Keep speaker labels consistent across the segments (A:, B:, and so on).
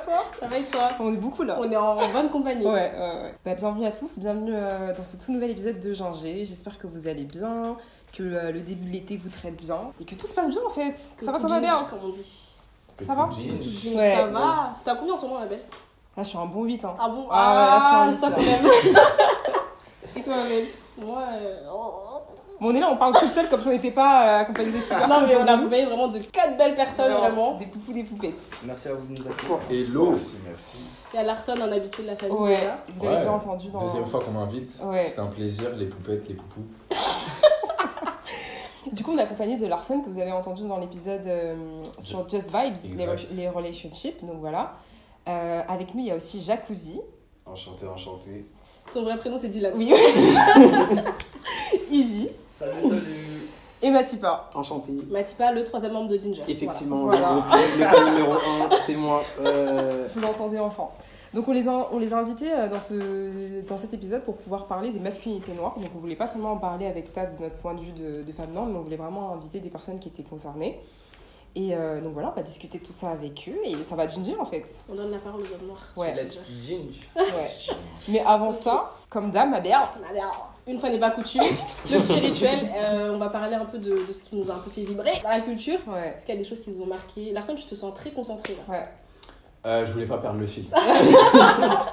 A: ça va toi
B: Ça va et toi
A: On est beaucoup là.
B: On est en bonne compagnie.
A: Ouais, ouais, ouais. Bah, bienvenue à tous, bienvenue euh, dans ce tout nouvel épisode de Ginger. J'espère que vous allez bien, que euh, le début de l'été vous traite bien et que tout se passe bien en fait.
B: Que
A: ça va, t'en vas bien
B: Comme on dit.
A: Ça va
B: ginge,
A: Ouais.
B: ça va. T'as combien en ce moment, la belle?
A: Là, je suis un bon 8. Hein.
B: Ah bon
A: Ah, ouais, là, je suis en
B: ça
A: huit,
B: quand même. et toi, la belle Moi, euh, oh.
A: Bon, on est là, on parle toute seule comme si on n'était pas euh, accompagné de six personnes.
B: Non, mais on a accompagné vraiment de quatre belles personnes, vraiment.
A: Des poupous, des poupettes.
C: Merci à vous de nous accueillir.
D: Hello Merci, merci.
B: Il y a Larson, un habitué de la famille.
A: Ouais,
B: déjà.
A: vous avez
D: Ouais.
A: déjà entendu dans.
D: Deuxième fois qu'on m'invite.
A: Ouais.
D: C'était un plaisir, les poupettes, les poupous.
A: Du coup, on est accompagné de Larson que vous avez entendu dans l'épisode euh, sur Just Vibes, les,
D: Exact.
A: re- les relationships. Donc voilà. Euh, avec nous, il y a aussi Jacuzzi.
D: Enchanté, enchanté.
B: Son vrai prénom, c'est Dylan.
A: Oui. Ivy.
C: Salut, salut.
A: Et Matipa.
E: Enchanté.
B: Matipa, le troisième membre de Ginger.
E: Effectivement,
A: Voilà.
E: le, le fan numéro 1, c'est moi. Euh,
A: Vous l'entendez enfant. Donc on les a, on les a invités euh, dans, ce, dans cet épisode pour pouvoir parler des masculinités noires. Donc on voulait pas seulement en parler avec Tad de notre point de vue de, de femmes noires, mais on voulait vraiment inviter des personnes qui étaient concernées. Et euh, donc voilà, on va discuter de tout ça avec eux et ça va ginger en fait.
B: On donne la parole aux hommes noirs.
A: Ouais.
B: sur
C: Let's
B: Ginger.
C: ginge.
A: Ouais. Mais avant ça, comme dame, ma
B: Alors, Une fois n'est pas coutume, le petit rituel, euh, on va parler un peu de, de ce qui nous a un peu fait vibrer dans la culture.
A: ouais,
B: Est-ce qu'il y a des choses qui nous ont marqué Larson, tu te sens très concentré là.
A: ouais.
D: Euh, je voulais pas perdre le fil.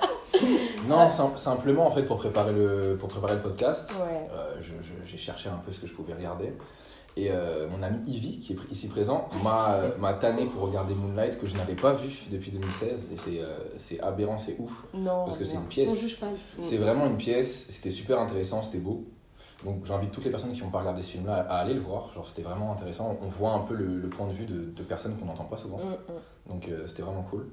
D: non, sim- simplement en fait pour préparer le, pour préparer le podcast,
A: Ouais.
D: euh, j'ai cherché un peu ce que je pouvais regarder. Et euh, mon ami Ivy, qui est ici présent, m'a euh, m'a tanné pour regarder Moonlight que je n'avais pas vu depuis 2016. Et c'est euh, c'est aberrant, c'est ouf.
A: Non.
D: Parce que c'est une
B: On
D: pièce.
B: juge pas ici.
D: C'est vraiment une pièce, c'était super intéressant, c'était beau. Donc j'invite toutes les personnes qui n'ont pas regardé ce film-là à aller le voir. Genre c'était vraiment intéressant. On voit un peu le, le point de vue de, de personnes qu'on n'entend pas souvent.
A: Mm, mm.
D: Donc euh, c'était vraiment cool.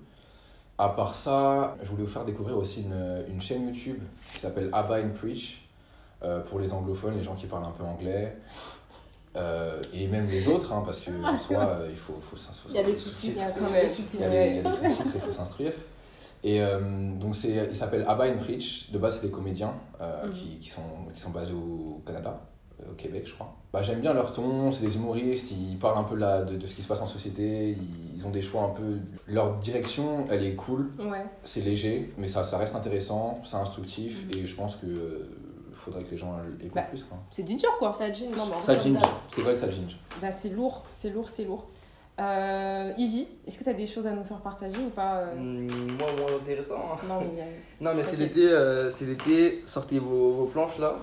D: À part ça, je voulais vous faire découvrir aussi une, une chaîne YouTube qui s'appelle Abba and Preach. euh, pour les anglophones, les gens qui parlent un peu anglais. Euh, et même les autres, hein, parce que en soi, euh, il faut, faut, s'in- faut
B: Il y a des
D: s'instruire.
B: sous-titres.
A: Il y a quand même-
B: des sous-titres.
D: Il y a des, sous-titres, il faut s'instruire. Et euh, donc, c'est, il s'appelle Abba and Preach. De base, c'est des comédiens euh,
B: Mhm.
D: qui, qui, sont, qui sont basés au Canada, euh, au Québec, je crois. Bah, j'aime bien leur ton, c'est des humoristes, ils parlent un peu là, de, de ce qui se passe en société, ils, ils ont des choix un peu. Leur direction, elle est cool,
A: Ouais.
D: c'est léger, mais ça, ça reste intéressant, c'est instructif,
B: Mhm.
D: et je pense que euh, faudrait que les gens écoutent
A: Bah.
D: plus. Quoi.
A: C'est ginger quoi.
B: Ça ginge.
A: Non, mais en
D: Ça
A: vrai,
D: ginge, c'est vrai que ça ginge.
A: Bah, c'est lourd, c'est lourd, c'est lourd. Euh, Ivy, est-ce que tu as des choses à nous faire partager ou pas euh
C: Hmm, moi, moins intéressant. hein.
A: Non, mais
C: Non, c'est l'été, euh, c'est l'été. Sortez vos, vos planches là.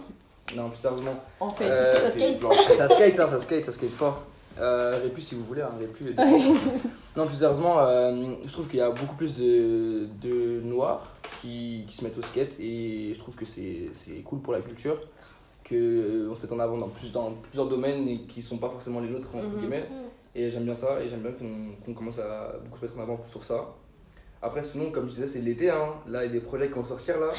C: Non, plus sérieusement.
A: En fait,
C: Euh,
B: Ça skate.
C: ça skate, hein, ça skate, ça skate fort. Euh, Répu si vous voulez, hein, Répu. non, plus sérieusement, euh, je trouve qu'il y a beaucoup plus de, de noirs qui, qui se mettent au skate et je trouve que c'est cool pour la culture que euh, on se mette en avant dans, plus, dans plusieurs domaines et qui sont pas forcément les nôtres entre
A: Mhm.
C: guillemets. Et j'aime bien ça et j'aime bien qu'on qu'on commence à beaucoup se mettre en avant sur ça. Après, sinon, comme je disais, c'est l'été, hein. là il y a des projets qui vont sortir là.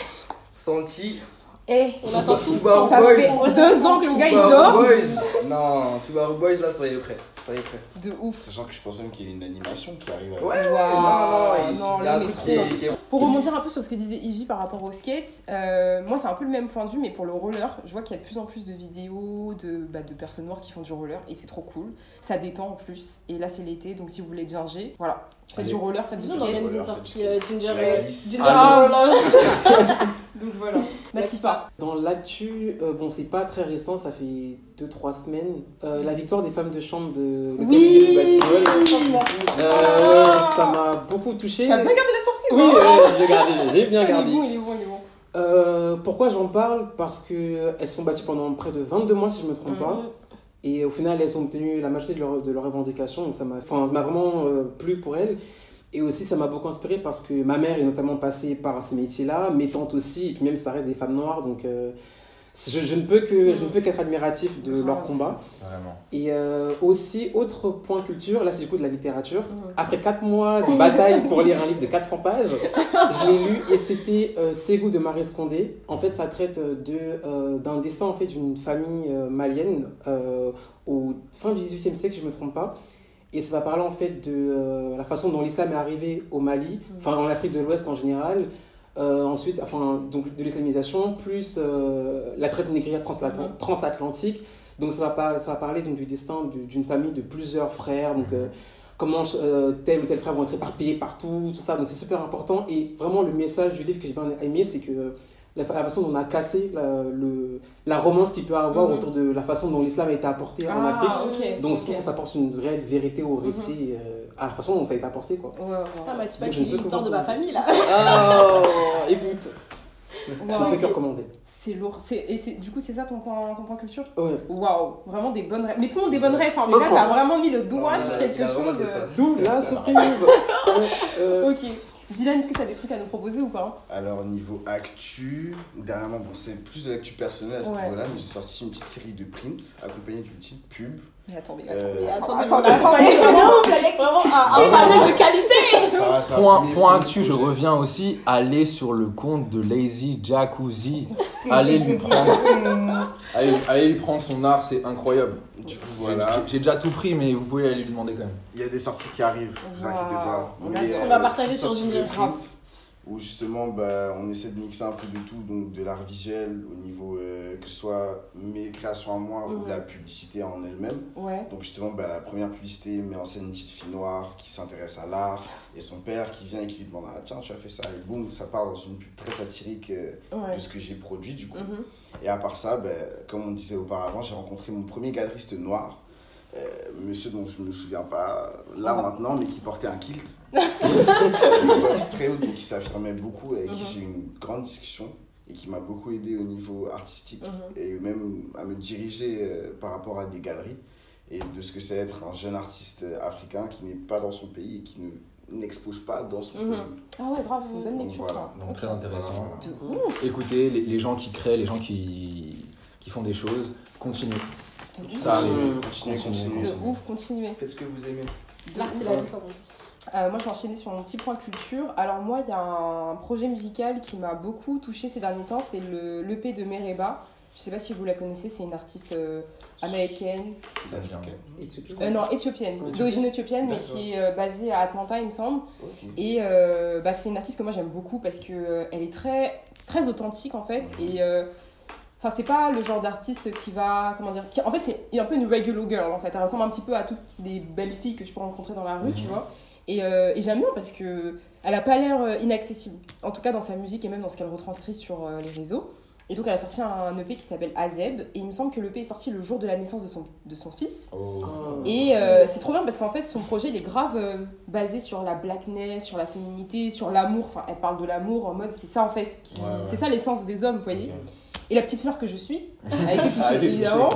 C: Santi,
A: Eh,
B: On attend tous.
C: Subaru
A: ça
C: Boys.
A: fait deux ans que le gars il dort.
C: Boys. Non, Subaru Boys là, soyez prêts. Soyez prêts.
A: De ouf.
D: Sachant que je pense même qu'il y a une animation qui arrive.
C: Ouais,
A: Waouh,
C: non, y est- est-
A: Pour rebondir un peu sur ce que disait Ivy par rapport au skate, euh, moi c'est un peu le même point de vue, mais pour le roller, je vois qu'il y a de plus en plus de vidéos de, bah, de personnes noires qui font du roller et c'est trop cool. Ça détend en plus. Et là c'est l'été, donc si vous voulez ginger, voilà. Faites du roller, faites du
B: Nous, on
A: skate.
B: organise une sortie euh, Ginger.
D: skate.
B: euh,
A: Ah. Donc voilà. Matipa.
E: dans l'actu, euh, bon, c'est pas très récent, ça fait 2-3 semaines. Euh, la victoire des femmes de chambre de de
A: Oui. Franchement.
E: Euh,
A: Ah.
E: ça m'a beaucoup touché.
A: T'as bien gardé la surprise
E: Oui,
A: hein
E: euh, j'ai gardé, j'ai bien
A: Il est
E: gardé.
A: bon, il est bon, il est bon.
E: Euh, pourquoi j'en parle? Parce que elles se sont battues pendant près de 22 mois, si je me trompe pas. Et au final, elles ont obtenu la majorité de, leur- de leurs revendications. Ça m'a vraiment euh, plu pour elles. Et aussi, ça m'a beaucoup inspiré parce que ma mère est notamment passée par ces métiers-là, mes tantes aussi, et puis même ça reste des femmes noires. Donc euh, je, je ne peux que je ne peux qu'être admiratif de leur
A: Grave.
E: combat.
D: Vraiment.
E: Et euh, aussi, autre point culture, là c'est du coup de la littérature.
A: Mhm.
E: Après 4 mois de bataille pour lire un livre de 400 pages, je l'ai lu et c'était euh, Ségou de Marie Scondé. En fait, ça traite de, euh, d'un destin en fait, d'une famille malienne euh, au fin du XVIIIe siècle, si je ne me trompe pas. Et ça va parler en fait de euh, la façon dont l'islam est arrivé au Mali, enfin en Afrique de l'Ouest en général. Euh, ensuite, enfin, donc de l'islamisation, plus euh, la traite négrière
A: Mhm.
E: transatlantique. Donc ça va, ça va parler donc, du destin du- d'une famille de plusieurs frères. Donc,
D: Mhm.
E: euh, comment tel ou tel frère vont être éparpillés partout, tout ça. Donc c'est super important. Et vraiment, le message du livre que j'ai bien aimé, c'est que la, la façon dont on a cassé la, le, la romance qu'il peut avoir
A: Mhm.
E: autour de la façon dont l'islam a été apporté en
A: Ah,
E: Afrique.
A: ok.
E: Donc
A: ok.
E: je trouve que ça apporte une vraie vérité au récit, euh, à la façon dont ça a été apporté. Quoi.
A: Ouais, ouais.
B: Ah, bah, tu pas qu'il l'histoire de ma famille là.
E: Oh, écoute,
A: Wow.
E: je peux que recommander.
A: C'est lourd. C'est- Et c'est- du coup, c'est ça ton point, ton point culture?
E: Ouais.
A: Waouh, vraiment des bonnes rêves. Mais tout le monde des bonnes rêves. Hein, mais là, t'as vraiment mis le doigt
C: Ouais,
A: sur quelque chose. euh,
E: D'où la surprise. Euh,
A: Ok. Dylan, est-ce que t'as des trucs à nous proposer ou pas
F: Alors, niveau actu, dernièrement, bon, c'est plus de l'actu personnelle à ce
A: Ouais.
F: niveau-là, mais j'ai sorti une petite série de prints accompagnée d'une petite pub.
A: Mais attendez,
F: Euh,
A: attendez, attendez,
B: attendez,
A: attendez, attendez, attendez.
B: Un, panel de qualité.
D: Point, point actu, je reviens aussi. Allez sur le compte de Lazy Jacuzzi. Allez lui prendre, allez, allez lui prendre son art, c'est incroyable.
F: Du coup,
D: J'ai-
F: voilà.
D: J'ai déjà tout pris, mais vous pouvez aller lui demander quand même.
F: Il y a des sorties qui arrivent, vous inquiétez pas.
A: on
F: euh,
B: On va partager sur Ginger.
F: Où justement, bah, on essaie de mixer un peu de tout, donc de l'art visuel au niveau euh, que ce soit mes créations à moi ou la publicité en elle-même.
A: Ouais.
F: Donc justement, bah, la première publicité met en scène une petite fille noire qui s'intéresse à l'art et son père qui vient et qui lui demande ah, tiens tu as fait ça et boum ça part dans une pub très satirique euh,
A: Ouais.
F: de ce que j'ai produit du coup.
A: Mhm.
F: Et à part ça, bah, comme on disait auparavant, j'ai rencontré mon premier galeriste noir, monsieur dont je me souviens pas là
A: Ah.
F: maintenant, mais qui portait un kilt. une très haute, donc qui s'affirmait beaucoup, et avec qui
A: Mhm.
F: j'ai eu une grande discussion et qui m'a beaucoup aidé au niveau artistique
A: Mhm.
F: et même à me diriger euh, par rapport à des galeries et de ce que c'est être un jeune artiste africain qui n'est pas dans son pays et qui ne n'expose pas dans son pays.
A: Ah ouais, grave, c'est une bonne
F: Donc
A: lecture
F: voilà.
D: Donc très intéressant.
F: Voilà.
D: Écoutez, les, les gens qui créent, les gens qui, qui font des choses, continuez.
A: De ouf.
D: Ça arrive.
F: Continuez,
D: Continuez.
F: continuez.
A: De ouf, continuez.
C: Faites ce que vous aimez.
B: L'art, c'est la vie, comme on dit.
A: Euh, moi, je vais enchaîner sur mon petit point culture. Alors, moi, il y a un projet musical qui m'a beaucoup touché ces derniers temps. C'est le l'EP de Mereba. Je sais pas si vous la connaissez, c'est une artiste euh, américaine.
D: Ça vient.
A: Euh, non, éthiopienne. D'origine éthiopienne, mais qui est euh, basée à Atlanta, il me semble. Et euh, bah, c'est une artiste que moi j'aime beaucoup parce que euh, elle est très, très authentique en fait. Et euh, enfin, c'est pas le genre d'artiste qui va. Comment dire qui, En fait, c'est un peu une regular girl en fait. Elle ressemble un petit peu à toutes les belles filles que tu peux rencontrer dans la rue, tu
D: Mhm.
A: vois. Et, euh, et j'aime bien parce que elle a pas l'air euh, inaccessible. En tout cas, dans sa musique et même dans ce qu'elle retranscrit sur euh, les réseaux. Et donc, elle a sorti un EP qui s'appelle Azeb. Et il me semble que l'EP est sorti le jour de la naissance de son, de son fils.
D: Oh.
A: Et euh, c'est trop bien parce qu'en fait, son projet il est grave basé sur la blackness, sur la féminité, sur l'amour. Enfin, elle parle de l'amour en mode c'est ça en fait.
D: Ouais, ouais.
A: c'est ça l'essence des hommes, vous voyez. Et la petite fleur que je suis, a été touchée,
D: Ah,
A: évidemment.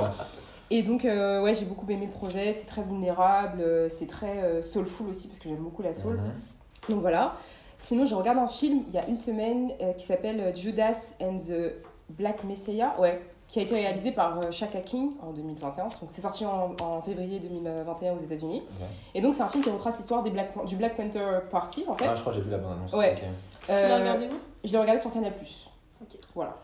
A: Et donc, euh, ouais, j'ai beaucoup aimé le projet. C'est très vulnérable, euh, c'est très euh, soulful aussi parce que j'aime beaucoup la soul.
D: Mhm.
A: Donc voilà. Sinon, j'ai regardé un film il y a une semaine euh, qui s'appelle Judas and the Black Messiah, ouais, qui a été réalisé par Shaka King en 2021. Donc c'est sorti en, en février 2021 aux États-Unis. Et donc c'est un film qui retrace l'histoire des Black, du Black Panther Party en fait.
D: Ah, je crois que j'ai vu la bande annonce.
A: Ouais.
D: Ok.
B: Tu l'as regardé où
A: Je l'ai regardé sur Canal+.
B: Ok.
A: Voilà.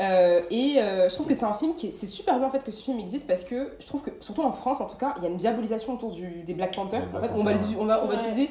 A: Euh, et euh, je trouve que c'est un film qui est, c'est super bien en fait que ce film existe parce que je trouve que surtout en France en tout cas il y a une diabolisation autour du, des Black Panthers.
D: Les
A: en fait on va, on va, on va
B: Ouais.
A: utiliser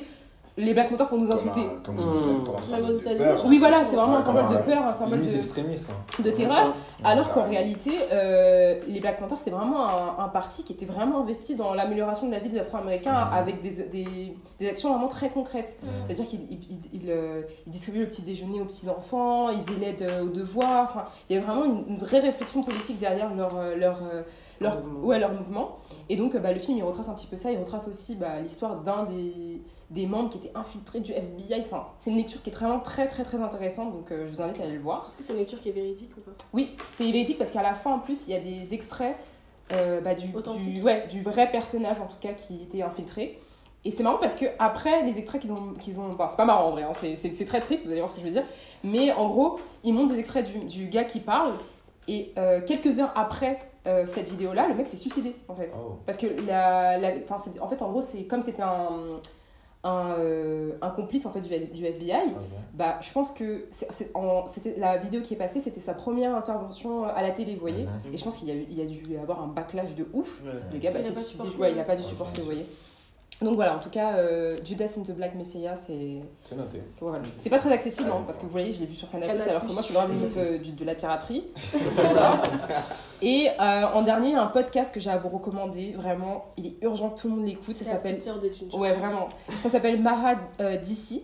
A: les Black Panthers pour nous
F: Comme
A: insulter.
F: un- comme
E: Hmm.
F: comme un
B: États-Unis,
F: peur.
B: genre.
A: Oui voilà c'est vraiment un symbole de
D: comme
A: peur, un symbole de,
D: extrémiste, quoi.
A: de terreur. Alors qu'en réalité, euh, les Black Panthers, c'était vraiment un, un parti qui était vraiment investi dans l'amélioration de la vie des Afro-Américains avec des, des, des actions vraiment très concrètes. C'est-à-dire qu'ils ils, ils- ils, euh, ils distribuaient le petit déjeuner aux petits-enfants, ils aidaient l'aide euh, aux devoirs. Enfin, il y avait vraiment une, une vraie réflexion politique derrière leur, euh, leur, euh, leur,
E: Leur mouvement.
A: ouais, leur mouvement. Et donc, bah, le film, il retrace un petit peu ça. Il retrace aussi bah, l'histoire d'un des, des membres qui était infiltré du FBI. Enfin, c'est une lecture qui est vraiment très, très, très intéressante. Donc, euh, je vous invite à aller le voir.
B: Est-ce que c'est une lecture qui est véridique ou pas?
A: Oui, c'est véridique parce qu'à la fin, en plus, il y a des extraits euh, bah, du,
B: Authentique.
A: du, ouais, du vrai personnage, en tout cas, qui était infiltré. Et c'est marrant parce que après les extraits qu'ils ont, qu'ils ont, c'est pas marrant en vrai, hein, c'est, c'est- c'est très triste, vous allez voir ce que je veux dire. Mais en gros, ils montrent des extraits du, du gars qui parle et euh, quelques heures après euh, cette vidéo-là, le mec s'est suicidé en fait.
D: Oh.
A: Parce que la, la- enfin, c'est- en fait, en gros, c'est comme c'était un, un, euh, un complice en fait du, du FBI.
D: Ok.
A: Bah, je pense que c'était la vidéo qui est passée, c'était sa première intervention à la télé, vous voyez.
D: Mhm.
A: Et je pense qu'il y a, il y a dû avoir un backlash de ouf. Le gars, bah,
B: Il a
A: s'est
B: pas
A: dû supporter, vous voyez. Donc voilà, en tout cas, euh, Judas and the Black Messiah, c'est
D: C'est noté.
A: voilà. c'est pas très accessible, hein, parce que vous voyez, je l'ai vu sur Canal+,
B: Canal+.
A: alors que moi, je suis meuf euh, du- de la piraterie. Et euh, en dernier, un podcast que j'ai à vous recommander, vraiment, il est urgent que tout le monde l'écoute, ça s'appelle
B: petite sœur de Ginger.
A: Ouais, vraiment. Ça s'appelle Maha euh, DC.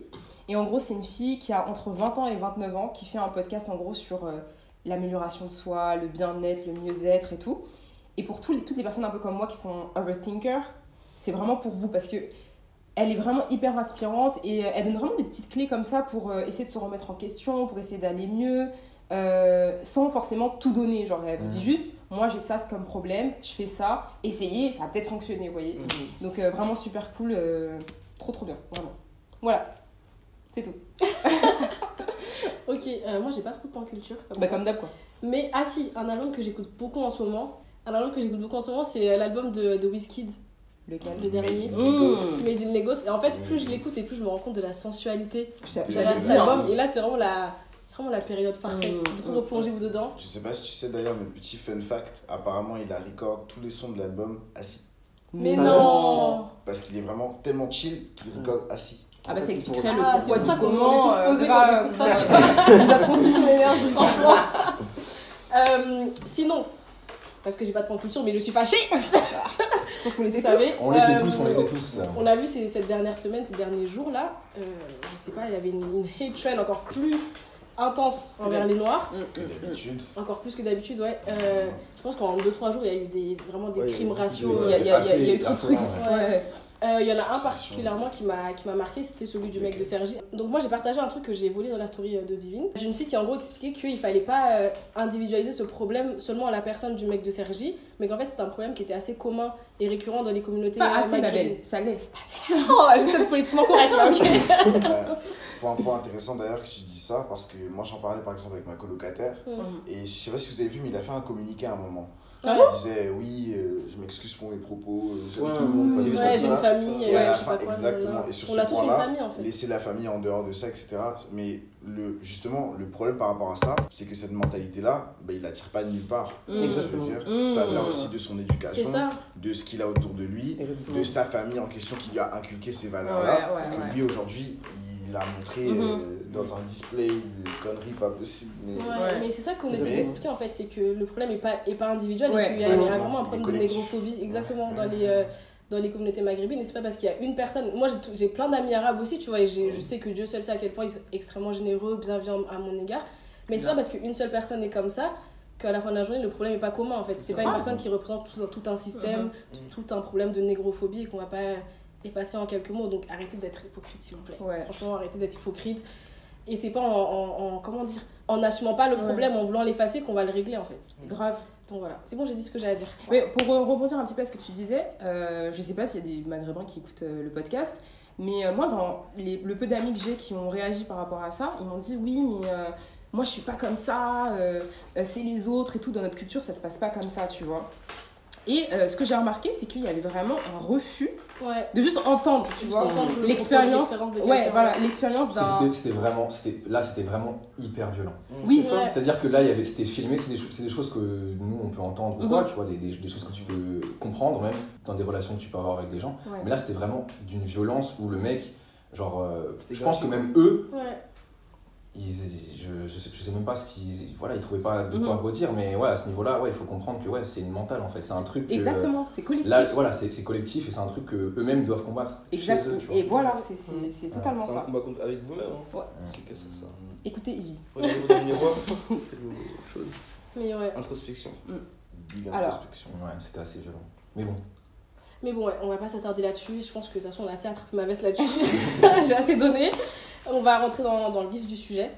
A: Et en gros, c'est une fille qui a entre 20 ans et 29 ans qui fait un podcast en gros sur euh, l'amélioration de soi, le bien-être, le mieux-être et tout. Et pour tous les- toutes les personnes un peu comme moi qui sont overthinker, c'est vraiment pour vous parce que elle est vraiment hyper inspirante et euh, elle donne vraiment des petites clés comme ça pour euh, essayer de se remettre en question, pour essayer d'aller mieux, euh, sans forcément tout donner. Genre, elle vous dit juste, moi j'ai ça comme problème, je fais ça, essayez, ça va peut-être fonctionner, vous voyez. Donc euh, vraiment super cool, euh, trop trop bien, vraiment. Voilà, c'est tout.
B: Ok, euh, moi j'ai pas trop de temps culture. Comme
A: Bah comme d'hab quoi.
B: Mais ah si, un album que j'écoute beaucoup en ce moment. Un album que j'écoute beaucoup en ce moment, c'est l'album de, de Wizkid,
A: Lequel
B: le dernier.
A: Mmh.
B: Made in Lagos. Et en fait, plus je l'écoute et plus je me rends compte de la sensualité
A: J'avais dit,
B: album. Et là, c'est vraiment la, c'est vraiment la période parfaite.
A: Mmh,
B: Du coup,
A: mmh,
B: replongez-vous dedans.
F: Je sais pas si tu sais d'ailleurs, mais petit fun fact, apparemment il a record tous les sons de l'album assis.
B: Mais
E: Ça,
B: non
F: Parce qu'il est vraiment tellement chill qu'il recorde assis.
A: Ah bah ça expliquerait le
B: Ah, c'est
A: pourquoi
B: pour ça qu'on est
A: comment,
B: tous posés quand on écoute ça.
A: grave. Il nous a transmis son énergie, franchement.
B: Euh, sinon, parce que j'ai pas de temps culture, mais je suis fâchée.
A: Je pense qu'on
B: Vous
A: était
B: savez,
A: tous.
D: On l'était
B: euh,
D: tous, on l'était tous. euh.
B: On a vu ces, cette dernière semaine, ces derniers jours là, euh, je sais pas, il y avait une, une hate trend encore plus intense envers les noirs,
F: Que d'habitude.
B: encore plus que d'habitude, ouais. Euh, je pense qu'en 2-3 jours, il y a eu des, vraiment des
E: Ouais,
B: crimes raciaux.
A: Il y a,
B: euh,
A: eu trop de trucs.
B: Ouais. Euh, Il y en a un
F: C'est
B: particulièrement qui m'a qui m'a marqué, c'était celui du mec de Sergi. Donc moi j'ai partagé un truc que j'ai volé dans la story euh, de Divine. D'une fille qui en gros expliquait qu'il fallait pas euh, individualiser ce problème seulement à la personne du mec de Sergi, mais qu'en fait c'était un problème qui était assez commun et récurrent dans les communautés
A: Pas
B: euh,
A: assez, ma belle, ça l'est.
B: Oh, j'essaie de politiquement correct là, ok.
F: Euh, pour un point intéressant d'ailleurs que tu dis ça, parce que moi j'en parlais par exemple avec ma colocataire, et je sais pas si vous avez vu, mais il a fait un communiqué à un moment.
B: Ah
F: il disait oui, euh, je m'excuse pour mes propos, euh, j'aime
E: Ouais,
F: tout le monde.
B: Ouais,
E: ça,
B: j'ai une famille,
F: Et à
B: euh,
F: la
B: je sais
F: fin,
B: pas quoi.
F: exactement. Et sur
B: On
F: ce
B: a tous une
F: point-là,
B: famille en fait.
F: laisser la famille en dehors de ça, etc. Mais le, justement, le problème par rapport à ça, c'est que cette mentalité-là, bah, il la tire pas de nulle part.
A: Mm.
F: Je veux
E: Exactement.
F: dire,
A: Mm.
F: Ça vient aussi de son éducation, de ce qu'il a autour de lui,
E: Exactement.
F: de sa famille en question qui lui a inculqué ces
A: Ouais,
F: valeurs-là.
A: ouais,
F: que
A: ouais.
F: lui aujourd'hui, il a montré
A: Mhm.
F: euh, dans un display une connerie pas possible. Mais...
B: Ouais,
A: Ouais.
B: mais c'est ça qu'on essaie d'expliquer en fait, c'est que le problème est pas, est pas individuel
A: Ouais,
B: et qu'il y a, il y a
F: exactement.
B: vraiment un problème de négrophobie exactement
F: Ouais.
B: dans les, euh, dans les communautés maghrébines et c'est pas parce qu'il y a une personne. Moi j'ai plein d'amis arabes aussi, tu vois, et je sais que Dieu seul sait à quel point ils sont extrêmement généreux, bienveillants à mon égard, mais c'est pas parce qu'une seule personne est comme ça qu'à la fin de la journée le problème est pas commun en fait. C'est pas une personne qui représente tout, un- tout un système, tout un problème de négrophobie et qu'on va pas effacer en quelques mots. Donc arrêtez d'être hypocrite s'il vous plaît.
A: Ouais.
B: Franchement, arrêtez d'être hypocrite. Et c'est pas en, en- en- comment dire en n'assumant pas le
A: Ouais.
B: problème, en voulant l'effacer qu'on va le régler en fait.
A: Grave.
B: Donc voilà, c'est bon, j'ai dit ce que j'ai à dire.
A: Mais pour rebondir un petit peu à ce que tu disais, euh, je sais pas s'il y a des maghrébins qui écoutent euh, le podcast, mais euh, moi, dans les, le peu d'amis que j'ai qui ont réagi par rapport à ça, ils m'ont dit oui, mais euh, moi je suis pas comme ça, c'est les autres et tout, dans notre culture ça se passe pas comme ça, tu vois. Et euh, ce que j'ai remarqué, c'est qu'il y avait vraiment un refus
B: Ouais.
A: de juste entendre, tu
B: Juste
A: vois,
B: entendre le
A: l'expérience. Ouais, voilà, l'expérience d'un.
D: c'était- c'était vraiment, c'était, là c'était vraiment hyper violent.
A: Oui,
E: C'est ça.
B: Ouais.
D: C'est-à-dire que là, il y avait, c'était filmé, c'est des, des choses que nous on peut entendre ou
A: Mhm.
D: quoi, tu vois, des, des, des choses que tu peux comprendre même dans des relations que tu peux avoir avec des gens.
A: Ouais.
D: Mais là, c'était vraiment d'une violence où le mec, genre, euh, je pense que même eux,
B: Ouais.
D: Ils, je, je, sais, je sais même pas ce qu'ils, voilà, ils trouvaient pas de quoi
A: Mhm.
D: redire, mais ouais, à ce niveau-là, ouais, il faut comprendre que ouais, c'est une mentale en fait, c'est un truc. que-
A: Exactement, c'est collectif.
D: Là, voilà, c'est, c'est collectif et c'est un truc que eux-mêmes doivent combattre. chez
A: Exact.
D: eux, tu vois.
A: Et voilà, c'est c'est- c'est
D: Ouais.
A: totalement
G: C'est un
A: ça.
G: combat contre- avec vous-même. Hein.
A: Ouais.
G: C'est ça.
A: Écoutez, Evie.
G: Regardez-vous dans le miroir. Chose.
B: Mais ouais.
G: Introspection.
A: Alors.
F: introspection.
D: Ouais, c'était assez violent. Mais bon.
B: Mais bon, ouais, on va pas s'attarder là-dessus. Je pense que de toute façon, on a assez attrapé ma veste là-dessus. j'ai assez donné. On va rentrer dans, dans le vif du sujet.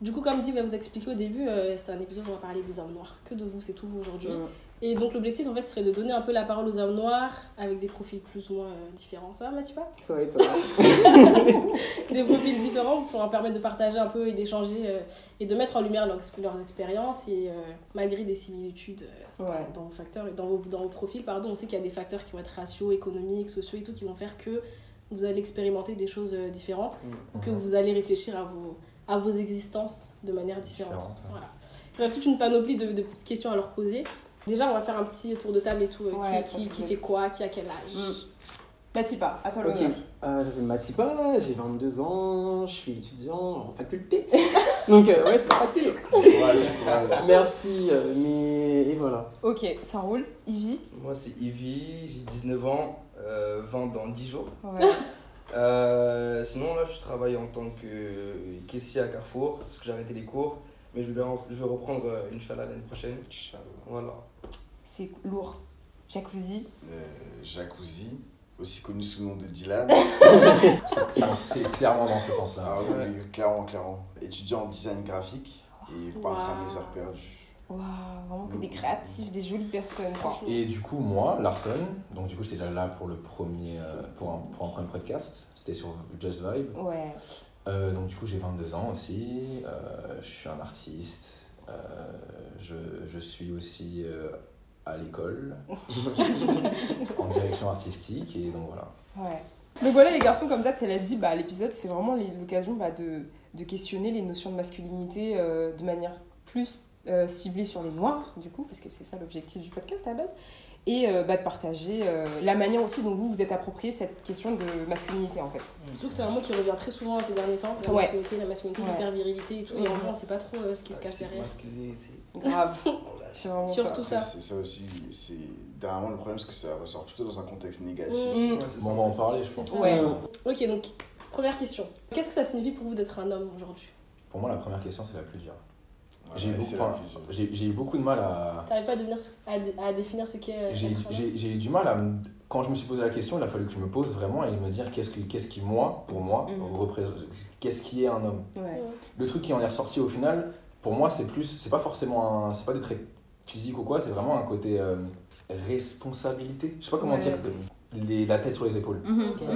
B: Du coup, comme dit, on va vous expliquer au début, euh, c'est un épisode où on va parler des hommes noirs. Que de vous, c'est tout aujourd'hui.
A: Mm.
B: Et donc, l'objectif, en fait, serait de donner un peu la parole aux hommes noirs avec des profils plus ou moins euh, différents. Ça va, Mathipa
E: Ça va être ça.
B: Des profils différents pour leur permettre de partager un peu et d'échanger euh, et de mettre en lumière leurs, leurs expériences. Et euh, malgré des similitudes euh,
A: Ouais.
B: dans vos facteurs, dans vos, dans vos profils, pardon, on sait qu'il y a des facteurs qui vont être raciaux, économiques, sociaux et tout, qui vont faire que vous allez expérimenter des choses différentes, que
D: Mhm.
B: vous allez réfléchir à vos, à vos existences de manière différente.
D: Différente, ouais.
B: Voilà. Il y a toute une panoplie de, de petites questions à leur poser. Déjà, on va faire un petit tour de table et tout. euh,
A: Ouais,
B: qui fait quoi Qui a quel âge
A: Mm. Matipa, à toi
E: Ok,
A: l'honneur.
E: euh, je m'appelle Matipa, j'ai 22 ans, je suis étudiant en faculté. Donc, euh, ouais, c'est pas facile. Merci, euh, mais et voilà.
A: Ok, ça roule. Ivy
G: Moi, c'est Ivy, j'ai 19 ans, euh, 20 dans 10 jours.
A: Ouais.
G: Euh, sinon, là, je travaille en tant que caissier à Carrefour, parce que j'ai arrêté les cours. Mais je vais, je vais reprendre, euh, Inch'Allah, l'année prochaine. Voilà.
A: C'est lourd. Jacuzzi.
F: Euh, Jacuzzi, aussi connu sous le nom de Dylan.
D: C'est clairement dans ce sens-là.
F: Ah oui, oui, clairement, clairement. Étudiant en design graphique et peintre à mes heures perdues.
A: Waouh, vraiment que des créatifs, des jolies personnes.
D: Et du coup, moi, Larson, donc du coup, j'étais déjà là pour le premier, euh, pour, un, pour un premier podcast. C'était sur Just Vibe.
A: Ouais.
D: Euh, donc du coup, j'ai 22 ans aussi. euh, je suis un artiste. euh, je, je suis aussi à l'école en direction artistique et donc voilà.
A: Ouais. Donc voilà les garçons, comme date, elle a dit, bah, l'épisode c'est vraiment l'occasion bah, de, de questionner les notions de masculinité de manière plus ciblée sur les noirs, du coup, parce que c'est ça l'objectif du podcast à la base, et euh, bah, de partager euh, la manière aussi dont vous vous êtes approprié cette question de masculinité en fait.
B: Surtout que c'est un mot qui revient très souvent ces derniers temps. La
A: Ouais.
B: masculinité, la masculinité,
A: Ouais.
B: l'hypervirilité et tout. Et en vrai, on sait pas trop euh, ce qui se cache
G: C'est
B: derrière.
G: masculin, c'est-
A: Grave. C'est vraiment
B: Surtout
A: ça.
B: ça.
F: C'est ça aussi, c'est dernièrement le problème, c'est que ça ressort plutôt dans un contexte négatif.
B: Mm.
G: Ouais,
D: Bon, on va en parler, je pense.
A: Ouais.
B: Ok, donc, première question. Qu'est-ce que ça signifie pour vous d'être un homme aujourd'hui?
D: Pour moi, la première question, c'est la plus dure.
F: Ouais,
D: J'ai eu, beaucoup- j'ai- j'ai eu beaucoup de mal à,
B: T'arrives pas à, devenir, ce- à, dé- à définir ce qu'est euh,
D: J'ai
B: être un homme
D: j'ai- j'ai eu du mal à me- Quand je me suis posé la question, il a fallu que je me pose vraiment et me dire qu'est-ce que- qu'est-ce qui, moi, pour moi,
A: Mhm.
D: représente. Qu'est-ce qui est un homme
A: Ouais.
D: Le truc qui en est ressorti au final, pour moi, c'est plus. C'est pas forcément un. C'est pas des traits physiques ou quoi, c'est vraiment un côté euh, responsabilité. Je sais pas comment
A: Ouais.
D: dire. Les, la tête sur les épaules.
A: Mhm. Mm.
G: ça.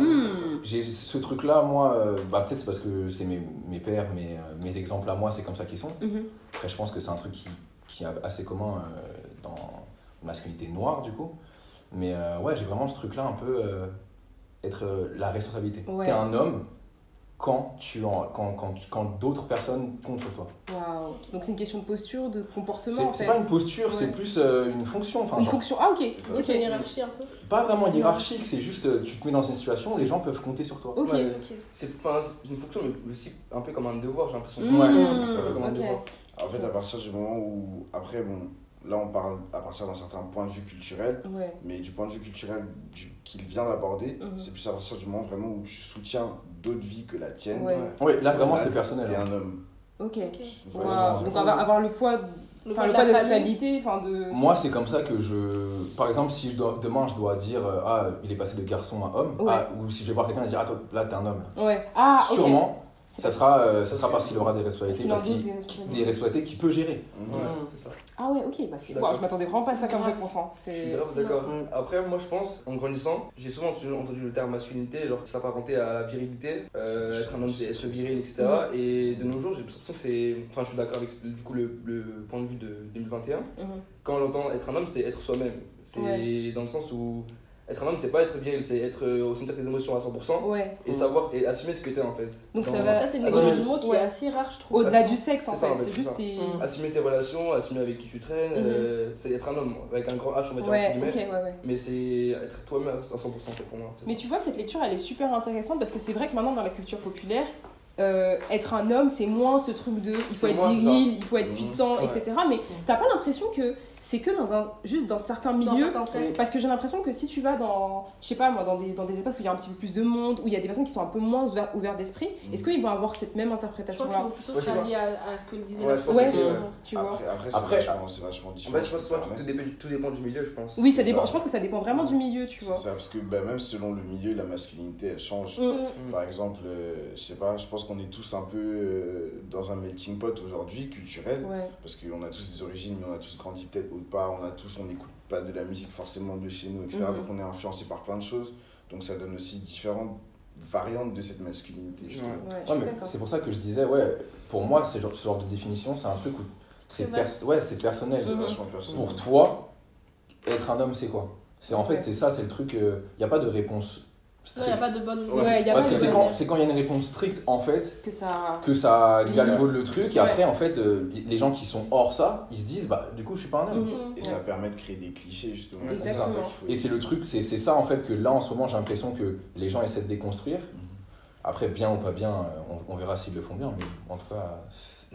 D: J'ai ce truc-là, moi, euh, bah, peut-être c'est parce que c'est mes, mes pères, mes, euh, mes exemples à moi, c'est comme ça qu'ils sont.
A: Mhm.
D: Après, je pense que c'est un truc qui, qui est assez commun euh, dans la masculinité noire, du coup. Mais euh, ouais, j'ai vraiment ce truc-là un peu euh, être euh, la responsabilité.
A: Ouais.
D: T'es un homme quand, tu en, quand, quand, quand d'autres personnes comptent sur toi.
A: Waouh. Donc c'est une question de posture, de comportement
D: C'est
A: en
D: c'est
A: fait.
D: pas une posture,
A: Ouais.
D: c'est plus euh, une fonction. Enfin,
A: Une
D: genre,
A: fonction. Ah ok.
F: C'est
B: c'est une hiérarchie un peu
D: pas vraiment hiérarchique, c'est juste euh, tu te mets dans une situation où
G: C'est-
D: les gens peuvent compter sur toi.
A: Ok.
G: Ouais.
B: Ok.
G: C'est enfin, c'est une fonction, mais aussi un peu comme un devoir, j'ai l'impression.
A: Mmh.
D: Ouais,
F: c'est ça,
G: Comme un devoir.
F: En fait, à partir du moment où. Après, bon, là, on parle à partir d'un certain point de vue culturel,
A: Ouais.
F: mais du point de vue culturel qu'il vient d'aborder,
A: Mhm.
F: c'est plus à partir du moment vraiment où tu soutiens d'autres vies que la tienne.
A: Ouais.
D: Ouais, là vraiment c'est personnel.
F: T'es
D: hein.
F: un homme.
A: Ok.
F: Tu
B: Ok.
F: vois,
A: Waouh.
F: je-
A: Donc avoir, avoir le poids,
B: Le
A: enfin
B: poids
A: le
B: de
A: poids
B: la
A: responsabilité, enfin de.
D: Moi, c'est comme ça que je. Par exemple, si je dois- demain je dois dire euh, Ah, il est passé de garçon à homme,
A: Ouais.
D: ah, ou si je vais voir quelqu'un et dire Ah, toi, là, t'es un homme.
A: Ouais. Ah.
D: Sûrement, ça sera, euh, ça sera parce qu'il aura des responsabilités.
A: Parce qu'il des responsabilités.
D: qu'il peut gérer.
F: Mhm.
G: Ouais,
A: Mm.
G: ça.
A: Ah ouais, ok. Bah, c'est- je m'attendais vraiment pas à ça comme réponse. hein.
G: Je suis d'accord.
E: Ouais.
G: Après, moi je pense, en grandissant, j'ai souvent entendu le terme masculinité, genre s'apparenter à la virilité, euh, être un homme, c'est se viril, etc. Et de nos jours, j'ai l'impression que c'est. Enfin, je suis d'accord avec du coup le, le point de vue de 2021.
A: Mhm.
G: Quand j'entends être un homme, c'est être soi-même. C'est
A: Ouais.
G: dans le sens où être un homme, c'est pas être viril, c'est être euh, au centre de tes émotions à 100%
A: Ouais.
G: et savoir et assumer ce que t'es en fait.
A: Donc ça
G: Dans-
A: va-
B: Ça, c'est une du mot qui
A: Ouais.
B: est assez rare, je trouve.
A: Au-delà du sexe en
G: ça,
A: fait, c'est juste
G: ça.
A: tes.
B: Mm.
G: Assumer tes relations, assumer avec qui tu traînes,
A: Mhm.
G: euh, c'est être un homme, avec un grand H, on va dire
A: Ouais,
G: entre
A: ok,
G: guillemets.
A: ouais, ouais.
G: Mais c'est être toi-même à 100% en fait, pour moi.
A: Mais
G: ça.
A: tu vois, cette lecture, elle est super intéressante parce que c'est vrai que maintenant, dans la culture populaire, euh, être un homme, c'est moins ce truc de il faut être viril, il faut être
F: Mhm.
A: puissant,
G: Ouais.
A: etc. Mais t'as pas l'impression que c'est que dans un, juste dans certains
B: Dans
A: milieux.
B: certains cercles.
A: Parce que j'ai l'impression que si tu vas dans, je sais pas moi, dans des, dans des espaces où il y a un petit peu plus de monde, où il y a des personnes qui sont un peu moins ouvertes d'esprit, est-ce qu'ils vont avoir cette même
B: Je pense
A: interprétation-là
B: qu'ils vont plutôt
G: Ouais,
B: se rallier à, à ce que disait
G: Ouais,
B: la
A: Ouais, tu vois
F: Après, c'est vachement, vachement
G: En
F: différent.
G: fait, je pense que tout, dépend, tout dépend du milieu, je pense.
A: Oui, ça dépend.
F: ça.
A: Je pense que ça dépend vraiment du milieu, tu vois.
F: C'est ça, parce que bah, même selon le milieu, la masculinité, elle change.
A: Mm.
F: Par exemple, euh, je sais pas, je pense qu'on est tous un peu euh, dans un melting pot aujourd'hui, culturel,
A: Ouais.
F: parce qu'on a tous des origines, mais on a tous grandi peut-être autre part, on a tous, on n'écoute pas de la musique forcément de chez nous, etc.
A: Mhm.
F: Donc on est influencé par plein de choses, donc ça donne aussi différentes variantes de cette masculinité,
G: Ouais.
D: c'est pour ça que je disais, ouais, pour moi, ce genre, ce genre de définition, c'est un truc où c'est pers- ouais, c'est personnel.
F: Personnel.
D: Pour toi, être un homme, c'est quoi? C'est en fait, c'est ça, c'est le truc. Il n'y a pas de réponse
B: il n'y a pas de bonne ou
A: Ouais, y a
D: Parce
A: pas
D: que c'est quand, c'est quand il y a une réponse stricte, en fait,
A: Que ça.
D: que ça galvaude le truc. Et après, en fait, euh, les gens qui sont hors ça, ils se disent, bah, du coup, je suis pas un homme.
A: Mhm.
F: Et ça permet de créer des clichés, justement.
A: Exactement.
F: C'est ça qu'il faut
D: Et c'est le truc, c'est c'est ça en fait que là en ce moment j'ai l'impression que les gens essaient de déconstruire. Après, bien ou pas bien, euh, on, on verra s'ils le font bien, mais en tout cas,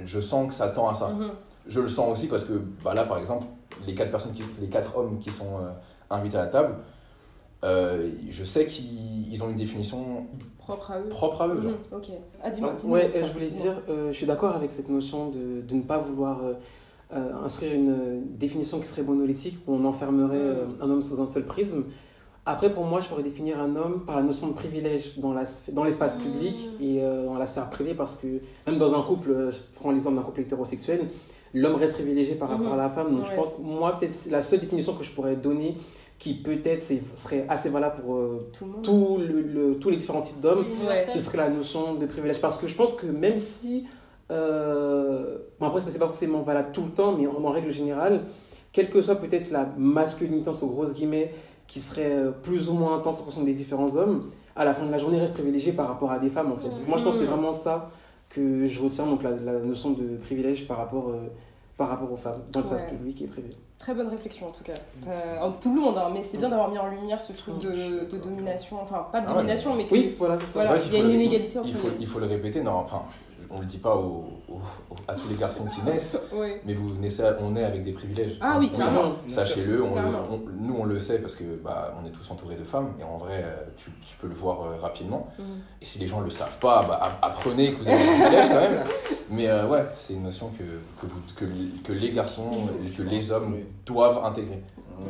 D: je sens que ça tend à ça.
A: Mhm.
D: Je le sens aussi parce que bah, là par exemple, les quatre, personnes qui, les quatre hommes qui sont euh, invités à la table, euh, je sais qu'ils ils ont une définition
A: Propre à eux.
D: propre à eux. genre.
A: Ok. Ah, dis-moi. Dis-moi,
E: ouais, je voulais dire, euh, je suis d'accord avec cette notion de, de ne pas vouloir euh, instruire une définition qui serait monolithique, où on enfermerait euh, un homme sous un seul prisme. Après, pour moi, je pourrais définir un homme par la notion de privilège dans la sphé- dans l'espace public et euh, dans la sphère privée, parce que même dans un couple, je prends l'exemple d'un couple hétérosexuel, l'homme reste privilégié par rapport
A: Mhm.
E: à la femme. Donc, je pense, moi, peut-être la seule définition que je pourrais donner, qui peut-être serait assez valable pour euh,
A: Tout le monde.
E: tout le- le- tous les différents types d'hommes, ce serait la notion de privilège. Parce que je pense que même si. euh, bon, après, c'est pas forcément valable tout le temps, mais en, en règle générale, quelle que soit peut-être la masculinité, entre grosses guillemets, qui serait euh, plus ou moins intense en fonction des différents hommes, à la fin de la journée reste privilégié par rapport à des femmes, en fait. Moi, je pense que c'est vraiment ça que je retiens, donc la, la notion de privilège par rapport, euh, par rapport aux femmes, dans l'espace
A: Ouais.
E: public et privé.
A: Très bonne réflexion en tout cas. Euh, en- tout le monde, hein, mais c'est bien d'avoir mis en lumière ce truc de, de domination, enfin pas de
D: Ah ouais,
A: domination, mais que
E: Oui, voilà, c'est ça.
A: Il y a
D: faut
A: une inégalité entre
D: il faut,
A: les-
D: il faut le répéter, non, enfin, on le dit pas aux- aux- aux- à tous les garçons qui naissent,
A: Ouais.
D: mais vous naissez, on naît avec des privilèges.
A: Ah oui, clairement.
D: Sachez-le, nous on le sait parce que bah, on est tous entourés de femmes et en vrai euh, tu, tu peux le voir euh, rapidement.
A: Mhm.
D: Et si les gens le savent pas, bah, app- apprenez que vous avez des privilèges quand même. Mais euh, ouais, c'est une notion que, que, vous, que, que les garçons, que les hommes doivent intégrer.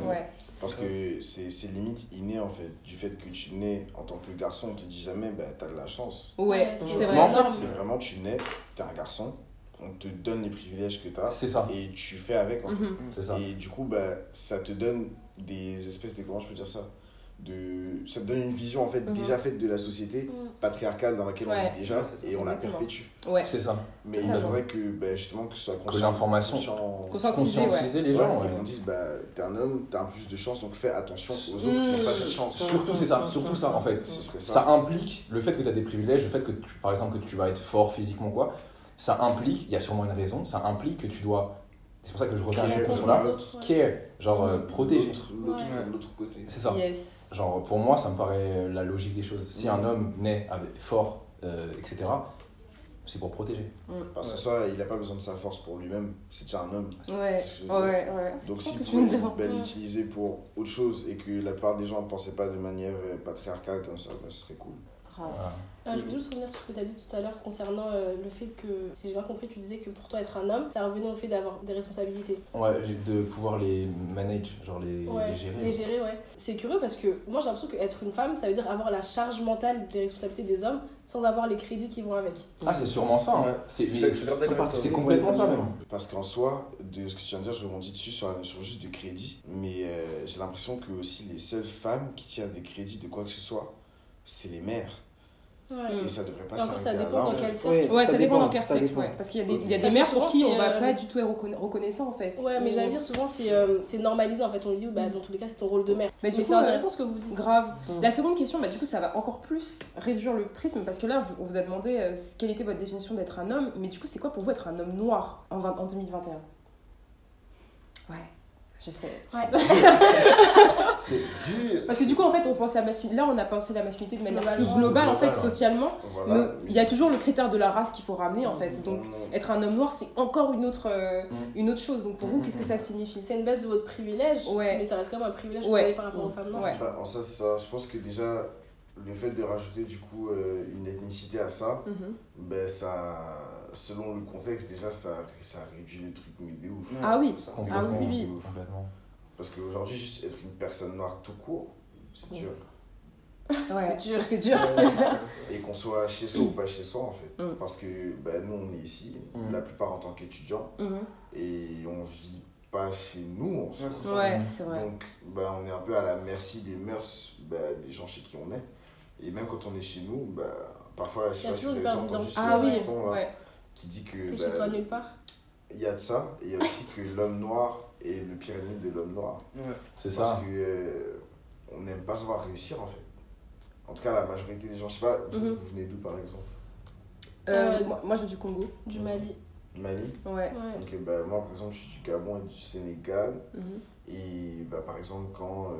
A: Ouais.
F: Parce que c'est c'est limite inné en fait. Du fait que tu nais en tant que garçon, on te dit jamais, bah, t'as de la chance.
A: Ouais, c'est
B: c'est
A: vrai.
D: Mais en fait,
B: énorme.
F: C'est vraiment, tu nais, t'es un garçon, on te donne les privilèges que t'as
D: C'est ça,
F: et tu fais avec en fait.
A: Mhm.
D: c'est ça.
F: Et du coup, bah, ça te donne des espèces de. Comment je peux dire ça? De, Ça te donne une vision en fait
A: Mhm.
F: déjà faite de la société
B: Mhm.
F: patriarcale dans laquelle
A: Ouais.
F: on est déjà
G: Ouais, ça.
F: et on la perpétue.
A: Ouais.
D: C'est ça.
F: Mais il faudrait que bah, justement que soit
D: Que
F: conscient.
D: l'information-
F: conscient-
A: Conscientiser,
D: les gens.
F: et
D: ouais.
F: qu'on dise, bah, t'es un homme, t'as un plus de chance, donc fais attention aux autres qui n'ont pas cette chance.
D: Surtout c'est ça, surtout ça en fait.
F: Ça.
D: Ça implique le fait que tu as des privilèges, le fait que tu- par exemple que tu vas être fort physiquement quoi, ça implique, il y a sûrement une raison, ça implique que tu dois c'est pour ça que je reviens à cette notion-là.
B: Ouais.
D: Care, genre euh, protéger.
F: L'autre- L'autre
B: Ouais.
F: côté.
D: C'est ça.
A: Yes.
D: Genre pour moi, ça me paraît la logique des choses. Si un homme naît avec, fort, euh, etc., c'est pour protéger.
F: Parce que ça, il n'a pas besoin de sa force pour lui-même, c'est déjà un homme.
A: Ouais, ouais, ouais.
F: Donc si tu
A: dire.
F: ben, l'utiliser pour autre chose et que la plupart des gens ne pensaient pas de manière euh, patriarcale comme ça, ben, ce serait cool.
D: Voilà.
B: Euh, je voulais juste revenir sur ce que tu as dit tout à l'heure concernant euh, le fait que, si j'ai bien compris, tu disais que pour toi être un homme, ça revenait au fait d'avoir des responsabilités.
D: Ouais, de pouvoir les manage, genre les,
B: Ouais,
D: les gérer.
B: les gérer, ouais. C'est curieux parce que moi j'ai l'impression qu'être une femme, ça veut dire avoir la charge mentale des responsabilités des hommes sans avoir les crédits qui vont avec.
D: Ah, c'est sûrement ça. hein.
G: Ouais.
D: C'est complètement ça même.
F: Parce qu'en soi, de ce que tu viens de dire, je rebondis dessus sur la notion juste de crédit. Mais euh, j'ai l'impression que aussi les seules femmes qui tirent des crédits de quoi que ce soit, c'est les mères.
B: Ouais.
F: Et ça devrait pas
B: encore, ça
F: s'arrêter
B: dépend
F: là,
B: dans quel cercle.
A: Ouais,
E: ça
A: ça, dépend dans quel cercle, ouais. Parce qu'il y a des, il y a des mères pour
B: souvent,
A: qui on va
B: euh,
A: pas du tout être reconna- reconnaissant en fait.
B: Ouais, mais j'allais dire souvent c'est euh, c'est normalisé en fait. On dit bah, dans tous les cas c'est ton rôle de mère.
A: Mais
B: c'est
A: euh,
B: intéressant ce que vous dites.
A: Grave.
E: Mm.
A: La seconde question, bah, du coup, ça va encore plus réduire le prisme parce que là, on vous a demandé euh, quelle était votre définition d'être un homme, mais du coup, c'est quoi pour vous être un homme noir en, 20 en 2021 Ouais, je sais.
F: C'est dur.
A: Parce que du coup, en fait, on pense la masculinité. Là, on a pensé la masculinité de manière plus
B: Globalement.
A: globale, en fait, socialement.
F: Voilà.
A: Mais il y a toujours le critère de la race qu'il faut ramener, en fait. Donc,
F: On-
A: être un homme noir, c'est encore une autre, euh,
D: Mm.
A: une autre chose. Donc, pour vous, qu'est-ce que ça signifie?
B: C'est une baisse de votre privilège,
A: Ouais.
B: mais ça reste quand même un privilège
A: Ouais.
B: par rapport aux femmes noires.
A: Ouais.
F: Bah, en ça, ça, je pense que déjà, le fait de rajouter du coup euh, une ethnicité à ça,
A: Mhm.
F: ben ça, selon le contexte, déjà, ça, ça réduit le truc, mais de ouf.
A: Ah oui.
D: Complètement.
A: Ah oui, oui.
D: complètement.
F: Parce qu'aujourd'hui, juste être une personne noire tout court, c'est dur.
A: Ouais.
B: C'est dur.
A: C'est dur.
F: Et qu'on soit chez soi ou pas chez soi, en fait.
A: Mm.
F: Parce que ben, nous, on est ici,
D: Mm.
F: la plupart en tant qu'étudiants,
A: Mhm.
F: et on vit pas chez nous, en soi.
G: Ouais, c'est.
A: Ouais, c'est vrai.
F: Donc, ben, on est un peu à la merci des mœurs ben, des gens chez qui on est. Et même quand on est chez nous, ben, parfois, je sais pas si vous avez déjà entendu.
A: Ah oui, ouais.
F: Qui dit que
B: T'es
F: ben,
B: chez toi nulle part.
F: il y a de ça, et il y a aussi que l'homme noir est le pire ennemi de l'homme noir.
G: Ouais.
D: C'est
F: Parce
D: ça.
F: que euh, on n'aime pas se voir réussir en fait. En tout cas, la majorité des gens, je sais pas, vous,
B: Mhm.
F: vous venez d'où par exemple?
A: Euh,
B: Euh,
A: moi, moi, je viens du Congo.
B: Du Mali.
F: Mali?
A: Ouais.
B: Ouais.
F: Ok, bah, moi par exemple, je suis du Gabon et du Sénégal.
A: Mhm.
F: Et bah, par exemple, quand euh,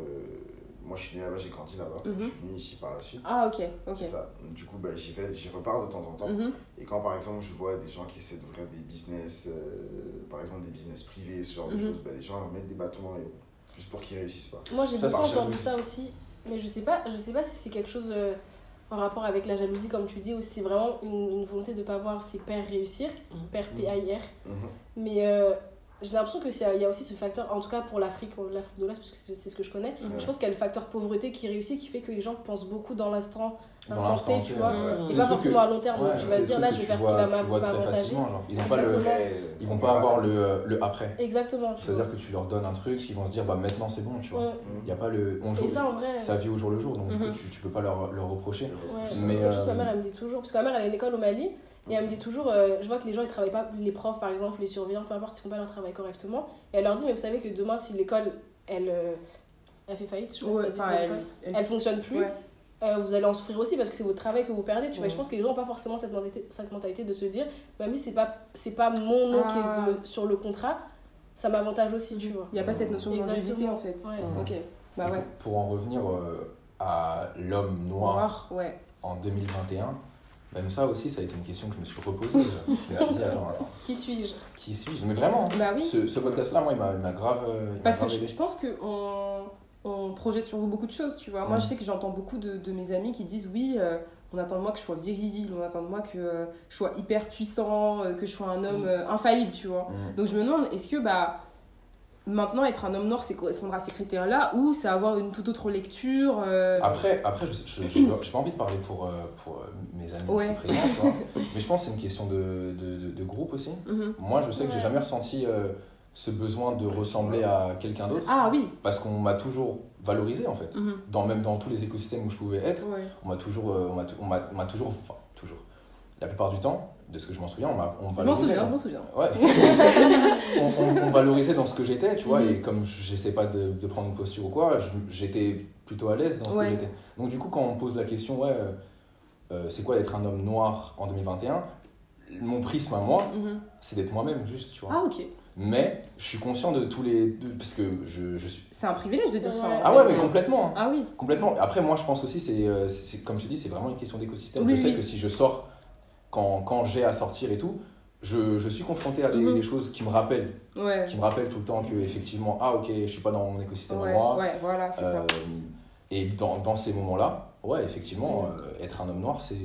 F: moi je suis né là-bas, j'ai grandi là-bas,
A: Mhm.
F: je suis venu ici par la suite.
A: Ah, ok, ok.
F: Ça. Du coup, bah, j'y vais, j'y repars de temps en temps.
A: Mhm.
F: Et quand par exemple je vois des gens qui essaient d'ouvrir des business, euh, par exemple des business privés, ce genre de
A: Mhm.
F: choses, bah, les gens mettent des bâtons dans les roues, juste pour qu'ils réussissent pas.
B: Moi j'ai beaucoup entendu ça aussi, mais je sais pas, je sais pas si c'est quelque chose euh, en rapport avec la jalousie comme tu dis ou si c'est vraiment une, une volonté de pas voir ses pères réussir,
E: Mhm.
B: père P-A-I-R.
F: Mhm.
B: Mais euh, j'ai l'impression que c'est- il y a aussi ce facteur, en tout cas pour l'Afrique, l'Afrique de l'Ouest parce que c'est c'est ce que je connais. Je pense qu'il y a le facteur pauvreté qui réussit, qui fait que les gens pensent beaucoup dans l'instant, l'instant T, tu vois.
D: ouais.
E: Mhm.
B: Et
D: C'est
B: pas forcément
D: que-
B: à long terme,
D: Ouais,
B: tu vas dire là je vais faire ce qui va m'avantager.
D: Ils vont pas le, ils vont
F: on
D: pas avoir le, euh, le après.
B: Exactement.
D: C'est-à-dire que tu leur donnes un truc, ils vont se dire bah maintenant c'est bon, tu vois. Il y a pas le on joue
B: Et ça en vrai.
D: sa vie au jour le jour, donc
A: Mhm.
D: tu, tu peux pas leur, leur reprocher. Mais,
B: c'est quelque chose que
D: euh,
B: ma mère elle me dit toujours parce que ma mère elle a une école au Mali et elle me dit toujours euh, je vois que les gens ils travaillent pas les profs par exemple les surveillants peu importe ils font pas leur travail correctement et elle leur dit mais vous savez que demain si l'école elle euh, elle fait faillite je si
A: Ouais,
B: ça pour
A: elle, elle-
B: elle fonctionne plus
A: Ouais.
B: euh, vous allez en souffrir aussi parce que c'est votre travail que vous perdez tu vois je pense que les gens n'ont pas forcément cette mentalité, cette mentalité de se dire même si c'est pas c'est pas mon nom qui
A: Ah.
B: est de- sur le contrat ça m'avantage aussi tu vois
A: Il n'y a pas cette notion de longévité en fait. Ok. Bah ouais.
D: Pour en revenir euh, à l'homme noir,
A: Noir, ouais.
D: en 2021, même ça aussi, ça a été une question que je me suis reposée. je me suis dit, attends, attends,
B: qui suis-je?
D: Qui suis-je? Mais vraiment,
A: Bah oui.
D: ce, ce podcast-là, moi, il m'a grave. euh, il
A: Parce que je, pense qu'on on projette sur vous beaucoup de choses, tu vois. Moi, je sais que j'entends beaucoup de, de mes amis qui disent oui, euh, on attend de moi que je sois viril, on attend de moi que euh, je sois hyper puissant, euh, que je sois un homme
E: Mm.
A: infaillible, tu vois.
D: Mm.
A: Donc je me demande, est-ce que bah maintenant être un homme noir, c'est correspondre à ces critères-là ou c'est avoir une toute autre lecture euh,
D: Après, après je j'ai pas envie de parler pour, euh, pour euh, mes amis
A: Ouais.
D: présents, tu vois. mais je pense que c'est une question de, de, de- de groupe aussi.
A: mhm.
D: Moi, je sais que j'ai
B: Ouais.
D: jamais ressenti euh, ce besoin de ressembler à quelqu'un d'autre
A: Ah oui.
D: parce qu'on m'a toujours valorisé en fait.
A: Mhm.
D: Dans, même dans tous les écosystèmes où je pouvais être,
A: Ouais.
D: on m'a toujours, on m'a toujours, enfin, toujours, la plupart du temps, de ce que je m'en souviens, on m'a on
A: Je m'en
D: valorisait.
A: souviens, je
D: dans-
A: m'en souviens.
D: Ouais. on, on- valorisait dans ce que j'étais, tu vois,
A: Mhm.
D: et comme j'essaie pas de, de prendre une posture ou quoi, j'étais plutôt à l'aise dans ce
A: Ouais.
D: que j'étais. Donc du coup, quand on me pose la question, ouais, euh, euh, c'est quoi d'être un homme noir en 2021 Mon prisme à moi,
A: Mhm.
D: c'est d'être moi-même, juste, tu vois.
A: Ah ok.
D: Mais je suis conscient de tous les... parce que je, je suis...
A: C'est un privilège de dire ça.
B: Ouais.
A: fait.
D: Ah ouais, mais complètement. hein.
A: Ah oui.
D: Complètement. Après, moi, je pense aussi, c'est, euh, c'est- c'est- comme je te dis, c'est vraiment une question d'écosystème.
A: Oui,
D: je sais
A: oui.
D: que si je sors, quand, quand j'ai à sortir et tout, je, je suis confronté à des,
A: Mhm.
D: des choses qui me rappellent,
A: Ouais.
D: qui me rappellent tout le temps que, effectivement, ah ok, je suis pas dans mon écosystème à
A: Ouais,
D: moi.
A: ouais, voilà, c'est ça.
D: Euh, et dans, dans ces moments-là, ouais, effectivement, euh, être un homme noir, c'est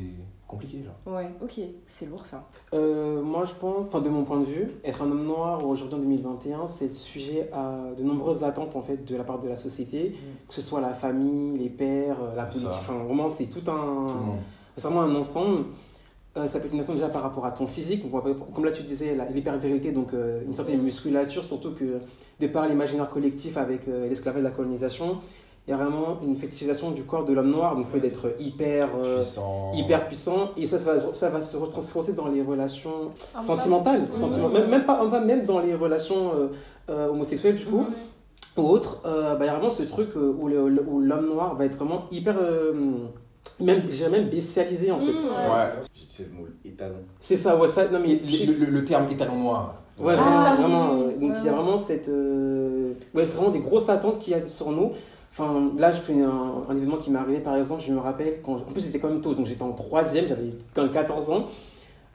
D: compliqué. Genre.
A: Ouais, ok. C'est lourd ça.
E: Euh, moi, je pense, enfin, de mon point de vue, être un homme noir aujourd'hui en 2021, c'est sujet à de nombreuses attentes en fait de la part de la société, que ce soit la famille, les pères, la politique. Enfin, vraiment, c'est tout un,
D: Tout le monde.
E: c'est vraiment un ensemble. Euh, ça peut être une attente déjà par rapport à ton physique, donc, on comme là tu disais, l'hypervirilité, donc euh, une certaine musculature, surtout que de par l'imaginaire collectif avec euh, l'esclavage et la colonisation, il y a vraiment une fétichisation du corps de l'homme noir, donc le fait d'être hyper, euh,
D: Puissant.
E: hyper puissant, et ça, ça va, ça va se retranscrire aussi dans les relations sentimentales, sentiment- même, même, pas, enfin, même dans les relations euh, euh, homosexuelles du coup, ou autres, euh, bah, il y a vraiment ce truc euh, où l'homme noir va être vraiment hyper, euh, même, dirais même bestialisé en fait.
B: Mmh.
D: Ouais.
F: C'est le mot étalon.
E: C'est ça, ouais, ça, non mais...
D: Le, le- le terme étalon noir.
E: Ouais,
B: Ah,
E: vraiment,
B: oui,
E: vraiment, donc il y a
B: vraiment.
E: cette... euh, Ouais, c'est vraiment des grosses attentes qu'il y a sur nous. Enfin, là, je fais un, un événement qui m'est arrivé, par exemple, je me rappelle, quand, en plus c'était quand même tôt, donc j'étais en troisième, j'avais quand même 14 ans.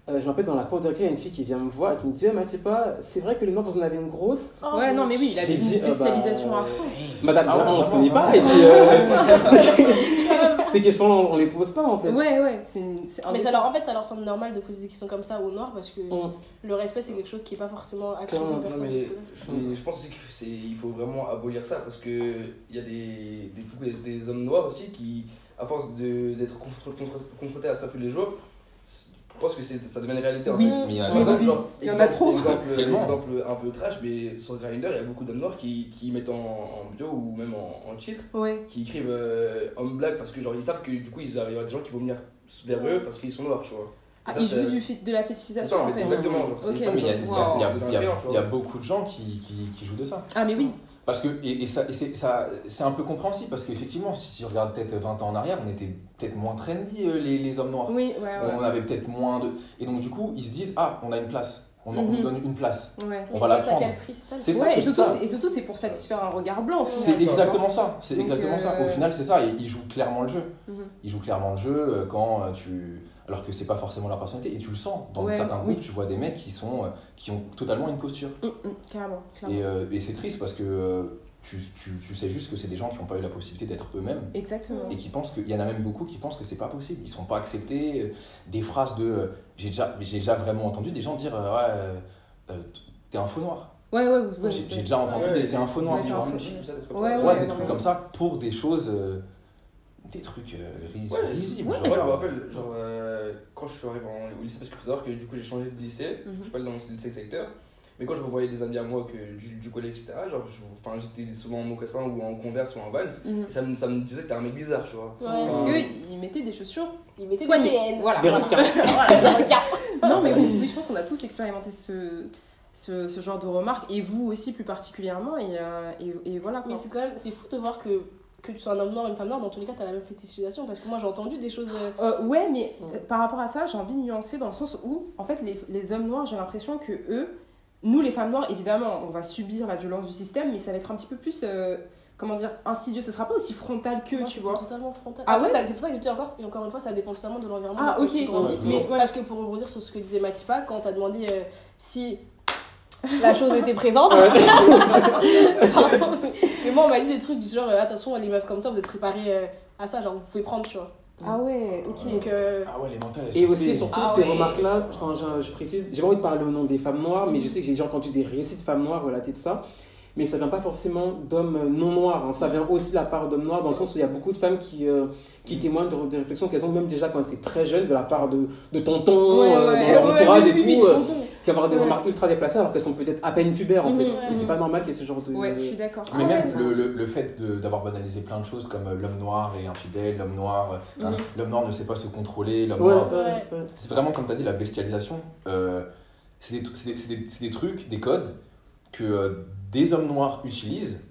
E: Euh, je me rappelle dans la cour de récré, il y a une fille qui vient me voir et qui me dit, ah, pas, c'est vrai que le Nord, vous en avez une grosse.
B: Oh,
A: ouais, non, mais oui, il a
E: J'ai
A: une
E: dit, euh, bah,
A: spécialisation à fond.
E: Madame,
D: Ah
E: on se
D: vraiment,
E: connaît pas, et puis euh, ces questions, on les pose pas en fait.
A: Ouais, ouais, c'est une-
B: Mais ça leur, en fait, ça leur semble normal de poser des questions comme ça aux noirs parce que
E: On-
B: le respect, c'est quelque chose qui est pas forcément acquis aux
G: Non,
B: personnes.
G: mais je, je pense aussi qu'il faut vraiment abolir ça parce que il y a des, des, des, des hommes noirs aussi qui, à force d'être confrontés à ça tous les jours, pense que c'est- ça devient une réalité. en
A: Oui.
G: fait.
D: Mais il y en a
G: Par
A: Oui,
G: exemple,
A: oui,
G: genre,
A: Il y en a
G: exemple-
A: trop.
G: Exemple,
D: Tellement.
G: exemple un peu trash, mais sur Grindr, il y a beaucoup d'hommes noirs qui, qui mettent en, en bio ou même en, en titre,
A: Ouais.
G: qui écrivent euh, homme black parce que genre ils savent que du coup ils arrivent à des gens qui vont venir vers eux parce qu'ils sont noirs, tu vois.
A: Ah,
G: Ça,
A: il
G: c'est-
A: joue du fait- de la fétichisation
G: ça,
A: en fait.
G: exactement.
D: Mais il y a, y y y beaucoup de gens qui, qui, qui jouent de ça.
A: Ah, mais oui.
D: Parce que, et, et ça, et c'est, ça, c'est un peu compréhensible parce qu'effectivement, si tu regardes peut-être 20 ans en arrière, on était peut-être moins trendy, euh, les, les hommes noirs.
A: Oui, ouais, ouais.
D: On avait peut-être moins de. Et donc, du coup, ils se disent Ah, on a une place. On, on
A: Mhm.
D: nous donne une place.
A: Ouais.
D: On va la prendre.
B: quel prix, c'est ça le
D: C'est ça,
A: et
D: c'est
A: surtout,
D: ça.
A: et surtout, c'est pour satisfaire un regard blanc.
D: C'est exactement ça. C'est
A: Donc,
D: exactement ça.
A: euh,
D: Au final, c'est ça. Et ils jouent clairement le jeu.
A: Mhm.
D: Ils jouent clairement le jeu euh, quand euh, tu. Alors que c'est pas forcément leur personnalité. Et tu le sens. Dans
A: Ouais,
D: certains
A: oui.
D: groupes, tu vois des mecs qui, sont, euh, qui ont totalement une posture.
A: Hum, hum, Carrément. clairement.
D: Et, euh, et c'est triste parce que euh, tu, tu, tu sais juste que c'est des gens qui n'ont pas eu la possibilité d'être eux-mêmes.
A: Exactement.
D: Et qui pensent que. Il y en a même beaucoup qui pensent que c'est pas possible. Ils sont pas acceptés. Des phrases de. J'ai déjà, j'ai déjà vraiment entendu des gens dire Ouais, t'es un faux noir.
A: Ouais, ouais, ouais. ouais,
D: J'ai déjà entendu
G: Ouais,
D: des t'es un faux noir.
A: ouais,
D: tu vois.
G: des trucs
A: Ouais,
D: des comme ça pour des choses. Des trucs euh, ris-
G: Ouais,
D: risibles.
A: ouais,
D: genre,
G: je me rappelle, genre, euh, quand je suis arrivé au lycée, parce qu'il faut savoir que du coup, j'ai changé de lycée,
A: Mhm.
G: je suis pas dans le lycée secteur, mais quand je revoyais des amis à moi que, du, du collège, etc., genre, j'étais souvent en mocassin ou en converse ou en vans,
A: Mhm.
G: ça, me- ça me disait que t'es un mec bizarre, tu vois.
B: Ouais.
A: Parce
G: Ouais.
A: qu'ils mettaient des chaussures
B: Il mettait
A: soignées.
B: des TN.
A: Voilà.
E: Des
A: voilà.
E: requins.
A: Voilà, des requins. Non, mais oui, oui, je pense qu'on a tous expérimenté ce, ce, ce genre de remarques, et vous aussi plus particulièrement, et, euh, et, et voilà. quoi.
B: Mais c'est quand même c'est fou de voir que que tu sois un homme noir ou une femme noire, dans tous les cas, t'as la même fétichisation. Parce que moi, j'ai entendu des choses. euh,
A: Euh, ouais, mais euh, par rapport à ça, j'ai envie de nuancer dans le sens où, en fait, les, les hommes noirs, j'ai l'impression que eux, nous les femmes noires, évidemment, on va subir la violence du système, mais ça va être un petit peu plus, euh, comment dire, insidieux. Ce sera pas aussi frontal que,
B: moi,
A: tu vois.
B: totalement frontal.
A: Ah ouais
B: c'est pour ça que je dis encore, et encore une fois, ça dépend totalement de l'environnement.
A: Ah, ok.
B: tu
A: mais ouais.
B: Parce que pour rebondir sur ce que disait Matipa, quand t'as demandé euh, si la chose était présente. Pardon. Mais moi, on m'a dit des trucs du genre, euh, attention, les meufs comme toi, vous êtes préparées euh, à ça, genre vous pouvez prendre, tu vois.
A: Ah ouais, ok.
B: Donc, euh,
D: Ah ouais, les mentales,
E: Et aussi, surtout,
A: Ah
E: ces
A: ouais.
E: remarques-là, je précise, j'ai pas envie de parler au nom des femmes noires, mais je sais que j'ai déjà entendu des récits de femmes noires relater de ça. Mais ça vient pas forcément d'hommes non noirs, hein. ça vient aussi de la part d'hommes noirs, dans le sens où il y a beaucoup de femmes qui, euh, qui témoignent de, des réflexions qu'elles ont même déjà quand elles étaient très jeunes, de la part de, de tontons,
A: Ouais,
E: euh, dans leur
A: ouais,
E: entourage et tout, euh, qui avoir des
A: Ouais.
E: remarques ultra déplacées alors qu'elles sont peut-être à peine pubères en
A: Mhm,
E: fait. Et c'est pas normal qu'il y ait ce genre de.
A: Ouais, je suis d'accord.
D: Mais
A: Ah
D: même
A: ouais,
D: le, le, le fait de- d'avoir banalisé plein de choses comme euh, l'homme noir est infidèle, l'homme noir, euh,
A: Mhm.
D: hein, l'homme noir ne sait pas se contrôler, l'homme
E: Ouais,
D: noir.
E: ouais,
B: Ouais.
E: ouais.
D: C'est vraiment comme tu as dit, la bestialisation. euh, c'est des, des, c'est des- c'est des trucs, des codes que euh, des hommes noirs utilisent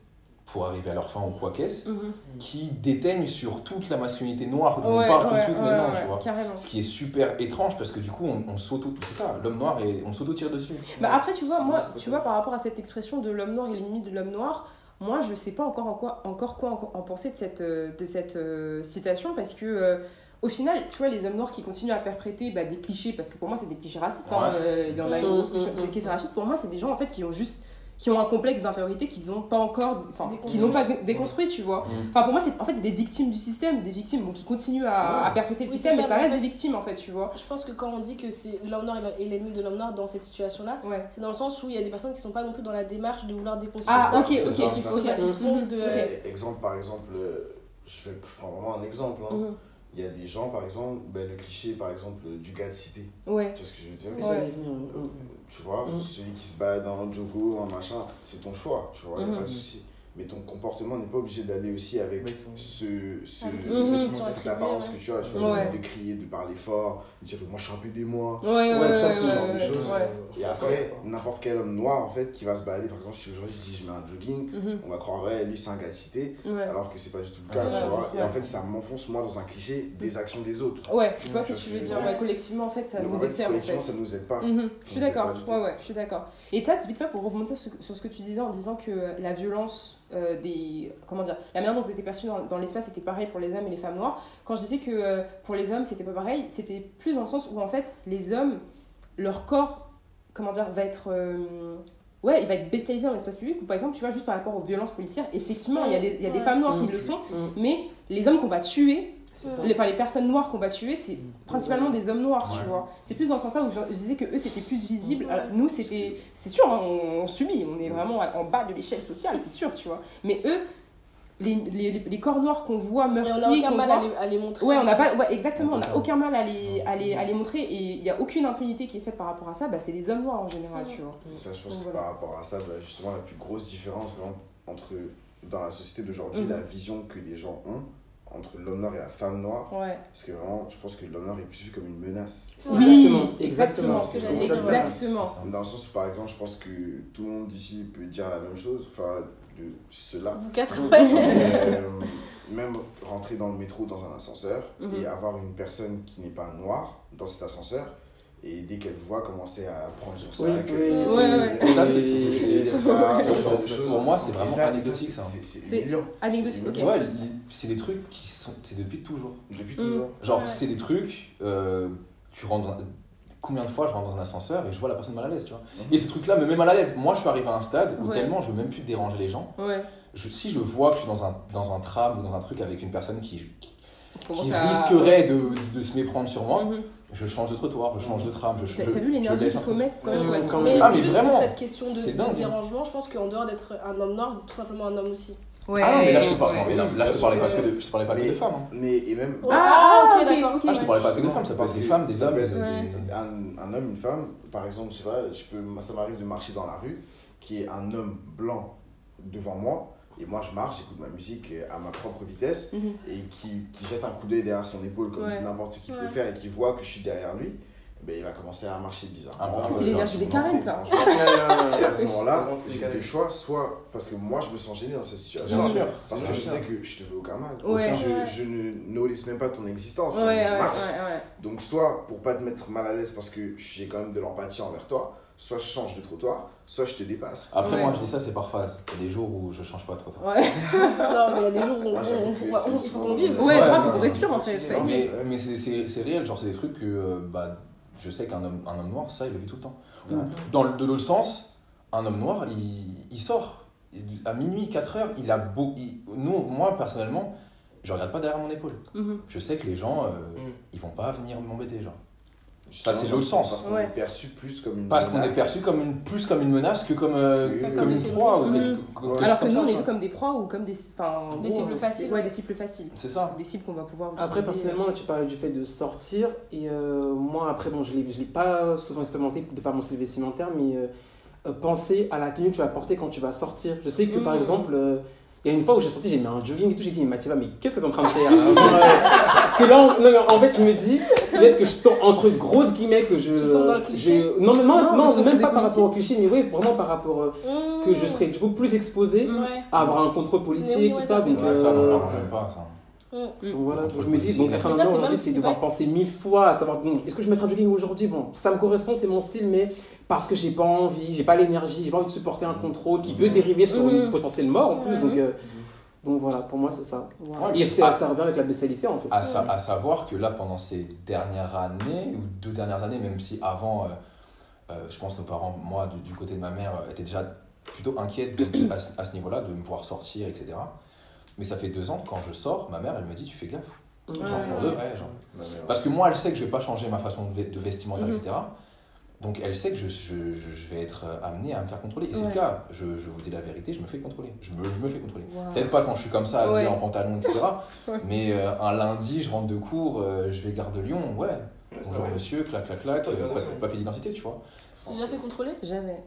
D: pour arriver à leur fin ou quoi qu'est-ce,
A: Mhm.
D: qui déteignent sur toute la masculinité noire dont
A: Ouais,
D: on parle tout de suite
A: ouais,
D: maintenant,
A: ouais,
D: tu vois.
A: Carrément.
D: Ce qui est super étrange parce que du coup, on, on s'auto. C'est ça, l'homme noir, et on s'auto-tire dessus.
A: Bah après, tu vois, moi, tu vois, par rapport à cette expression de l'homme noir et limites de l'homme noir, moi, je sais pas encore en quoi, encore quoi en, en penser de cette, euh, de cette euh, citation parce que. euh, au final, tu vois, les hommes noirs qui continuent à perpréter bah, des clichés, parce que pour moi, c'est des clichés racistes. hein, euh, il y en a une
E: Mm,
A: grosse
E: mm,
A: cliché-
E: mm.
A: racistes. Pour moi, c'est des gens en fait qui ont juste qui ont un complexe d'infériorité qu'ils n'ont pas encore enfin
B: Déconstruit.
A: qu'ils n'ont pas déconstruit tu vois
D: Mm.
A: enfin pour moi c'est en fait c'est des victimes du système des victimes bon, qui continuent à, à perpréter le
B: Oui,
A: système mais
B: ça, en
A: reste
B: fait-
A: des victimes en fait tu vois
B: je pense que quand on dit que c'est l'homme noir est l'ennemi de l'homme noir dans cette situation-là,
A: ouais
B: c'est dans le sens où il y a des personnes qui sont pas non plus dans la démarche de vouloir déconstruire
A: ah
B: ça.
A: ok ok
F: ça,
A: qui
F: ça.
A: se
B: de.
F: Exemple par exemple, euh, je, vais, je prends vraiment un exemple. hein.
A: Mhm.
F: Il y a des gens par exemple, ben, le cliché par exemple du gars de cité.
A: ouais
F: Tu vois ce que je veux dire?
A: Ouais.
E: venir, ouais.
F: Tu vois,
E: Mhm.
F: celui qui se balade en jogo, en machin, c'est ton choix, tu vois, y a
A: Mhm.
F: pas de souci. Mais ton comportement n'est pas obligé d'aller aussi avec ce, ce,
A: les
F: cette- apparence que tu as, tu vois,
A: Ouais.
F: de crier, de parler fort, de dire que moi je suis un peu des moi.
A: ouais ouais ouais,
F: ça,
A: ouais,
F: ce genre de
A: ouais,
F: choses.
A: ouais.
F: Et après, n'importe quel homme noir en fait qui va se balader, par exemple, si aujourd'hui je dis je mets un jogging,
A: Mhm.
F: on va croire, ouais, lui c'est un gars de cité,
A: Ouais.
F: alors que c'est pas du tout le cas,
A: Ouais,
F: tu vois.
A: ouais.
F: Et en fait, ça m'enfonce moi dans un cliché des actions des autres.
A: Ouais, je vois ce que tu veux dire. collectivement, en fait, ça nous dessert, en
F: collectivement,
A: fait.
F: ça nous aide pas.
A: Mhm, je suis d'accord. Ouais, ouais, je suis d'accord. Et Taz, vite fait pour rebondir sur, sur ce que tu disais en disant que la violence euh, des. Comment dire La manière dont était perçue dans, dans l'espace était pareil pour les hommes et les femmes noires. Quand je disais que euh, pour les hommes c'était pas pareil, c'était plus dans le sens où en fait les hommes, leur corps, comment dire, va être. euh, Ouais, il va être bestialisé dans l'espace public, ou par exemple, tu vois, juste par rapport aux violences policières, effectivement, il y a des, il y a des femmes noires qui
E: Mhm.
A: le sont,
E: Mhm.
A: mais les hommes qu'on va tuer. Les, enfin, les personnes noires qu'on va tuer, c'est principalement des hommes noirs, tu vois. C'est plus dans ce sens-là où je, je disais que eux c'était plus visible. Alors, nous c'était, c'est sûr, hein, on, on subit, on est vraiment en bas de l'échelle sociale, c'est sûr, tu vois. Mais eux, les, les, les corps noirs qu'on voit
B: Et on
A: meurtriers,
B: a aucun mal
A: voit-
B: à les, à les montrer.
A: Ouais, on
B: aussi.
A: pas, ouais, exactement, on n'a aucun mal à les, à les, à les montrer et il n'y a aucune impunité qui est faite par rapport à ça, bah, c'est les hommes noirs en général, tu vois.
F: Ça, je pense
A: Donc
F: que
A: voilà.
F: par rapport à ça, bah, justement, la plus grosse différence vraiment, entre, dans la société d'aujourd'hui,
A: Mhm.
F: la vision que les gens ont entre l'homme noir et la femme noire,
A: Ouais.
F: parce que vraiment, je pense que l'homme noir est plus vu comme une menace.
A: Oui,
E: Exactement, exactement.
F: Dans le sens où, par exemple, je pense que tout le monde d'ici peut dire la même chose. Enfin, de cela.
B: Vous quatre, ouais.
F: Euh, même rentrer dans le métro dans un ascenseur
A: Mhm.
F: et avoir une personne qui n'est pas noire dans cet ascenseur et dès qu'elle voit commencer à prendre sur ça
E: Oui,
F: que-
E: oui.
A: Ouais, ouais.
D: Ça, c'est- c'est- c'est-
F: c'est pas-
D: c'est-
F: ce genre de
D: c'est-
F: choses.
D: pour moi, c'est vraiment
F: ça-
D: anecdotique,
F: ça, c'est- C'est
A: C'est
F: humiliant.
A: anecdotique,
F: C'est.
D: Ouais, des trucs qui sont. C'est depuis toujours.
F: Depuis
A: Mm.
F: toujours.
D: Genre,
B: Ouais.
D: c'est des trucs. euh, tu rentres dans- Combien de fois je rentre dans un ascenseur et je vois la personne mal à l'aise, tu vois.
F: Mhm.
D: Et ce truc-là me met mal à l'aise. Moi, je suis arrivé à un stade où
A: Ouais.
D: tellement je veux même plus déranger les gens.
A: Ouais.
D: Je- si je vois que je suis dans un, dans un tram ou dans un truc avec une personne qui, qui,
A: Commence
D: qui
A: à-
D: risquerait de, de se méprendre sur moi,
A: Mhm.
D: Je change de trottoir, je change de tram. Je, je-
A: t'as vu
D: je
A: l'énergie qu'il faut mettre quand même
E: Ouais, quand
B: Mais
E: même.
D: Ah, mais
B: juste pour cette question de,
D: C'est
B: de
D: dingue.
B: dérangement, je pense qu'en dehors d'être un homme noir, c'est tout simplement un homme aussi.
A: Ouais.
D: Ah non, mais là, je te parle,
A: ouais.
D: non, mais là, là, je te parlais pas que de, je te parlais pas que
F: Mais-
D: de femmes. hein.
F: Mais, et même.
B: Ouais.
A: Ah,
B: Ah,
A: ok,
B: d'accord.
A: ok.
D: Ah, je te parlais pas que de femmes, ça être des femmes, des hommes. des- des-
F: un, un homme, une femme, par exemple, je sais pas, je peux, ça m'arrive de marcher dans la rue, qui est un homme blanc devant moi, et moi je marche, j'écoute ma musique à ma propre vitesse,
A: Mhm.
F: et qui, qui jette un coup d'œil derrière son épaule comme
A: Ouais.
F: n'importe qui peut faire, et qui voit que je suis derrière lui, ben, il va commencer à marcher
D: Ah,
F: bizarrement.
D: bah,
A: Ça, c'est
D: ouais,
A: l'énergie des Karen, ça.
F: Et à ce moment-là, j'ai deux choix, soit parce que moi je me sens gêné dans cette situation,
D: Bien sûr.
F: parce que je sais que je te veux aucun mal.
A: Ouais.
F: Je,
B: Ouais.
F: je ne notice même pas ton existence.
A: Ouais, ouais,
F: je
A: ouais,
F: marche.
A: ouais.
F: Donc, soit pour pas te mettre mal à l'aise parce que j'ai quand même de l'empathie envers toi, soit je change de trottoir, soit je te dépasse.
D: Après,
A: Ouais.
D: moi, je dis ça, c'est par phase. Il y a des jours où je change pas trop. tard.
A: Ouais,
B: Non, mais il y a des jours où on,
F: Moi,
B: on- faut qu'on vive.
A: ouais,
D: Ouais,
A: faut qu'on respire en fait.
D: Mais, mais c'est- c'est c'est réel, genre, c'est des trucs que euh, bah, je sais qu'un homme, un homme noir, ça, il le vit tout le temps. Ou,
F: Ouais.
D: Dans le, de l'autre sens, un homme noir, il, il sort. Il- à minuit, 4 heures, il a beau. il- nous, moi, personnellement, je regarde pas derrière mon épaule.
A: Mhm.
D: Je sais que les gens, euh,
G: Mm.
D: ils vont pas venir m'embêter, genre.
F: Justement,
D: c'est l'autre sens.
F: Parce qu'on
A: Ouais.
F: est perçu plus comme une
D: Parce qu'on est
F: menace.
D: perçu comme une, plus comme une menace que comme, euh, comme
B: comme
D: une proie. ou
A: Mhm.
F: Alors
A: que nous,
D: ça,
A: on est vu comme des proies ou comme des.
B: Des cibles faciles.
A: Ouais, des cibles faciles.
D: C'est ça.
A: Des cibles qu'on va pouvoir
E: Après,
A: utiliser.
E: personnellement, là, tu parlais du fait de sortir. Et euh, moi, après, bon, je ne l'ai pas souvent expérimenté de par mon style vestimentaire, mais euh, penser à la tenue que tu vas porter quand tu vas sortir. Je sais que, par
A: Mm.
E: exemple, euh, il y a une fois où j'ai sorti, j'ai mis un jogging et tout, j'ai dit, Mathilda, mais qu'est-ce que tu es en train de faire là euh, Que là, on- non, mais en fait, je me dis, peut-être que je tombe entre grosses guillemets que je.
B: Tu tombes dans le cliché
E: je- Non, mais non, même pas par rapport au cliché, mais oui, vraiment par rapport. euh,
B: Mmh.
E: que je serais du coup plus exposé à avoir un contrôle policier et tout
B: ouais,
E: ça. donc,
B: vrai.
D: Ouais, ça,
E: euh,
D: pas, ça.
E: Donc voilà,
D: Contrôle
E: je me dis, donc
B: c'est
E: aujourd'hui, c'est devoir penser mille fois à savoir, bon, est-ce que je vais mettre un jogging aujourd'hui? Bon, ça me correspond, c'est mon style, mais parce que j'ai pas envie, j'ai pas l'énergie, j'ai pas envie de supporter un contrôle qui peut
F: Mhm.
E: dériver sur une
A: Mhm.
E: potentielle mort en plus.
B: Mhm.
E: Donc, euh, donc voilà, pour moi, c'est ça.
A: Wow.
E: Et
D: Ah.
E: ça revient avec la bestialité en fait.
D: À, sa- à savoir que là, pendant ces dernières années, ou deux dernières années, même si avant, euh, euh, je pense nos parents, moi, du, du côté de ma mère, étaient déjà plutôt inquiètes de- à, à ce niveau-là, de me voir sortir, etc. Mais ça fait deux ans que quand je sors, ma mère, elle me dit, tu fais gaffe. Genre,
A: Ouais.
D: pour de vrai, genre. Parce que moi, elle sait que je vais pas changer ma façon de, de vestimentaire,
A: Mhm.
D: etc. Donc elle sait que je, je, vais être euh, amené à me faire contrôler. Et c'est le cas, je, je vous dis la vérité, je me fais contrôler. Je me, je me fais contrôler.
A: Wow.
D: Peut-être pas quand je suis comme ça,
A: Ouais.
D: en pantalon, etc.
A: Ouais.
D: Mais euh, un lundi, je rentre de cours, euh, je vais gare de Lyon, ouais. Bonjour
G: vrai.
D: monsieur, clac, clac, clac, euh, papier d'identité, tu vois.
B: Tu t'es déjà fait contrôler?
A: Jamais.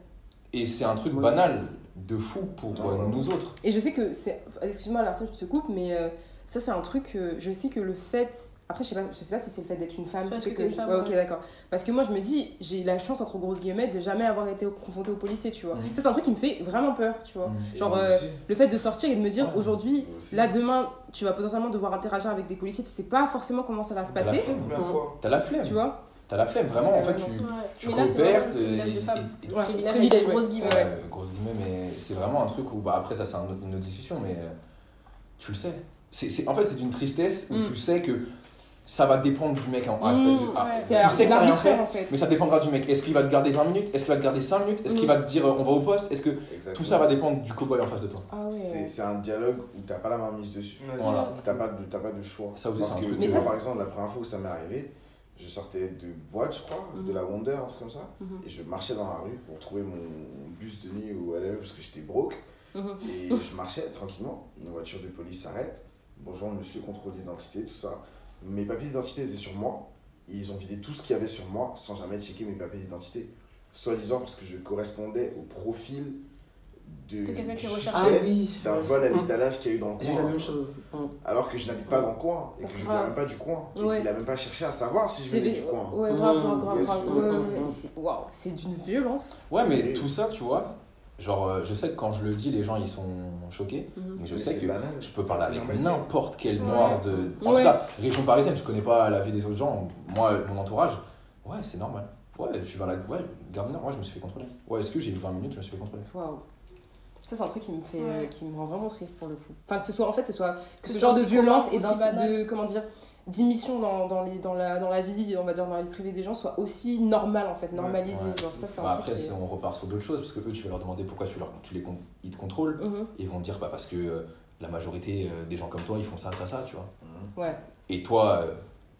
D: Et c'est un truc
E: Ouais.
D: banal, de fou pour euh,
F: ouais.
D: nous autres.
A: Et je sais que c'est. Excuse-moi, Larson, je te coupe, mais euh, ça, c'est un truc. euh, je sais que le fait. Après, je sais pas, je sais pas si c'est le fait d'être une femme.
B: C'est parce que t'es une femme,
A: Ouais, ok, d'accord. Parce que moi, je me dis, j'ai la chance, entre grosses guillemets, de jamais avoir été confrontée au policier, tu vois.
D: Mhm.
A: Ça, c'est un truc qui me fait vraiment peur, tu vois.
F: Et
A: Genre, euh. Le fait de sortir et de me dire, aujourd'hui, là, demain, tu vas potentiellement devoir interagir avec des policiers, tu sais pas forcément comment ça va se
D: T'as la
A: passer,
D: flemme.
G: Première fois.
D: T'as la flemme.
A: tu vois.
D: T'as la flemme, vraiment. En fait, tu,
B: Ouais.
D: tu
B: Mais là, c'est vraiment
D: coopères.
B: le privilège
D: et-
B: de femme.
D: et- et-
A: Ouais,
B: Privilège avec
A: privilège,
B: des grosses
A: ouais.
B: guillemets.
A: Ouais.
D: Ouais, grosse guillemets, mais c'est vraiment un truc où, bah, après, ça, c'est une autre discussion, mais euh, tu le sais. C'est, c'est- en fait, c'est une tristesse où
A: Mm.
D: tu sais que ça va dépendre du mec. En,
A: Mmh,
D: à-
B: ouais.
A: C'est
D: tu sais que t'as rien fait,
A: en fait.
D: mais ça dépendra du mec. Est-ce qu'il va te garder 20 minutes? Est-ce qu'il va te garder 5 minutes? Est-ce qu'il
A: Mm.
D: va te dire euh, on va au poste? Est-ce que
F: Exactement.
D: tout ça va dépendre du cowboy en face de toi?
A: Ah
F: C'est
A: ouais.
F: c'est un dialogue où t'as pas la main mise dessus.
D: Voilà.
F: T'as pas, de- t'as pas de choix.
D: Ça aussi,
F: Parce
D: c'est un
F: que
D: truc
A: Mais
F: moi,
A: ça,
F: par exemple, la première fois où ça m'est arrivé, je sortais de boîte, je crois,
A: Mhm.
F: de la Wonder, un truc comme ça,
A: Mhm.
F: et je marchais dans la rue pour trouver mon bus de nuit ou whatever, parce que j'étais broke.
A: Mhm.
F: Et je marchais tranquillement, une voiture de police s'arrête. Bonjour monsieur, contrôle d'identité, tout ça. Mes papiers d'identité étaient sur moi. Et ils ont vidé tout ce qu'il y avait sur moi sans jamais checker mes papiers d'identité. Soi-disant parce que je correspondais au profil de,
B: De quelqu'un qui
F: du
B: recherchait.
E: Ah oui,
F: d'un vol à
E: Mm.
F: l'étalage qu'il y a eu dans le
E: eu la
F: coin.
E: même chose. Mm.
F: Alors que je n'habite pas dans le coin et que je ne viens même pas du coin. Et qu'il a même pas cherché à savoir si je
A: C'est
F: venais du coin.
A: Ouais, grave, grave, grave,
F: c'est-
A: d'une violence.
D: Ouais, mais tout ça, tu vois, Genre, euh, je sais que quand je le dis, les gens ils sont choqués.
A: Mhm.
D: Mais je
F: Mais
D: sais que
F: banal.
D: je peux parler avec n'importe quel noir de. En
A: Ouais.
D: tout cas, région parisienne, je connais pas la vie des autres gens. Moi, mon entourage, ouais, c'est normal. Ouais, tu vas à la. Ouais, Nord, ouais, je me suis fait contrôler. Ouais, est-ce que j'ai eu 20 minutes, je me suis fait contrôler.
A: Waouh. Ça, c'est un truc qui me fait,
B: Ouais.
A: qui me rend vraiment triste pour le coup. Enfin, que ce soit, en fait, que ce soit, que
B: Que
A: ce genre de violence et de, comment dire, d'immission dans, dans, les, dans, la, dans la vie, on va dire, dans la vie privée des gens soit aussi normal, en fait, normalisé.
D: Ouais.
A: Genre, ça, c'est
D: Bah, après,
A: qui-
D: on repart sur d'autres choses, parce que eux, tu vas leur demander pourquoi tu, leur, tu les, con- ils te contrôlent.
A: Mhm.
D: Ils vont te dire, bah, parce que euh, la majorité euh, des gens comme toi, ils font ça, ça, ça, tu vois.
A: Ouais.
D: Et toi, euh,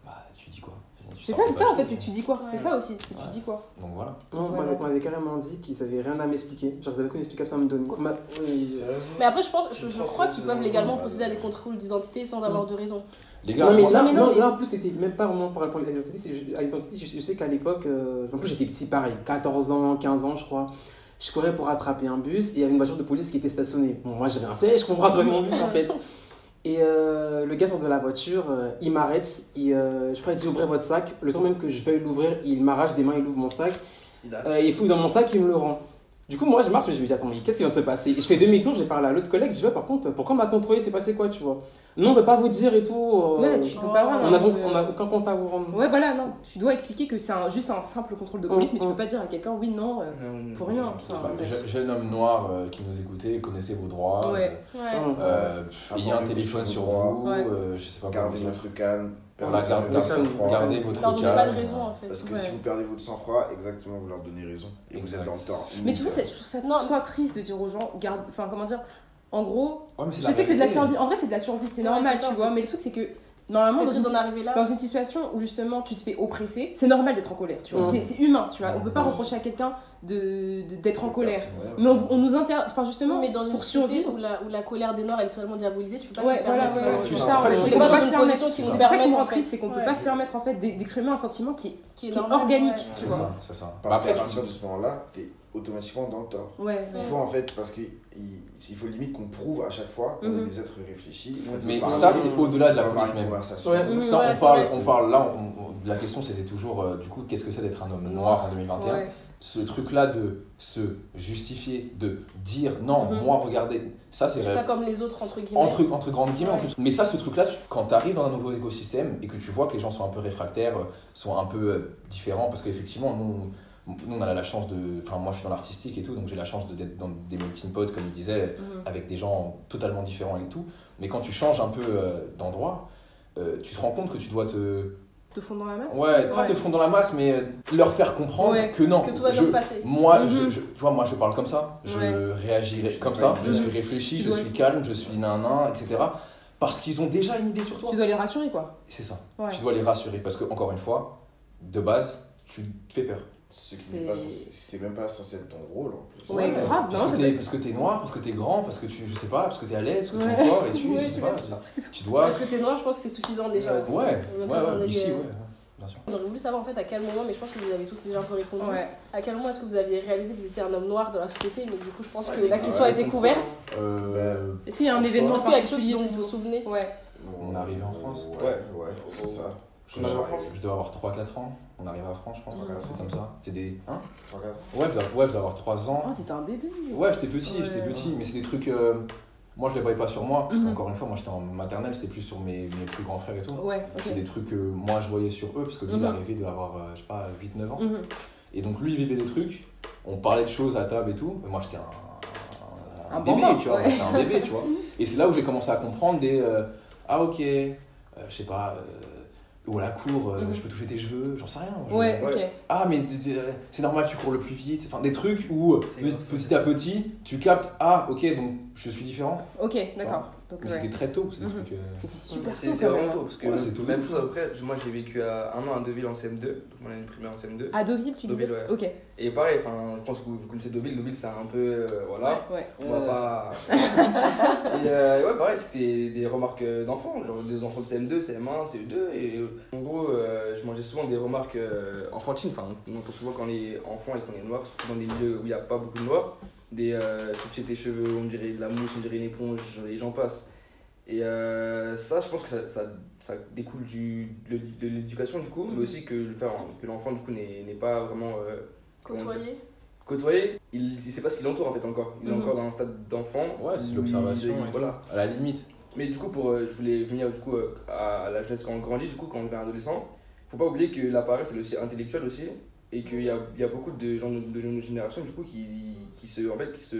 D: bah, tu dis quoi Tu
A: C'est ça, c'est ça, en fait, c'est tu dis quoi. C'est ça aussi, c'est tu dis quoi.
D: Donc voilà.
E: Non, on m'avait- on m'avait carrément dit qu'ils avaient rien à m'expliquer. Genre, ils avaient aucune explication à me donner. Ma- oui.
B: Mais après, je pense, je, je crois qu'ils peuvent légalement procéder à des contrôles d'identité sans avoir de raison.
D: Les gars,
E: Non, mais là,
A: mais non,
E: non,
A: mais-
E: là, en plus, c'était même pas vraiment par rapport à l'identité. c'est juste- À l'identité, je, je sais qu'à l'époque, euh, en plus, j'étais petit, pareil, 14 ans, 15 ans, je crois. Je courais pour attraper un bus et il y avait une voiture de police qui était stationnée. Bon, moi, j'ai rien fait, je comprends attraper mon bus en fait. Et euh, le gars sort de la voiture, euh, il m'arrête, il, euh, je crois qu'il dit ouvrez votre sac. Le temps même que je veuille l'ouvrir, il m'arrache des mains, il ouvre mon sac.
G: Il
E: il fouille dans mon sac, il me le rend. Du coup, moi, je marche, mais je me dis, attends, mais qu'est-ce qui va se passer? Et je fais demi-tour, j'ai parlé à l'autre collègue, je dis, ouais, par contre, pourquoi on m'a contrôlé? C'est passé quoi, tu vois? Non, on peut pas vous dire et tout. euh,
A: Ouais, tu t'as pas le droit,
E: on
A: non,
E: a,
A: de-
E: on a aucun compte à vous rendre.
A: Ouais, voilà, non. Tu dois expliquer que c'est un- juste un simple contrôle de police, mais tu
E: Mm,
A: peux pas dire à quelqu'un, oui, non, euh,
G: Non,
A: pour rien. Enfin,
D: je- jeune homme noir euh, qui nous écoutez, connaissez vos droits.
A: Ouais.
B: Ouais.
E: Hum.
D: Euh, ayez un téléphone
F: sur
D: vous,
A: Ouais.
D: euh, je sais pas comment
F: Gardez votre calme.
D: Voilà,
F: perdez
D: garde- gardez votre
B: pas de
D: calme.
B: raison en fait.
F: Parce que
A: Ouais.
F: si vous perdez votre sang-froid, exactement, vous leur donnez raison. Et vous êtes dans le tort.
A: Mais tu vois, c'est- je trouve ça triste de dire aux gens, garde, enfin comment dire, en gros,
D: Ouais,
A: je
D: la
A: sais que c'est de la survie, en vrai c'est de la survie, c'est normal, tu vois, mais le truc c'est que normalement dans une,
B: là.
A: dans une situation où justement tu te fais oppresser, c'est normal d'être en colère, tu vois,
E: Mhm.
A: c'est c'est humain, tu vois, on peut pas reprocher à quelqu'un de de- d'être en colère, mais on, on nous inter, enfin justement
B: Mais dans une
A: pour
B: société où la, où la colère des Noirs elle est totalement diabolisée, tu peux pas
A: ouais
B: te
A: voilà,
B: permettre
A: ouais,
B: ça.
A: c'est ça,
F: ça. C'est ça.
A: pas
B: une position qui nous
A: ça qui
B: permet,
A: triste, c'est qu'on peut pas se permettre en fait d'e- d'exprimer un sentiment qui est, organique,
D: C'est ça, c'est ça.
F: Parce qu'à partir de ce moment-là, t'es automatiquement dans le tort.
A: ouais, ouais.
F: Il faut en fait, parce qu'il il faut limite qu'on prouve à chaque fois qu'on
A: Mhm.
F: est des êtres réfléchis.
D: Mais ça, c'est au-delà de la police même.
E: Ouais.
A: Mhm.
D: Ça,
B: Ouais,
D: on,
B: c'est
D: parle,
B: vrai.
D: on parle là, on- on- la question c'était toujours euh, du coup, qu'est-ce que c'est d'être un homme noir en 2021
A: Ouais.
D: Ce truc-là de se justifier, de dire non,
A: Mhm.
D: moi regardez, ça c'est
B: Je suis pas comme les autres entre guillemets.
D: entre, entre grandes guillemets en
B: Ouais.
D: plus. Mais ça, ce truc-là, quand tu arrives dans un nouveau écosystème et que tu vois que les gens sont un peu réfractaires, euh, sont un peu euh, différents, parce qu'effectivement, nous, nous, on a la chance de. Enfin, moi, je suis dans l'artistique et tout, donc j'ai la chance de- d'être dans des melting pots, comme il disait,
A: Mhm.
D: avec des gens totalement différents et tout. Mais quand tu changes un peu euh, d'endroit, euh, tu te rends compte que tu dois te.
A: Te fondre dans la masse?
D: Ouais, pas te fondre dans la masse, mais euh, leur faire comprendre
A: Ouais.
D: que non.
B: Que tout va bien
D: je-
B: se passer.
D: moi,
A: Mhm.
D: je, je- tu vois, moi, je parle comme ça, je
A: Ouais.
D: réagirai comme ça, je suis réfléchi, je suis calme, je suis nanan, etc. Parce qu'ils ont déjà une idée sur toi.
A: Tu dois les rassurer quoi.
D: C'est ça.
A: Ouais.
D: Tu dois les rassurer parce que, encore une fois, de base, tu te fais peur.
F: Ce qui
A: C'est-
F: n'est pas censé- C'est même pas censé être ton rôle en plus.
A: Ouais, grave, non,
D: Parce
A: ça
D: que parce que t'es noir, parce que t'es grand, parce que tu, je sais pas, parce que t'es à l'aise, parce que
A: Ouais.
D: t'es fort et tu,
A: Ouais,
D: je sais pas, tu, dois.
B: Parce que t'es noir, je pense que c'est suffisant déjà.
G: Ouais.
D: Ouais, ouais, ouais, ici,
B: euh,
D: ouais, bien sûr.
B: On aurait voulu savoir en fait à quel moment, mais je pense que vous avez tous déjà un peu répondu.
A: Ouais.
B: À quel moment est-ce que vous aviez réalisé que vous étiez un homme noir dans la société Mais du coup, je pense que
G: Ouais,
B: la question
F: ouais,
B: a été couverte.
D: Euh,
A: Est-ce qu'il y a un événement
B: Est-ce qu'il y a quelque chose
A: particulier
B: dont vous vous souvenez?
A: Ouais.
D: On est arrivé en France.
F: Ouais, ouais, c'est ça.
D: Je dois avoir 3-4 ans. On arrive à France, je pense.
F: Ouais,
D: Un truc comme ça. C'est des. Hein
F: 3-4.
D: Ouais, je dois, ouais, je dois avoir 3 ans.
A: Oh, t'étais un bébé.
D: Ouais, j'étais petit,
A: Ouais.
D: j'étais petit, mais c'est des trucs. euh, moi, je les voyais pas sur moi, parce
A: Mhm.
D: qu'encore une fois, moi j'étais en maternelle, c'était plus sur mes, mes plus grands frères et tout.
A: Ouais,
D: C'est des trucs que moi je voyais sur eux, parce que lui il
A: Mhm.
D: arrivait d'avoir, euh, je sais pas, 8-9 ans.
A: Mhm.
D: Et donc lui il vivait des trucs, on parlait de choses à table et tout, mais moi j'étais un,
A: Un
D: bébé, tu vois,
A: ouais.
D: un bébé, tu vois. Et c'est là où j'ai commencé à comprendre des. euh, ah ok, euh, je sais pas, euh, ou à la cour, euh,
A: Mhm.
D: je peux toucher tes cheveux, j'en sais rien. je-
A: Ouais, ok.
D: ah mais c'est normal tu cours le plus vite enfin des trucs où petit à petit tu captes ah ok donc je suis différent
A: Ok, d'accord. Donc,
D: mais
A: ouais.
D: c'était très tôt c'est des
A: Mhm.
D: trucs euh,
A: c'est super
G: C'est
A: tôt
G: c'est vraiment tôt. Parce que
D: Ouais, c'est tôt.
G: même chose après, moi j'ai vécu à un an à Deauville en CM2, donc mon année primaire en CM2.
A: À Deauville, tu disais
G: Deauville, ouais.
A: Ok.
G: Et pareil, enfin, je pense que vous, connaissez Deauville. Deauville, c'est un peu. euh, voilà.
A: Ouais.
G: On va pas. et euh, ouais, pareil, c'était des remarques euh, d'enfants, genre des enfants de CM2, CM1, CE2. Et en gros, euh, je mangeais souvent des remarques euh, enfantines. Enfin, on entend souvent quand on est enfant et qu'on est noir, surtout dans des milieux où il n'y a pas beaucoup de noirs. Des euh, toucher tes cheveux, on dirait de la mousse, on dirait une éponge, et j'en passe. Et euh, ça, je pense que ça, ça, ça découle du, de, de l'éducation du coup, mais aussi que, le fait que l'enfant du coup n'est n'est pas vraiment. euh,
B: Côtoyer
G: côtoyer, il, il sait pas ce qui l'entoure en fait encore. Il est
A: Mhm.
G: encore dans un stade d'enfant.
D: Ouais, c'est l'observation
G: Voilà.
D: tout. À la limite.
G: Mais du coup, pour, euh, je voulais venir du coup euh, à la jeunesse quand on grandit, du coup quand on devient adolescent, faut pas oublier que la paresse elle est aussi intellectuelle aussi et qu'il y a, y a beaucoup de gens de, de notre génération du coup qui, qui se en fait qui se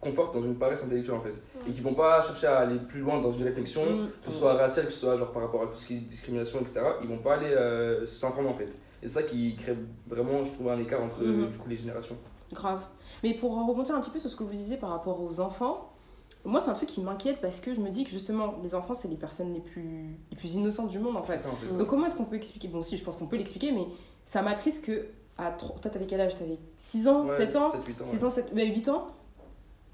G: confortent dans une paresse intellectuelle en fait. Et qui vont pas chercher à aller plus loin dans une réflexion
A: Mm.
G: que ce soit raciale que ce soit genre par rapport à tout ce qui est discrimination etc ils vont pas aller euh, s'informer en fait. Et c'est ça qui crée vraiment je trouve un écart entre euh, du coup les générations.
A: Grave. Mais pour rebondir un petit peu sur ce que vous disiez par rapport aux enfants, moi c'est un truc qui m'inquiète parce que je me dis que justement les enfants c'est les personnes les plus, les plus innocentes du monde en fait.
G: ça en fait.
A: Donc comment est-ce qu'on peut expliquer? Bon si je pense qu'on peut l'expliquer mais ça m'attriste que à toi t'avais quel âge? T'avais 6 ans,
G: Ouais,
A: 7 ans?
G: 7, 8 ans,
A: 6
G: ouais.
A: ans, 7, 8 ans?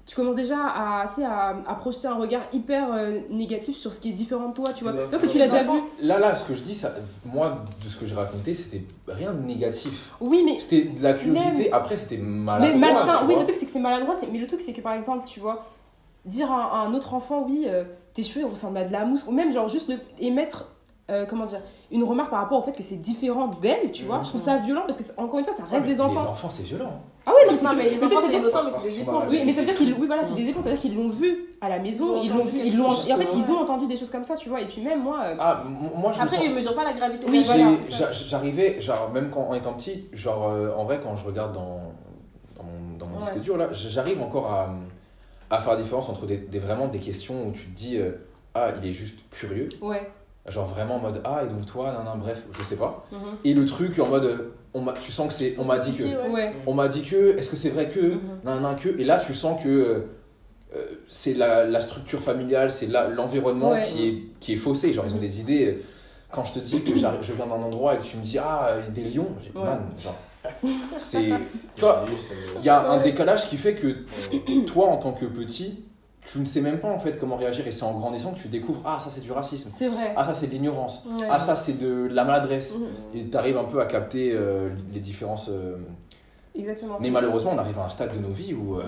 A: Tu commences déjà à, à, à projeter un regard hyper euh, négatif sur ce qui est différent de toi, tu vois. Toi que tu l'as déjà vu.
D: Là, là, ce que je dis, ça, moi, de ce que j'ai raconté, c'était rien de négatif.
A: Oui, mais
D: C'était de la curiosité. Après, c'était maladroit.
A: Mais malsain, oui, le truc c'est que c'est maladroit, mais le truc c'est que par exemple, tu vois, dire à, à un autre enfant, oui, euh, tes cheveux ils ressemblent à de la mousse, ou même genre juste le- émettre, euh, comment dire, une remarque par rapport au fait que c'est différent d'elle, tu vois,
G: Mhm.
A: je trouve ça violent parce que, c'est- encore une fois, ça reste
D: mais
A: des enfants.
D: Les enfants, c'est violent.
A: Ah oui, non, mais
B: Non, les enfants,
A: c'est
B: innocent, mais c'est des éponges.
A: Oui, mais ça veut dire qu'ils oui, voilà, c'est des éponges, ça veut dire qu'ils l'ont vu à la maison,
B: Ils
A: ils
B: ont
A: l'ont
B: entendu
A: vu, ils l'ont en fait, ils ont entendu des choses comme ça, tu vois, et puis même moi euh,
D: Ah, moi, je
B: Après,
D: sens-
B: ils mesurent pas la gravité.
A: Oui,
D: J'arrivais, genre, même quand en étant petit, genre, euh, en vrai, quand je regarde dans, dans mon, dans mon disque dur, là, j'arrive encore à, à faire la différence entre des, vraiment des questions où tu te dis, ah, il est juste curieux,
A: ouais.
D: Genre vraiment en mode, ah, et donc toi, nan, nan, bref, je sais pas.
A: mhm,
D: Et le truc en mode, on tu sens que c'est, on m'a dit que,
B: ouais.
A: Ouais.
D: on m'a dit que, est-ce que c'est vrai que,
A: Mhm.
D: nan, nan, que, et là, tu sens que euh, euh, c'est la, la structure familiale, c'est l'environnement
A: Ouais.
D: qui, est, qui est faussé, genre, ils ont
A: Mhm.
D: des idées. Quand je te dis que je viens d'un endroit et que tu me dis ah euh, des lions, j'ai
A: Ouais.
D: man, genre, c'est tu vois, il y a un décalage qui fait que toi en tant que petit, tu ne sais même pas en fait comment réagir et c'est en grandissant que tu découvres ah ça c'est du racisme,
A: C'est vrai.
D: ah ça c'est de l'ignorance,
A: Ouais.
D: ah ça c'est de la maladresse
A: Mhm,
D: et tu arrives un peu à capter euh, les différences euh,
A: Exactement.
D: mais malheureusement on arrive à un stade de nos vies où euh,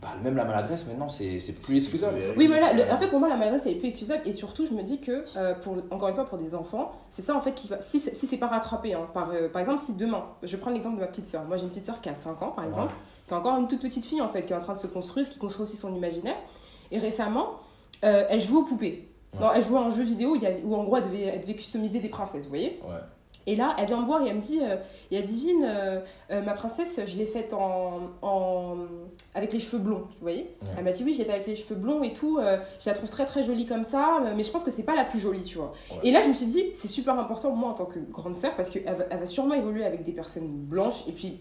D: bah, même la maladresse maintenant c'est c'est plus excusable.
A: Oui, voilà. le- en fait, pour moi, la maladresse, elle est plus excusable. Et surtout, je me dis que, euh, pour, encore une fois, pour des enfants, c'est ça, en fait, qui va. Si, c'est- si c'est pas rattrapé, hein, par, euh, par exemple, si demain, je prends l'exemple de ma petite sœur. Moi, j'ai une petite sœur qui a 5 ans, par exemple, qui est encore une toute petite fille, en fait, qui est en train de se construire, qui construit aussi son imaginaire. Et récemment, euh, elle jouait aux poupées.
D: Ouais.
A: Non, elle jouait à un jeu vidéo où, en gros, elle devait, elle devait customiser des princesses, vous voyez?
D: Ouais.
A: Et là, elle vient me voir et elle me dit, euh, il y a Divine, euh, euh, ma princesse, je l'ai faite en, en, avec les cheveux blonds, vous voyez
D: Ouais.
A: Elle m'a dit, oui, je l'ai faite avec les cheveux blonds et tout, euh, je la trouve très très jolie comme ça, euh, mais je pense que c'est pas la plus jolie, tu vois.
D: Ouais.
A: Et là, je me suis dit, c'est super important, moi, en tant que grande sœur, parce qu'elle va, elle va sûrement évoluer avec des personnes blanches et puis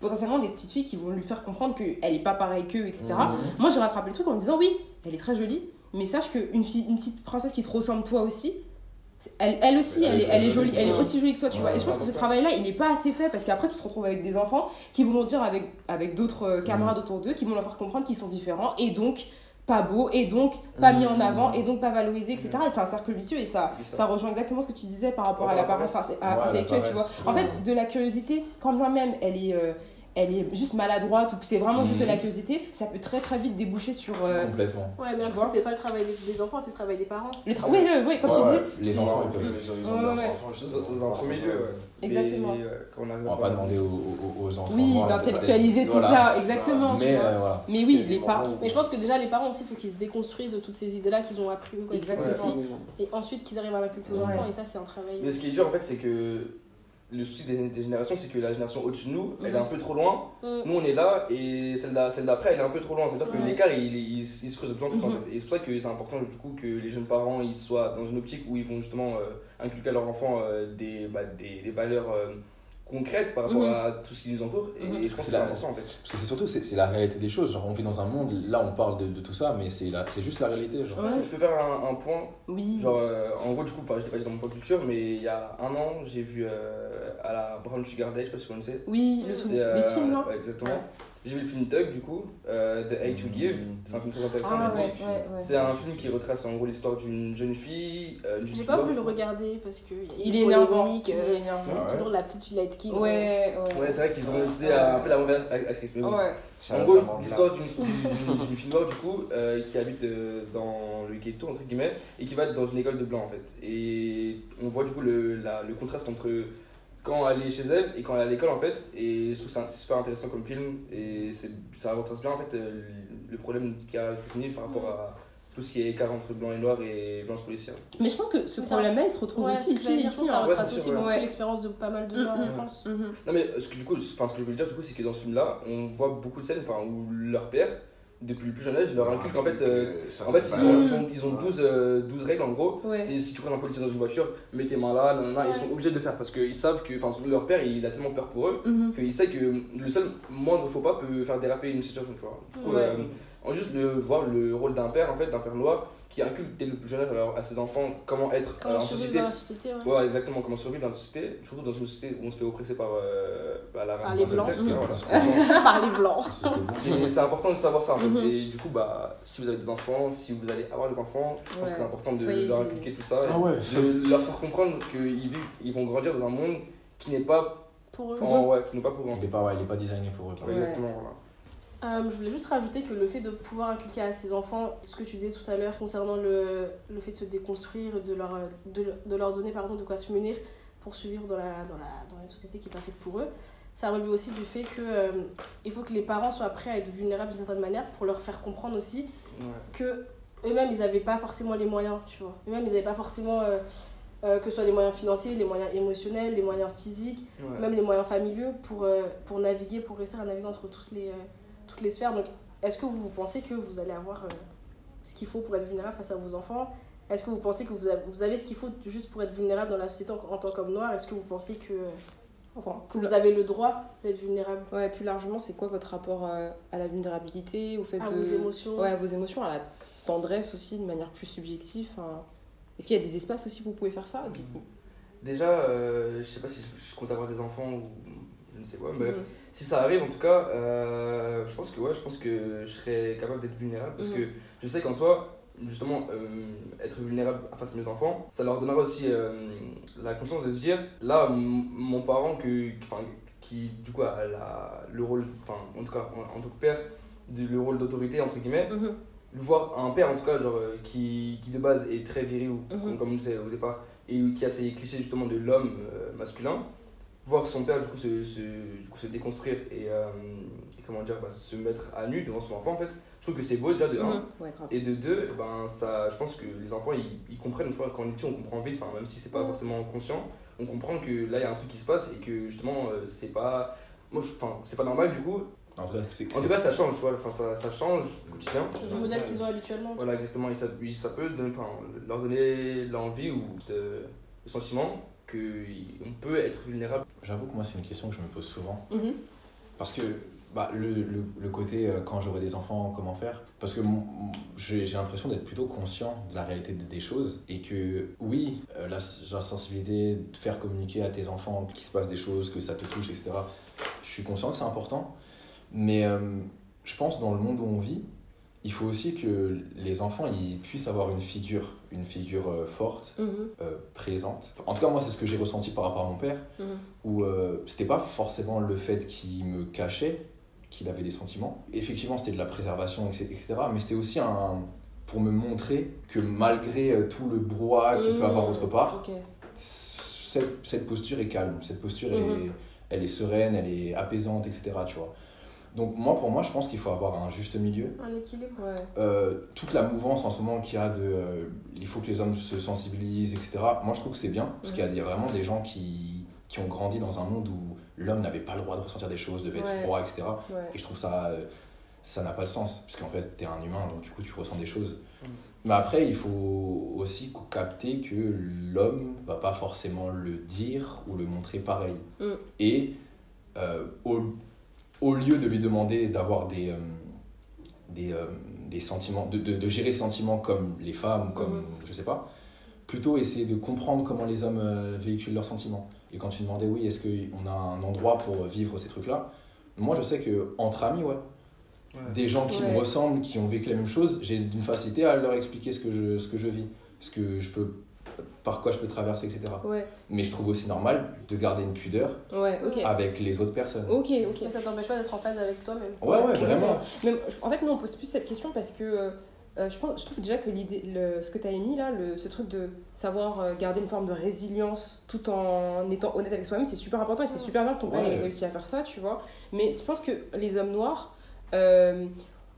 A: potentiellement des petites filles qui vont lui faire comprendre qu'elle est pas pareille qu'eux, etc.
D: Mhm.
A: Moi, j'ai rattrapé le truc en me disant, oui, elle est très jolie, mais sache qu'une une petite princesse qui te ressemble toi aussi, elle, elle aussi, elle, est, elle est jolie, elle est aussi jolie que toi, tu
D: Ouais,
A: vois. Et je pense que ce travail-là, il n'est pas assez fait parce qu'après, tu te retrouves avec des enfants qui vont dire avec, avec d'autres euh, camarades
D: Mm.
A: autour d'eux, qui vont leur faire comprendre qu'ils sont différents et donc pas beaux, et donc pas mis en
D: Mm.
A: avant, et donc pas valorisés, etc. Et c'est un cercle vicieux et ça,
G: ça.
A: ça rejoint exactement ce que tu disais par rapport à
G: la
A: l'apparence
D: la
A: intellectuelle, tu vois. En fait, de la curiosité, quand bien même elle est. euh, elle est juste maladroite ou que c'est vraiment juste de la
D: Mhm.
A: curiosité, ça peut très très vite déboucher sur euh,
D: Complètement.
B: Ouais, mais après, c'est pas le travail des, des enfants, c'est le travail des parents.
A: les tra- Oui, oui, oui, comme
D: Ouais,
A: tu
D: les enfants, ils
F: peuvent les enfants,
G: Dans dans un premier lieu, ouais.
A: Exactement.
G: Mais, euh, quand on
D: On va pas demander aux, aux- aux enfants.
A: Oui, d'intellectualiser tout
D: Voilà.
A: ça, exactement. tu
D: Mais
A: vois.
D: euh, voilà.
A: Mais oui, les parents.
B: Mais je pense que déjà, les parents aussi, il faut qu'ils se déconstruisent de toutes ces idées-là qu'ils ont appris quand
A: Exactement.
B: Et ensuite qu'ils arrivent à l'inculquer aux enfants. Et ça, c'est un travail.
G: Mais ce qui est dur en fait, c'est que le souci des, des générations, c'est que la génération au-dessus de nous, elle est un peu trop loin.
B: Mm.
G: Nous, on est là et celle d'a- celle d'après, elle est un peu trop loin. C'est-à-dire que
A: Ouais.
G: l'écart, il, il, il se creuse de plus en plus en
A: Mhm.
G: fait. Et c'est pour ça que c'est important du coup que les jeunes parents ils soient dans une optique où ils vont justement euh, inculquer à leurs enfants euh, des, bah, des, des valeurs euh, concrètes par rapport
A: Mhm.
G: à tout ce qui nous entoure. Et,
A: Mhm.
G: je pense que
D: C'est
G: important en fait.
D: Parce que c'est surtout, c'est c'est la réalité des choses. Genre, on vit dans un monde, là on parle de, de tout ça, mais c'est la- c'est juste la réalité. Genre.
A: Ouais.
G: Je peux faire un, un point
A: Oui.
G: Genre, euh, en gros, du coup, je l'ai pas dit dans mon pop culture, mais il y a un an, j'ai vu euh, à la Brown Sugar Day, je sais pas si vous connaissez.
A: Oui, le
G: euh,
A: les films, non?
G: ouais, Exactement.
A: Ouais.
G: J'ai vu le film Tug, du coup, euh, The Hate to Give. C'est un film très intéressant.
A: Ah
G: du
A: ouais,
G: coup.
A: ouais, ouais.
G: C'est un film qui retrace en gros l'histoire d'une jeune fille. euh,
B: J'ai pas voulu
G: du
B: le regarder parce que.
A: Il
B: eu
A: est Il
B: euh.
F: Ah ouais.
B: Toujours la petite Light King.
A: Ouais, ouais.
G: Ouais, c'est vrai qu'ils ont utilisé un peu la mauvaise actrice. Mais bon.
A: Ouais.
G: En gros, l'histoire d'une fille noire, du coup, euh, qui habite euh, dans le ghetto, entre guillemets, et qui va dans une école de blanc, en fait. Et on voit, du coup, le, la- le contraste entre quand elle est chez elle et quand elle est à l'école en fait. Et je trouve ça c'est super intéressant comme film et c'est- ça retrace bien en fait euh, le problème qu'il y a aux États-Unis par rapport à tout ce qui est écart entre blanc et noir et violence policière.
A: Mais je pense que ce problème-là, il se retrouve
B: Ouais,
A: aussi ici.
B: ça
A: hein.
G: Ouais,
B: retrace aussi
G: sûr,
B: beaucoup
A: ouais.
B: l'expérience de pas mal de
A: Mm,
B: noirs
A: mm,
B: en France.
G: Non mais ce que, du coup, enfin, ce que je voulais dire du coup c'est que dans ce film là on voit beaucoup de scènes enfin, où leur père depuis le plus jeune âge il leur inculque en fait euh,
F: Ça
G: En fait, ils ont, ils ont, ils ont 12, euh, 12 règles en gros.
A: Ouais.
G: C'est si tu croises un policier dans une voiture, mets tes mains là, nanana, ils
B: Ouais.
G: sont obligés de le faire parce qu'ils savent que, enfin, leur père il a tellement peur pour eux
A: Mhm.
G: qu'il sait que le seul moindre faux pas peut faire déraper une situation, tu vois. Du coup,
A: Ouais.
G: euh, en juste le, voir le rôle d'un père en fait, d'un père noir qui inculque dès le plus jeune âge alors, à ses enfants comment être euh,
B: Comment
G: en
B: survivre
G: société.
B: dans la société, ouais.
G: Ouais, exactement, comment survivre dans la société, surtout dans une société où on se fait oppresser par euh, bah, la
B: Par
G: race
B: les
G: etc.,
B: blancs.
G: voilà.
B: Par les blancs.
G: C'est c'est important de savoir ça en fait.
A: Mhm.
G: Et du coup, bah, si vous avez des enfants, si vous allez avoir des enfants, je pense
A: Ouais.
G: que c'est important de
A: Soyez
G: leur inculquer tout ça.
D: Ah ouais,
G: de leur faire comprendre qu'ils vivent, ils vont grandir dans un monde qui n'est pas,
B: Pour eux.
G: en, ouais, qui n'est pas pour eux. en
D: Il
G: fait.
D: est pas, ouais, il est pas designé pour eux.
G: Exactement, voilà.
B: Euh, je voulais juste rajouter que le fait de pouvoir inculquer à ses enfants ce que tu disais tout à l'heure concernant le, le fait de se déconstruire, de leur, de, de leur donner pardon, de quoi se munir pour survivre dans, la, dans, la, dans une société qui n'est pas faite pour eux, ça relève aussi du fait que euh, il faut que les parents soient prêts à être vulnérables d'une certaine manière pour leur faire comprendre aussi
G: Ouais.
B: que eux-mêmes ils n'avaient pas forcément les moyens, tu vois. Eux-mêmes ils n'avaient pas forcément euh, euh, que ce soit les moyens financiers, les moyens émotionnels, les moyens physiques,
G: Ouais.
B: même les moyens familiaux pour, euh, pour naviguer, pour réussir à naviguer entre toutes les, euh, toutes les sphères. Donc, est-ce que vous pensez que vous allez avoir euh, ce qu'il faut pour être vulnérable face à vos enfants? Est-ce que vous pensez que vous avez, vous avez ce qu'il faut juste pour être vulnérable dans la société en, en tant qu'homme noir? Est-ce que vous pensez que,
A: Enfin,
B: que vous avez le droit d'être vulnérable?
A: Ouais, plus largement, c'est quoi votre rapport euh, à la vulnérabilité, au fait
B: à
A: de...
B: vos émotions
A: Ouais, à vos émotions, à la tendresse aussi, de manière plus subjective. Est-ce qu'il y a des espaces aussi où vous pouvez faire ça? Dites-nous.
G: Déjà, euh, je sais pas si je, compte avoir des enfants ou ne sais quoi, bref.
A: Mhm.
G: Si ça arrive, en tout cas, euh, je pense que ouais, je pense que je serais capable d'être vulnérable parce
A: Mhm.
G: que je sais qu'en soi, justement, euh, être vulnérable face à mes enfants, ça leur donnera aussi euh, la conscience de se dire, là, mon parent que, qui du coup a la- le rôle, enfin, en tout cas, en, en tant que père, de- le rôle d'autorité entre guillemets,
A: Mhm.
G: voir un père en tout cas genre qui, qui de base est très viril
A: Mhm.
G: comme, on le disait au départ et qui a ces clichés justement de l'homme euh, masculin voir son père du coup se, se, du coup, se déconstruire et, euh, et comment dire bah, se mettre à nu devant son enfant en fait je trouve que c'est beau déjà de un
A: Mhm. Ouais,
G: et de deux eh ben ça je pense que les enfants ils, ils comprennent tu vois, quand on est petit on comprend vite enfin même si c'est pas
B: Mhm.
G: forcément conscient on comprend que là il y a un truc qui se passe et que justement euh, c'est pas moi enfin c'est pas normal du coup
D: En tout cas,
G: en tout cas ça change tu vois enfin ça, ça change au quotidien
B: Le modèle qu'ils ont habituellement.
G: voilà, exactement. Et ça, ça peut donner- enfin, leur donner l'envie ou de- le sentiment qu'on peut être vulnérable.
D: J'avoue que moi, c'est une question que je me pose souvent.
A: Mhm.
D: Parce que bah, le, le, le côté euh, quand j'aurai des enfants, comment faire? Parce que j'ai l'impression d'être plutôt conscient de la réalité des, des choses et que oui, euh, la, la sensibilité de faire communiquer à tes enfants qu'il se passe des choses, que ça te touche, etc. Je suis conscient que c'est important, mais euh, je pense dans le monde où on vit, il faut aussi que les enfants ils puissent avoir une figure, une figure euh, forte,
A: Mhm.
D: euh, présente. En tout cas, moi, c'est ce que j'ai ressenti par rapport à mon père
A: Mhm.
D: où euh, c'était pas forcément le fait qu'il me cachait qu'il avait des sentiments. Effectivement, c'était de la préservation, etc. mais c'était aussi un pour me montrer que malgré euh, tout le brouhaha qu'il peut avoir
A: Mhm.
D: autre part, cette, cette posture est calme, cette posture est, elle est sereine, elle est apaisante, etc. Tu vois. Donc moi, pour moi, je pense qu'il faut avoir un juste milieu.
B: Un équilibre.
A: Ouais.
D: Euh, toute la mouvance en ce moment qu'il y a de euh, il faut que les hommes se sensibilisent, etc. Moi, je trouve que c'est bien parce qu'il y a vraiment des gens qui, qui ont grandi dans un monde où l'homme n'avait pas le droit de ressentir des choses, devait
A: Ouais.
D: être froid, etc.
A: Ouais.
D: Et je trouve ça euh, ça n'a pas de sens parce qu'en fait, tu es un humain, donc du coup, tu ressens des choses. Mais après, il faut aussi capter que l'homme va pas forcément le dire ou le montrer pareil.
A: Mhm.
D: Et euh, au, au lieu de lui demander d'avoir des, euh, des, euh, des sentiments, de, de, de gérer ses sentiments comme les femmes, comme
A: Mhm.
D: je sais pas, plutôt essayer de comprendre comment les hommes euh, véhiculent leurs sentiments. Et quand tu demandais, oui, est-ce qu'on a un endroit pour vivre ces trucs-là Moi, je sais que entre amis, ouais, des gens qui
A: Ouais.
D: me ressemblent, qui ont vécu la même chose, j'ai une facilité à leur expliquer ce que je, ce que je vis, ce que je peux, par quoi je peux traverser, etc.
A: Ouais.
D: Mais je trouve aussi normal de garder une pudeur
A: Ouais,
D: avec les autres personnes.
A: Ok, ok.
B: Mais ça t'empêche pas d'être en phase avec toi-même.
D: Ouais, ouais, vraiment.
A: En fait, nous, on pose plus cette question parce que euh, je, pense, je trouve déjà que l'idée, le, ce que tu as émis là, le, ce truc de savoir euh, garder une forme de résilience tout en étant honnête avec soi-même, c'est super important et c'est super bien que ton père
D: Ouais.
A: ait réussi à faire ça, tu vois. Mais je pense que les hommes noirs, euh,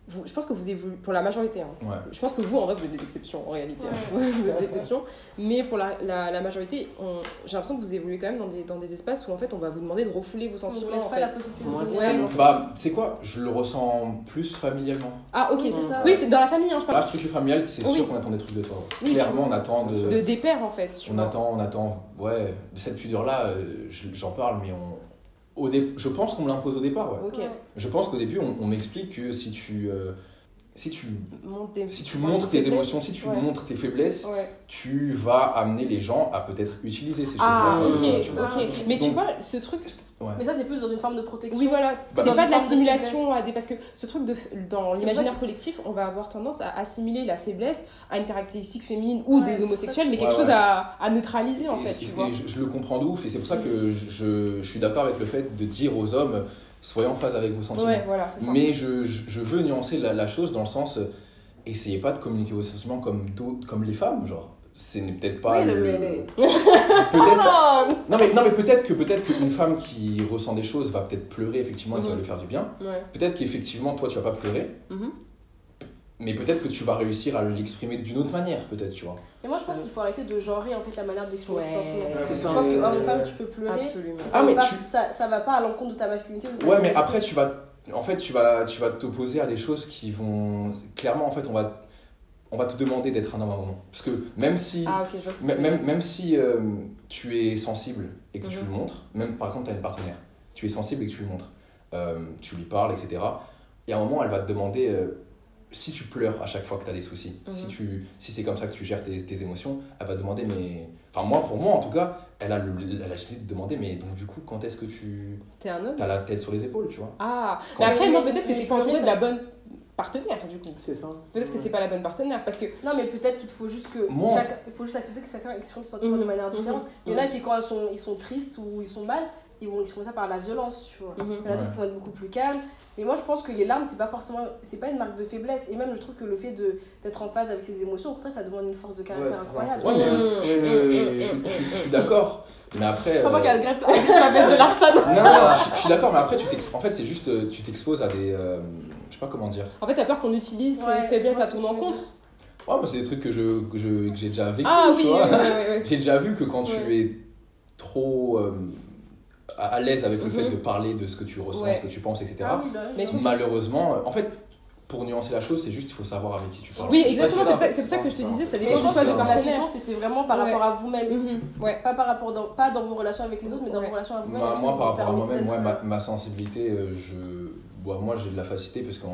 A: vous- je pense que vous évoluez, pour la majorité, hein,
D: Ouais.
A: je pense que vous, en vrai, vous êtes des exceptions en réalité. hein. vous êtes des exceptions. Mais pour la, la, la majorité, on- j'ai l'impression que vous évoluez quand même dans des, dans des espaces où en fait on va vous demander de refouler vos
B: On ne
A: sentiments.
B: laisse pas
A: fait.
B: la possibilité de
A: ouais.
D: Bah, tu sais quoi? Je le ressens plus familialement.
A: Ah, ok,
B: c'est ça.
A: Oui, c'est dans la famille, hein, je
D: La
A: parle.
D: structure familiale, c'est
A: Oui.
D: sûr qu'on attend des trucs de toi.
A: Oui,
D: Clairement, on attend de.
A: De, des pères en fait.
D: On attend, on attend, ouais, de cette pudeur-là, euh, je- j'en parle, mais on, au dé- je pense qu'on me l'impose au départ, ouais. Je pense qu'au début, on, on m'explique que si tu, euh, si tu, si tu
A: montre
D: montres tes
A: faiblesses.
D: émotions, si tu
A: Ouais.
D: montres tes faiblesses,
A: Ouais.
D: tu vas amener les gens à peut-être utiliser ces choses-là.
A: Ah, ok. Mais tu vois, ce truc.
D: Ouais.
B: Mais ça, c'est plus dans une forme de protection.
A: Oui, voilà.
D: Bah,
A: c'est pas de la
B: de
A: simulation à des. Parce que ce truc de. Dans l'imaginaire collectif, on va avoir tendance à assimiler la faiblesse à une caractéristique féminine ou
B: Ouais,
A: des homosexuels, mais quelque
D: Ouais,
A: chose
D: ouais.
A: à, à neutraliser en
D: Et
A: fait, tu vois.
D: je, je le comprends de ouf, et c'est pour ça que je- je suis d'accord avec le fait de dire aux hommes, soyez en phase avec vos sentiments.
A: Ouais, voilà, c'est ça.
D: Mais je, veux nuancer la, la chose dans le sens, euh, essayez pas de communiquer vos sentiments comme, d'autres- comme les femmes, genre. Ce n'est peut-être pas
B: Oui,
D: le... Peut-être... Non mais, non mais peut-être que peut-être qu'une femme qui ressent des choses va peut-être pleurer effectivement et ça va
A: Mhm.
D: lui faire du bien.
A: Ouais.
D: Peut-être qu'effectivement toi tu vas pas pleurer,
A: Mhm.
D: Mais peut-être que tu vas réussir à l'exprimer d'une autre manière peut-être tu vois.
B: Et moi, je pense qu'il faut arrêter de genrer en fait la manière d'exprimer
A: Ouais.
B: ses sentiments.
E: C'est ça.
B: Je pense que homme ou femme, tu peux pleurer.
A: Absolument.
B: Ça,
D: Ah,
B: va
D: mais
B: pas,
D: tu-
B: ça, ça va pas à l'encontre de ta masculinité. ou de ta
D: Ouais mais après tu vas en fait tu vas tu vas t'opposer à des choses qui vont clairement en fait on va on va te demander d'être un homme à un moment parce que même si
A: Ah, ok, je vois ce que
D: Même, même si euh, tu es sensible et que tu
A: Mhm.
D: le montres, même par exemple tu as une partenaire, tu es sensible et que tu le montres, euh, tu lui parles, etc. Et à un moment, elle va te demander euh, si tu pleures à chaque fois que tu as des soucis,
A: Mhm.
D: si, tu, si c'est comme ça que tu gères tes, tes émotions, elle va te demander, mais. Enfin, moi, pour moi en tout cas, elle a le- elle a la possibilité de te demander, mais donc du coup, quand est-ce que tu
A: T'es un homme
D: as la tête sur les épaules, tu vois?
A: Ah,
D: Quand-
A: mais après, non, peut-être que t'es pas entouré de la bonne partenaire, du coup.
E: C'est ça.
A: Peut-être que c'est pas la bonne partenaire, parce que.
B: Non, mais peut-être qu'il faut juste que
D: Moi-
B: il faut juste accepter que chacun exprime ses sentiments
A: Mhm.
B: de manière différente.
A: Mhm.
B: Il y en a qui, quand ils sont, ils sont tristes ou ils sont mal, ils vont exprimer ça par la violence, tu vois.
A: Mhm.
B: Il y en a d'autres qui vont être beaucoup plus calmes. Mais moi, je pense que les larmes, c'est pas forcément, c'est pas une marque de faiblesse. Et même, je trouve que le fait de d'être en phase avec ses émotions, au contraire, ça demande une force de caractère incroyable.
D: Ouais, mais
A: Mhm.
D: je, je- je- je- je suis d'accord. Mais après.
B: Pas moi
D: euh,
B: qui a greffe la, baisse de Larsan.
D: Non, non, je, je suis d'accord, mais après, tu en fait, c'est juste, euh, tu t'exposes à des. euh, je sais pas comment dire.
A: En fait, t'as peur qu'on utilise
B: Ouais,
A: ses faiblesses
B: je
A: à ton encontre.
D: Ouais, moi, c'est des trucs que je que je- que j'ai déjà vécu.
A: Ah
D: tu
A: oui,
D: vois.
A: ouais, ouais, ouais.
D: J'ai déjà vu que quand
A: Ouais.
D: tu es trop euh, à l'aise avec le
A: Mhm.
D: fait de parler de ce que tu ressens,
A: Ouais.
D: ce que tu penses, etc.,
B: Ah oui, bah oui.
A: Mais je-
D: malheureusement, euh, en fait, pour nuancer la chose, c'est juste il faut savoir avec qui tu parles.
A: Oui, exactement,
G: Ouais,
A: c'est ça,
G: ça,
A: pour ça que je te disais, ça dépend
B: que
A: de
B: la
A: partenaire.
B: question, c'était vraiment par
A: Ouais.
B: rapport à vous-même.
A: Mhm, Ouais.
B: Pas par rapport dans, pas dans vos relations avec les autres, mais dans
A: Ouais.
B: vos relations à vous-même.
D: Moi,
B: vous
D: par rapport à moi-même, ouais, ma, ma sensibilité, euh, je, bon, moi j'ai de la facilité parce que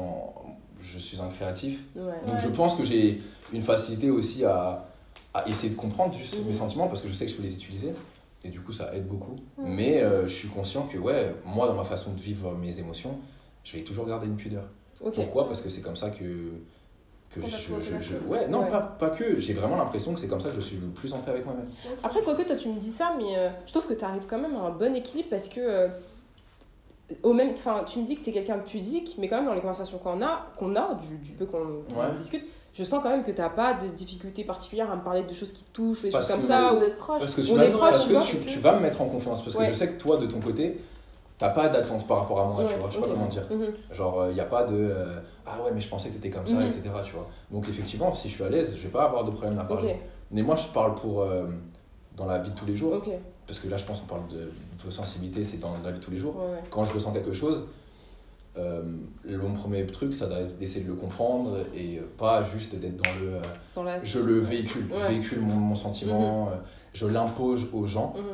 D: je suis un créatif.
A: Ouais.
D: Donc
B: Ouais.
D: je pense que j'ai une facilité aussi à, à essayer de comprendre juste
A: Mhm.
D: mes sentiments parce que je sais que je peux les utiliser et du coup ça aide beaucoup.
B: Mhm.
D: Mais euh, je suis conscient que ouais, moi dans ma façon de vivre mes émotions, je vais toujours garder une pudeur. Pourquoi? Parce que c'est comme ça que que je, ouais non
A: Ouais.
D: pas, pas que j'ai vraiment l'impression que c'est comme ça que je suis le plus en paix avec moi-même.
A: Après, quoique toi tu me dis ça, mais euh, je trouve que tu arrives quand même à un bon équilibre parce que. euh, au même, enfin, tu me dis que tu es quelqu'un de pudique, mais quand même dans les conversations qu'on a, qu'on a du, du peu qu'on qu'on
D: Ouais.
A: discute, je sens quand même que t'as pas de difficultés particulières à me parler de choses qui te touchent, des
D: Parce
A: choses comme ça.
B: Vous êtes proches.
D: Parce que tu
A: On
D: vas,
A: est proches,
D: parce
A: tu vois.
D: tu, tu vas me mettre en confiance parce que
A: Ouais.
D: je sais que toi de ton côté t'as pas d'attente par rapport à moi
A: Ouais,
D: tu vois je sais pas comment dire
A: Mhm.
D: Genre, il n'y a pas de euh, Ah ouais, mais je pensais que t'étais comme ça,
A: Mhm.
D: etc. Tu vois. Donc, effectivement, si je suis à l'aise, je vais pas avoir de problème à parler. Mais moi, je parle pour. euh, dans la vie de tous les jours. Parce que là, je pense qu'on parle de vos sensibilités, c'est dans la vie de tous les jours.
A: Ouais, ouais.
D: Quand je ressens quelque chose, euh, le- mon premier truc, ça doit être d'essayer de le comprendre et pas juste d'être dans le. euh,
A: Dans la.
D: je le véhicule. Je
A: Ouais.
D: véhicule mon, mon sentiment, euh, je l'impose aux gens.
A: Mhm.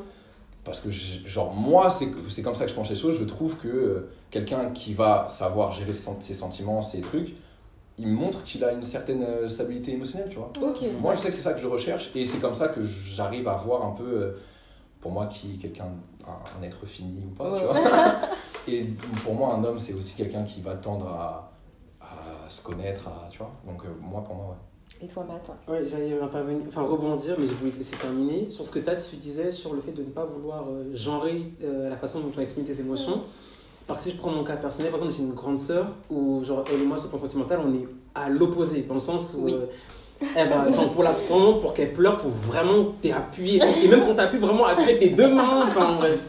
D: Parce que, genre, moi, c'est comme ça que je pense les choses. Je trouve que euh, quelqu'un qui va savoir gérer ses, sen- ses sentiments, ses trucs, il me montre qu'il a une certaine stabilité émotionnelle, tu vois. Moi, je sais que c'est ça que je recherche et c'est comme ça que j'arrive à voir un peu, pour moi, qui quelqu'un, un, un être fini ou pas,
A: Ouais.
D: tu vois. et pour moi, un homme, c'est aussi quelqu'un qui va tendre à, à se connaître, à, tu vois. Donc, euh, moi, pour moi, ouais.
A: Et toi, Matt
E: Ouais, j'allais intervenir, enfin rebondir, mais je voulais te laisser terminer sur ce que Taz tu disais sur le fait de ne pas vouloir euh, genrer euh, la façon dont tu exprimes tes émotions. Parce que si je prends mon cas personnel, par exemple, j'ai une grande sœur où, genre, elle et moi, sur le plan sentimental, on est à l'opposé, dans le sens où.
A: Oui.
E: Va, enfin, pour, la, vraiment, pour qu'elle pleure, faut vraiment t'es appuyé. Et même quand t'appuies, vraiment appuyer tes deux mains. Enfin, bref.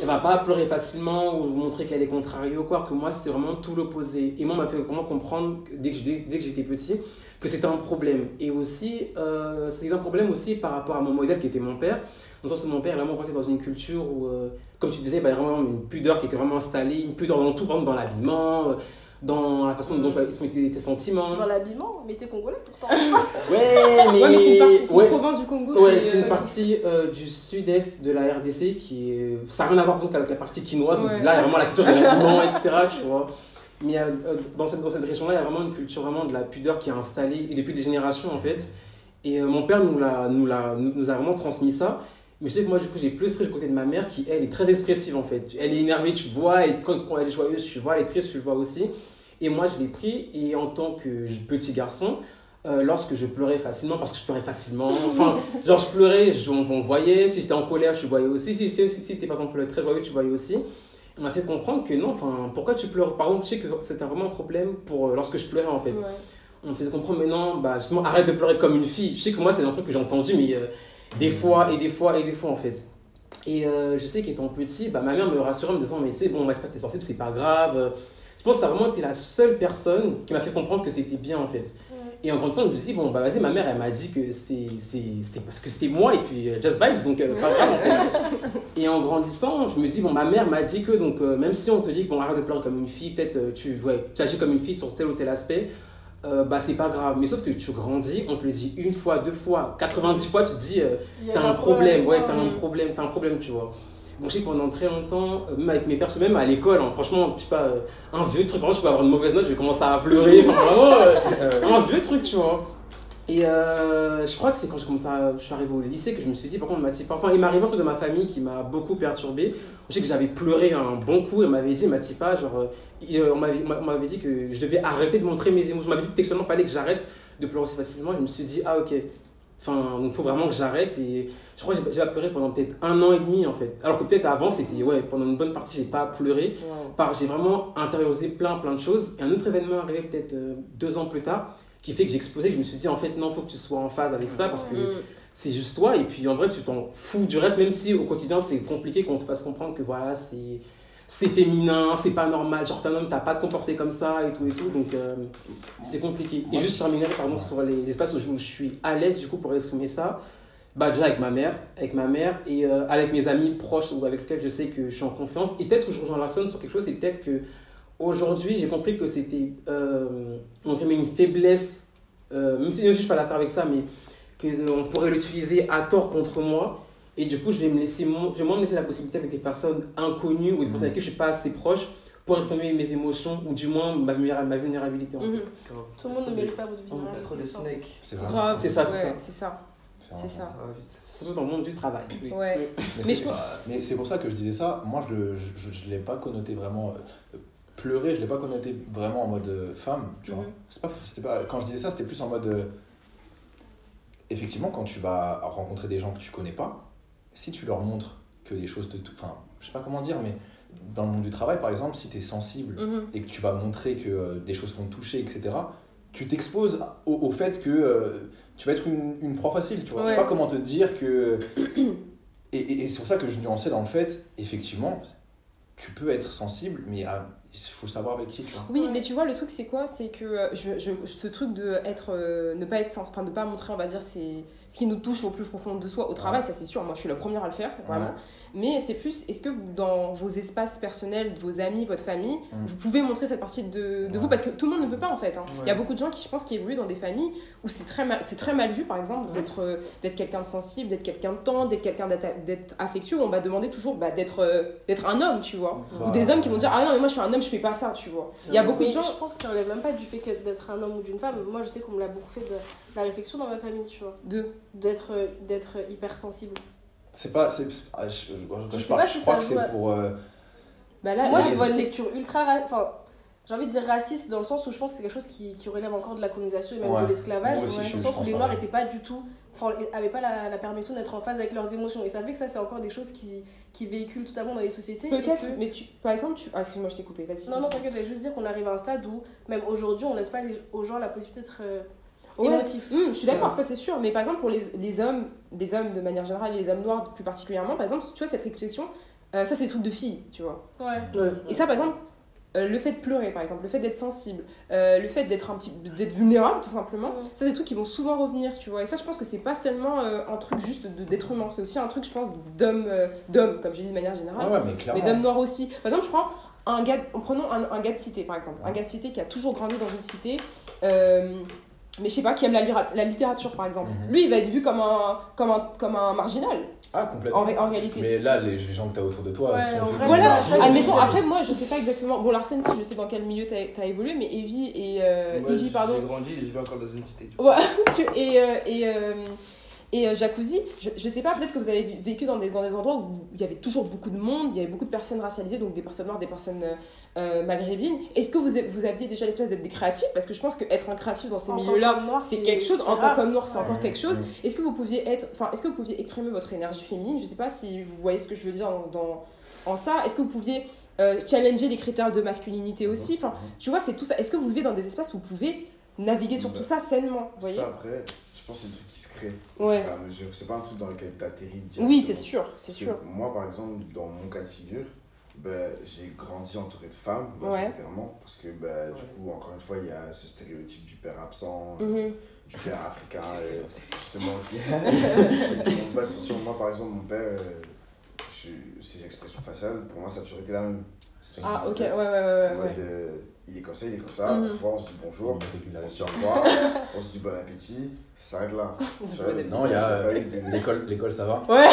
E: Elle va pas pleurer facilement ou montrer qu'elle est contrariée ou quoi, que moi, c'était vraiment tout l'opposé. Et moi, on m'a fait vraiment comprendre, que dès que, que j'étais petit, que c'était un problème. Et aussi, euh, c'est un problème aussi par rapport à mon modèle qui était mon père. Dans le sens où mon père, vraiment porté dans une culture où, euh, comme tu disais, bah, il y a vraiment une pudeur qui était vraiment installée, une pudeur dans tout, par exemple dans l'habillement, euh, dans la façon dont je voyais tes, tes sentiments.
B: Dans l'habillement, mais t'es congolais pourtant.
E: Ouais, mais,
A: Ouais, mais c'est une partie, c'est
E: ouais,
A: une province du Congo.
E: Ouais, c'est une
A: euh,
E: partie euh, du sud-est de la RDC qui est. Ça n'a rien à voir contre avec la partie quinoise, où
A: Ouais.
E: là, il y a vraiment la culture de l'habillement, etc. Tu vois. Mais euh, dans cette, dans cette région-là, il y a vraiment une culture vraiment de la pudeur qui est installée, et depuis des générations en fait. Et mon père nous, l'a, nous, l'a, nous, nous a vraiment transmis ça. Mais je sais que moi, du coup, j'ai plus pris du côté de ma mère qui, elle, est très expressive en fait. Elle est énervée, tu vois, elle, quand, quand elle est joyeuse, tu vois, elle est triste, tu le vois aussi. Et moi, je l'ai pris, et en tant que petit garçon, euh, lorsque je pleurais facilement, parce que je pleurais facilement, enfin, genre je pleurais, je- on, on voyait, si j'étais en colère, je voyais aussi, si, si, si, si par exemple très joyeux, tu voyais aussi. On m'a fait comprendre que non, enfin, pourquoi tu pleures? Par exemple, je sais que c'était vraiment un problème pour euh, lorsque je pleurais en fait.
A: ouais.
E: On me faisait comprendre, mais non, bah justement, arrête de pleurer comme une fille. Je sais que moi, c'est un truc que j'ai entendu, mais euh, des fois, et des fois, et des fois en fait. Et euh, je sais qu'étant petit, bah, ma mère me rassurait en me disant, mais tu sais, bon, bah, t'es sensible, c'est pas grave. Je pense que ça a vraiment été la seule personne qui m'a fait comprendre que c'était bien en fait. Et en grandissant, je me suis dit, bon, bah vas-y, ma mère, elle m'a dit que c'était parce que c'était moi et puis euh, just vibes, donc euh, pas grave en fait. Et en grandissant, je me dis, bon, ma mère m'a dit que, donc, euh, même si on te dit bon, arrête de pleurer comme une fille, peut-être tu, ouais, tu agis comme une fille sur tel ou tel aspect, euh, bah c'est pas grave. Mais sauf que tu grandis, on te le dit une fois, deux fois, 90 fois, tu te dis, euh, t'as un problème, ouais, t'as un problème, t'as un problème, tu vois. Donc, je sais que pendant très longtemps, euh, même avec mes persos, même à l'école, hein, franchement, je sais pas, euh, un vieux truc, par exemple, je peux avoir une mauvaise note, je vais commencer à pleurer, enfin vraiment, euh, un vieux truc, tu vois. Et euh, je crois que c'est quand j'ai commencé à, je suis arrivé au lycée que je me suis dit, par contre, Mathis, enfin, il m'arrive un truc de ma famille qui m'a beaucoup perturbé. Je sais que j'avais pleuré un bon coup et on m'avait dit, Matipa, genre, euh, euh, on m'avait on dit que je devais arrêter de montrer mes émotions. On m'avait dit que textuellement, il fallait que j'arrête de pleurer aussi facilement. Je me suis dit, ah ok, enfin, il faut vraiment que j'arrête. Et je crois que j'ai- pleuré pendant peut-être un an et demi en fait. Alors que peut-être avant, c'était, ouais, pendant une bonne partie, j'ai pas pleuré. Par- J'ai vraiment intériorisé plein, plein de choses. Et un autre événement arrivé peut-être deux ans plus tard qui fait que j'ai explosé. Je me suis dit, en fait, non, faut que tu sois en phase avec ça parce que
A: Mm.
E: c'est juste toi. Et puis en vrai, tu t'en fous du reste, même si au quotidien, c'est compliqué qu'on te fasse comprendre que voilà, c'est. C'est féminin, c'est pas normal, genre t'es un homme, t'as pas à te comporter comme ça et tout et tout, donc euh, c'est compliqué. Et juste terminer pardon, sur les, les espaces où je, où je suis à l'aise du coup pour exprimer ça, bah déjà avec ma mère, avec ma mère et euh, avec mes amis proches ou avec lesquels je sais que je suis en confiance. Et peut-être que je rejoins la sonne sur quelque chose, c'est peut-être que aujourd'hui j'ai compris que c'était euh, une faiblesse, euh, même, si, même si je suis pas d'accord avec ça, mais qu'on pourrait l'utiliser à tort contre moi. Et du coup, je vais me laisser, je vais moi me laisser la possibilité avec des personnes inconnues ou des personnes avec qui je suis pas assez proche pour exprimer mes émotions ou du moins ma, vulnéra- ma vulnérabilité en
A: Mhm.
E: fait.
B: Tout le monde ne mérite pas votre vulnérabilité. ça.
D: C'est vrai.
A: Grave.
E: C'est ça, c'est
A: ouais,
E: ça.
A: C'est ça. C'est ça.
G: Ça.
E: Surtout dans le monde du travail.
A: Ouais.
D: Mais,
A: Mais
D: c'est- pour ça que je disais ça. Moi, je ne l'ai pas connoté vraiment. euh, pleurer, je l'ai pas connoté vraiment en mode euh, femme. Tu vois.
A: Mhm.
D: C'est pas, c'était pas, quand je disais ça, c'était plus en mode. euh, effectivement, quand tu vas rencontrer des gens que tu connais pas, si tu leur montres que des choses te. Enfin, je sais pas comment dire, mais dans le monde du travail, par exemple, si tu es sensible
A: Mhm.
D: et que tu vas montrer que euh, des choses vont te toucher, etc., tu t'exposes au, au fait que euh, tu vas être une, une proie facile, tu vois. Je sais pas comment te dire que... Et, et- et c'est pour ça que je nuançais dans le fait, effectivement, tu peux être sensible, mais ah, il faut savoir avec qui, tu vois.
A: Oui,
B: Ouais.
A: mais tu vois, le truc, c'est quoi? C'est que euh, je, je- ce truc de être, euh, ne pas être enfin, de pas montrer, on va dire, c'est ce qui nous touche au plus profond de soi au travail, ça c'est sûr. Moi, je suis la première à le faire, vraiment.
D: Ouais.
A: Mais c'est plus, est-ce que vous, dans vos espaces personnels, vos amis, votre famille,
D: Mm.
A: vous pouvez montrer cette partie de, de
D: Ouais.
A: vous Parce que tout le monde ne peut pas, en fait. hein. Il y a beaucoup de gens qui, je pense, qui évoluent dans des familles où c'est très mal, c'est très mal vu, par exemple, d'être, euh, d'être quelqu'un de sensible, d'être quelqu'un de tendre, d'être quelqu'un d'être, d'être affectueux. On va demander toujours bah, d'être, euh, d'être un homme, tu vois? Ou des hommes qui vont dire ah non mais moi je suis un homme je fais pas ça tu vois il y a beaucoup de gens
B: Je pense que ça relève même pas du fait que d'être un homme ou d'une femme. Moi, je sais qu'on me l'a beaucoup fait de la réflexion dans ma famille, tu vois.
A: de
B: D'être d'être hypersensible.
D: C'est pas... c'est- ah, je, je- je
B: Je sais
D: crois-
B: pas
D: je crois que c'est
B: à-
D: pour... euh,
A: bah là
B: Moi, vois une lecture ultra. ra- Enfin, j'ai envie de dire raciste dans le sens où je pense que c'est quelque chose qui, qui relève encore de la colonisation et même
D: Ouais.
B: de l'esclavage. Dans
D: je-
B: le sens où les Noirs n'étaient pas du tout. Enfin, n'avaient pas la, la permission d'être en phase avec leurs émotions. Et ça fait que ça, c'est encore des choses qui, qui véhiculent totalement dans les sociétés.
A: Peut-être,
B: que-
A: mais tu, par exemple, tu. Ah, excuse-moi, je t'ai coupé, vas-y.
B: Non, non, t'inquiète, j'allais juste dire qu'on arrive à un stade où, même aujourd'hui, on laisse pas les- aux gens la possibilité d'être euh,
A: Ouais.
B: émotifs.
A: Hum, je suis d'accord, ça c'est sûr. Mais par exemple, pour les, les hommes, les hommes de manière générale et les hommes noirs plus particulièrement, par exemple, tu vois, cette expression, euh, ça c'est des trucs de filles, tu vois.
B: Ouais.
E: Ouais.
A: Et ça, par exemple, euh, le fait de pleurer, par exemple, le fait d'être sensible, euh, le fait d'être un petit, d'être vulnérable, tout simplement,
B: Mm.
A: ça c'est des trucs qui vont souvent revenir, tu vois. Et ça, je pense que c'est pas seulement euh, un truc juste de- d'être humain, c'est aussi un truc, je pense, d'homme, euh, d'homme, comme j'ai dit de manière générale,
D: Ouais, ouais, mais
A: d'homme noir aussi. Par exemple, je prends un gars, prenons un, un gars de cité, par exemple, un gars de cité qui a toujours grandi dans une cité. euh, mais je sais pas, qui aime la, la littérature par exemple.
D: Mhm.
A: Lui, il va être vu comme un, comme un, comme un marginal,
D: Ah, complètement.
A: en, ré- en réalité.
D: Mais là, les, les gens que tu as autour de toi
B: Ouais,
D: sont
B: vrai,
A: Voilà, admettons, après moi je sais pas exactement, bon Larsen si je sais dans quel milieu t'as as évolué, mais Evie et... Euh,
G: Moi,
A: Evie,
G: j'ai
A: pardon,
G: grandi et je vis encore dans une cité. tu vois.
A: Ouais, tu- et, euh, et, euh, et euh, Jacuzzi, je, je sais pas, peut-être que vous avez vécu dans des, dans des endroits où il y avait toujours beaucoup de monde, il y avait beaucoup de personnes racialisées, donc des personnes noires, des personnes euh, euh, maghrébines. Est-ce que vous, aviez déjà l'espèce d'être des créatifs? Parce que je pense qu'être un créatif dans ces
B: En
A: milieux-là, c'est quelque chose. En tant qu'homme noir, c'est encore quelque chose. Est-ce que vous pouviez être, enfin, est-ce que vous pouviez exprimer votre énergie féminine? Je sais pas si vous voyez ce que je veux dire dans, dans- en ça. Est-ce que vous pouviez euh, challenger les critères de masculinité aussi? Enfin, tu vois, c'est tout ça. Est-ce que vous vivez dans des espaces où vous pouvez naviguer sur tout ça sainement Vous voyez?
F: Ça, après, je pense que c'est des trucs qui se créent au
A: Ouais.
F: fur et à mesure. C'est pas un truc dans lequel t'atterris
A: Oui,
F: directement.
A: c'est sûr, c'est sûr.
F: Moi, par exemple, dans mon cas de figure, ben, j'ai grandi entouré de femmes,
A: Ouais.
F: majoritairement, parce que ben, du coup, encore une fois, il y a ce stéréotype du père absent,
A: Mhm.
F: du père africain, euh, justement, pas sur moi, par exemple, mon père, euh, je- ses expressions faciales, pour moi, ça a toujours été la même.
A: Ah, ok, ouais, ouais, ouais, ouais.
F: Euh, il est comme ça, il est comme ça, on se voit, on se dit bonjour, on se
D: régulation.
F: dit au revoir, on se dit bon appétit, ça s'arrête là.
D: Non, il y a euh, l'école, l'école, ça va.
A: Ouais,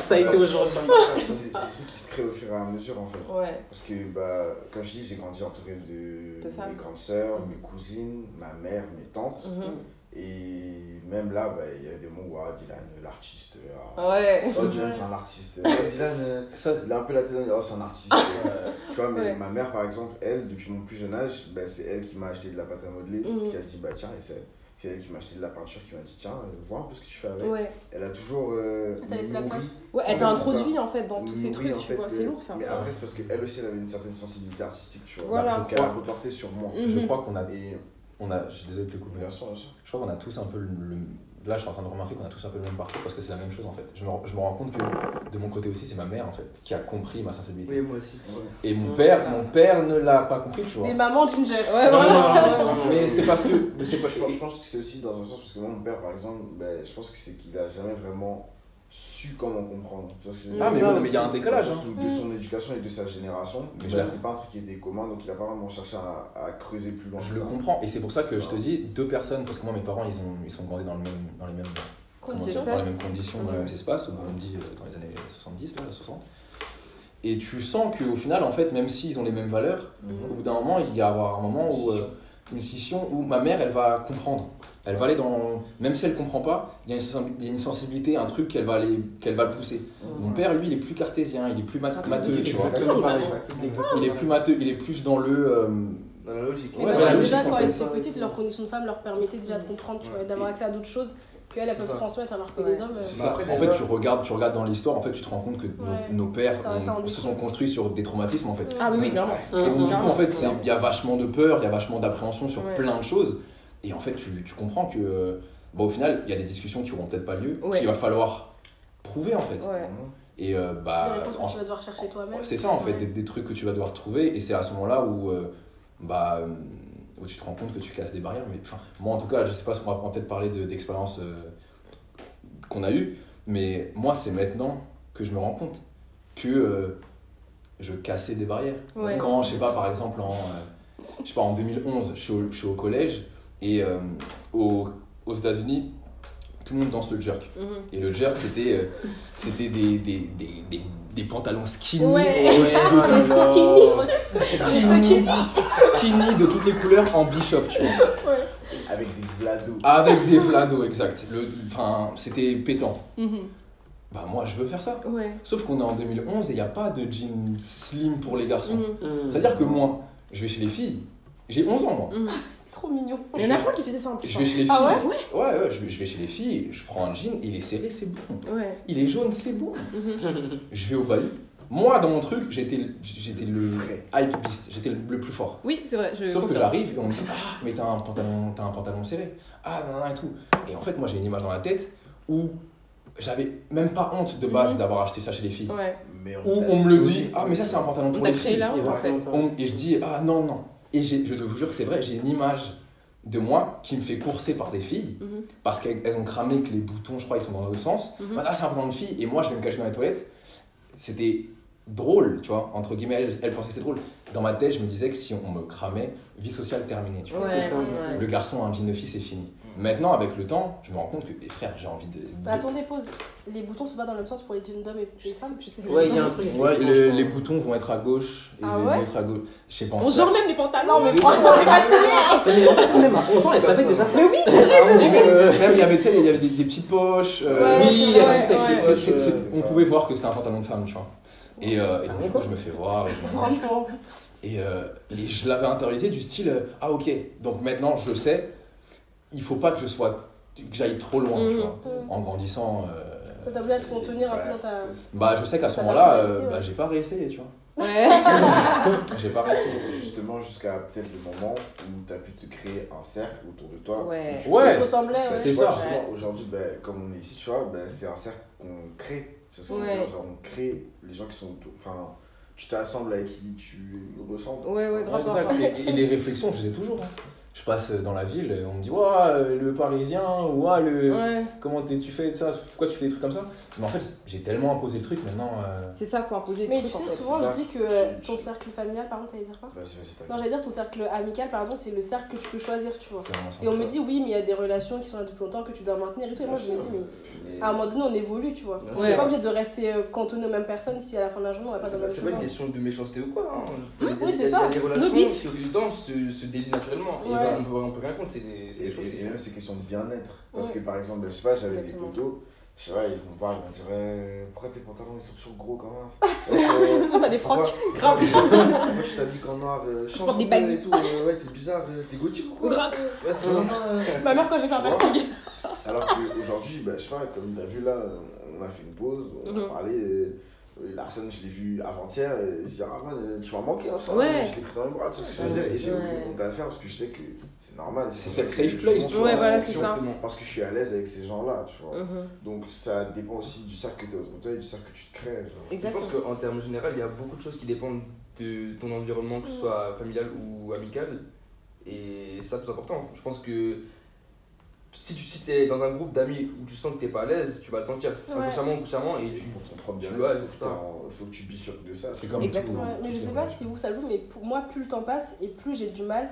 E: Ça a été aujourd'hui.
F: C'est des trucs qui se créent au fur et à mesure en fait.
A: ouais.
F: Parce que, bah, comme je dis, j'ai grandi entouré de,
A: De
F: mes grandes sœurs, mes cousines, ma mère, mes tantes.
A: Mhm.
F: Et même là, bah, il y a des mots où ah, Dylan, l'artiste. ah,
A: Ouais.
F: Oh, Dylan, c'est un artiste. Oh, Dylan, euh,
D: Ça,
F: il a un peu la tête, oh, c'est un artiste. Euh, tu vois, mais
A: Ouais.
F: ma mère, par exemple, elle, depuis mon plus jeune âge, bah, c'est elle qui m'a acheté de la pâte à modeler,
A: Mhm.
F: qui a dit, bah tiens, essaie. C'est elle qui m'a acheté de la peinture, qui m'a dit, tiens, euh, vois un peu ce que tu fais avec.
A: Ouais.
F: Elle a toujours. Euh,
B: T'as laissé la place.
A: Ouais, elle t'a introduit en fait dans tous ces trucs,
F: en
A: tu
F: fait,
A: vois,
F: euh,
A: c'est lourd ça.
F: Mais après, c'est parce qu'elle aussi, elle avait une certaine sensibilité artistique, tu vois.
A: Voilà.
F: Donc, elle a reporté sur moi.
A: Mhm.
D: je crois qu'on a,
F: Et
D: on a, je suis désolé de te couper.
F: bien sûr, bien sûr.
D: Je crois qu'on a tous un peu le, le- Là, je suis en train de remarquer qu'on a tous un peu le même parcours parce que c'est la même chose en fait. Je me, je me rends compte que de mon côté aussi, c'est ma mère en fait qui a compris ma sensibilité.
G: Oui, moi aussi.
D: Et mon père, mon père ne l'a pas compris, tu vois.
B: Les mamans ginger.
A: Ouais, voilà.
D: non, non, non, mais c'est parce que. Mais c'est pas,
F: Je pense, je pense que c'est aussi dans un sens, parce que moi, mon père, par exemple, ben, je pense que c'est qu'il a jamais vraiment su comment comprendre. Tu vois ce que je veux
D: Ah, mais,
E: ça
D: oui, mais il y a un
F: le
D: décalage. hein.
F: où De son éducation et de sa génération,
D: Mais je la-
F: c'est pas un truc qui était commun, donc il a pas vraiment cherché à, à creuser plus loin
D: Je
F: que
D: le
F: ça.
D: comprends et c'est pour ça que je te dis deux personnes parce que moi mes parents ils ont ils sont grandis dans le même dans les mêmes
B: Conditions.
D: dans les mêmes conditions dans les
A: Ouais.
D: mêmes espaces au Burundi euh, dans les années 70 là 60 et tu sens qu'au final en fait même s'ils ont les mêmes valeurs au bout d'un moment il y a avoir un moment où euh, une scission où ma mère elle va comprendre elle va aller dans même si elle comprend pas il y a une sensibi- il y a une sensibilité un truc qu'elle va aller qu'elle va le pousser mon père lui il est plus cartésien il est plus mat- matheux
A: de-
D: tu vois
E: Exactement pareil.
D: il est plus matheux il est plus dans le euh,
G: Dans la logique.
B: Mais
D: Ouais,
B: parce
D: dans la
B: que
D: logique,
B: déjà, quand elles étaient petites, leurs conditions de femme leur permettaient déjà de comprendre, tu vois, et d'avoir accès à d'autres choses qu'elles, elles peuvent
G: ça.
B: transmettre, alors que
A: Ouais.
B: les hommes. euh,
D: C'est
G: Mais
D: ça.
G: après,
D: en fait, tu regardes, tu regardes dans l'histoire, en fait, tu te rends compte que nos-
B: Ouais.
D: nos, pères
B: Ça- ça
D: se sont construits sur des traumatismes, en fait.
A: Ah oui, oui, clairement.
D: Et donc, du coup, en fait, c'est- il y a vachement de peur, il y a vachement d'appréhension sur
A: Ouais.
D: plein de choses. Et en fait, tu, tu comprends que, euh, bon, au final, il y a des discussions qui n'auront peut-être pas lieu,
A: Ouais.
D: qu'il va falloir prouver, en fait.
A: Ouais.
D: Et euh,
B: des
D: bah,
B: réponses
D: en-
B: que tu vas devoir chercher toi-même.
D: c'est ça, en fait, des, des trucs que tu vas devoir trouver. Et c'est à ce moment-là où, euh, bah, euh, où tu te rends compte que tu casses des barrières. Mais enfin, moi, en tout cas, je sais pas, on va peut-être parler de- d'expériences euh, qu'on a eues. Mais moi, c'est maintenant que je me rends compte que euh, je cassais des barrières.
A: Ouais.
D: Quand, je sais pas, par exemple, en, euh, je sais pas, en 2011, je suis au, je suis au collège et euh, au- aux États-Unis, tout le monde danse le jerk.
A: Mhm.
D: Et le jerk, c'était euh, c'était des, des, des, des, des pantalons skinny.
A: Ouais.
D: de
A: Les
D: tout-
A: skinny.
D: skinny, skinny de toutes les couleurs en bishop, tu vois.
F: Avec des vlados.
D: Avec des vlados, exact. Le- Enfin, c'était pétant.
A: Mhm.
D: bah moi je veux faire ça.
A: Ouais.
D: Sauf qu'on est en 2011 et il n'y a pas de jean slim pour les garçons.
A: Mhm.
D: C'est-à-dire que moi, je vais chez les filles, j'ai 11 ans moi.
B: Trop mignon.
A: Il y en a plein qui faisaient ça en plus.
D: Je vais chez les filles.
B: Ah
D: ouais ouais, je, vais, je vais chez les filles, je prends un jean, il est serré, c'est bon.
A: hein. Ouais.
D: Il est jaune, c'est bon. Je vais au bahut. Moi, dans mon truc, j'étais j'étais le hype beast, j'étais le, le plus fort.
A: Oui, c'est vrai. Je
D: Sauf que j'arrive et on me dit Ah, mais t'as un, pantalon, t'as un pantalon serré. Ah, non, non, et tout. Et en fait, moi, j'ai une image dans la tête où j'avais même pas honte de base
A: Mhm.
D: d'avoir acheté ça chez les filles.
A: Ouais.
F: Mais
D: Où
F: t'a
D: on me le dit Ah, mais ça, c'est un pantalon
A: On
D: pour
A: t'a
D: les
A: créé
D: filles.
A: là, en fait.
D: On- et je dis Ah, non, non. Et je te vous jure que c'est vrai, j'ai une image de moi qui me fait courser par des filles
A: Mhm.
D: parce qu'elles elles ont cramé que les boutons, je crois, ils sont dans l'autre sens. Voilà, c'est un pantalon de fille et moi, je vais me cacher dans les toilettes. C'était drôle, tu vois, entre guillemets, elle, elle pensait que c'était drôle. Dans ma tête, je me disais que si on me cramait, vie sociale terminée, tu vois.
A: Ouais,
E: c'est ça.
A: ouais.
D: Le garçon a un jean de fille, c'est fini. Maintenant, avec le temps, je me rends compte que, eh, frère, j'ai envie de. de-
B: Bah, attendez, pause. Les boutons sont pas dans le même sens pour les jeans d'hommes et les femmes.
A: Je sais.
E: Ouais, il y a un truc.
D: Ouais, le- les boutons vont être à gauche et
B: Ah
D: les
B: ouais
D: autres à gauche. Je sais pas.
A: On genre même les pantalons.
B: Mais franchement, t'es fatigué.
E: Mais non, même à 11 ans, elle savait déjà ça.
B: Mais oui, c'est vrai.
D: Ah, Même, même, il y avait, tu sais, il y avait des, des petites poches. euh,
B: Ouais,
E: Oui,
B: c'est
E: il y
B: vrai,
E: avait euh,
D: on pouvait voir que c'était un pantalon de femme, tu vois. Et, euh, et donc, du coup, je me fais voir. Et.
B: Franchement.
D: Je l'avais intériorisé du style Ah, ok, donc maintenant je sais, il faut pas que je sois. que j'aille trop loin, tu
A: Mhm.
D: vois. En grandissant. euh,
B: Ça t'a obligé à te contenir un peu dans ta.
D: bah, je sais qu'à ce moment-là, euh, bah, j'ai pas réessayé, tu vois.
A: Ouais.
D: J'ai pas réessayé.
F: Justement, jusqu'à peut-être le moment où tu as pu te créer un cercle autour de toi.
A: Ouais.
F: où-
D: Ouais.
B: Tu ressemblais, ouais.
D: C'est ça.
F: Aujourd'hui, ben, comme on est ici, tu vois, ben, c'est un cercle qu'on crée. C'est ce
A: Ouais.
F: dire, genre, on crée les gens qui sont autour. Enfin, tu t'assembles avec qui tu ressembles.
A: Ouais, ouais, grave,
D: et les réflexions, je les ai toujours. hein. Je passe dans la ville, on me dit Ouah, euh, le parisien, ouah, le.
A: Ouais.
D: Comment t'es- tu fais de ça Pourquoi tu fais des trucs comme ça? Mais en fait, j'ai tellement imposé le truc maintenant. euh,
A: C'est ça, faut imposer
B: Mais
A: des
B: tu
A: trucs en
B: sais,
A: fait.
B: souvent je
F: ça.
B: dis que
F: Je-
B: ton
F: je-
B: cercle familial, par contre, t'allais dire quoi?
F: Vas-y, vas-y, t'as
B: Non, j'allais dire ton cercle amical, pardon, c'est le cercle que tu peux choisir, tu vois. Et on me dit, oui, mais il y a des relations qui sont là depuis longtemps que tu dois maintenir et tout. Et moi, je me dis, mais à un moment donné, on évolue, tu vois. On n'est pas obligé de rester euh, cantonné aux mêmes personnes si à la fin de la journée, on va pas dans le
G: pas,
B: même
G: c'est pas une question de méchanceté ou quoi. Hein.
B: oui,
G: y a-
B: c'est ça.
A: Nos bifs.
G: se délient naturellement. Ça, on peut, on peut rien contre, c'est des, choses
F: et- même, c'est question de bien-être. Parce que par exemple, je sais pas, j'avais des potos, je sais pas, ils vont voir, ils vont dire euh, Pourquoi tes pantalons ils sont toujours gros comme ça? Euh,
B: On a des frocs.
A: Grave.
F: Pourquoi tu t'habilles qu'en noir euh, Change
A: des bagues.
F: et tout. euh, ouais, t'es bizarre, euh, t'es gothique ou quoi. Ouais, c'est euh,
B: Ma mère, quand j'ai fait un piercing.
F: Alors qu'aujourd'hui, bah, je sais pas, comme il a vu là, on a fait une pause, on a
A: Mhm.
F: parlé. Et la personne, je l'ai vu avant-hier, et je dis, ah man, tu m'as manqué, hein, ça,
A: Ouais.
F: je l'ai pris dans les bras, tu sais ce que je veux dire, et j'ai honte à le faire parce que je sais que c'est normal.
D: C'est safe place, tu
A: Ouais, voilà, c'est ça.
G: Exactement.
F: Parce que je suis à l'aise avec ces gens-là, tu vois.
A: Mhm.
F: Donc ça dépend aussi du cercle que tu as autour de toi et du cercle que tu te crées. genre.
G: Je
A: Exactement.
G: pense qu'en termes général, il y a beaucoup de choses qui dépendent de ton environnement, que ce soit familial ou amical. Et c'est ça le plus important. Je pense que si tu si es dans un groupe d'amis où tu sens que tu pas à l'aise, tu vas le sentir.
B: Ouais.
G: Inconsciemment ou consciemment. Et tu,
F: pour ton propre
G: tu
F: bien
G: vois,
F: faut,
G: ça.
F: que t'en- faut que tu bifurques de ça.
D: C'est comme
A: Exactement.
D: tout.
B: Ouais, mais je sais pas si vous ça joue, mais pour moi, plus le temps passe et plus j'ai du mal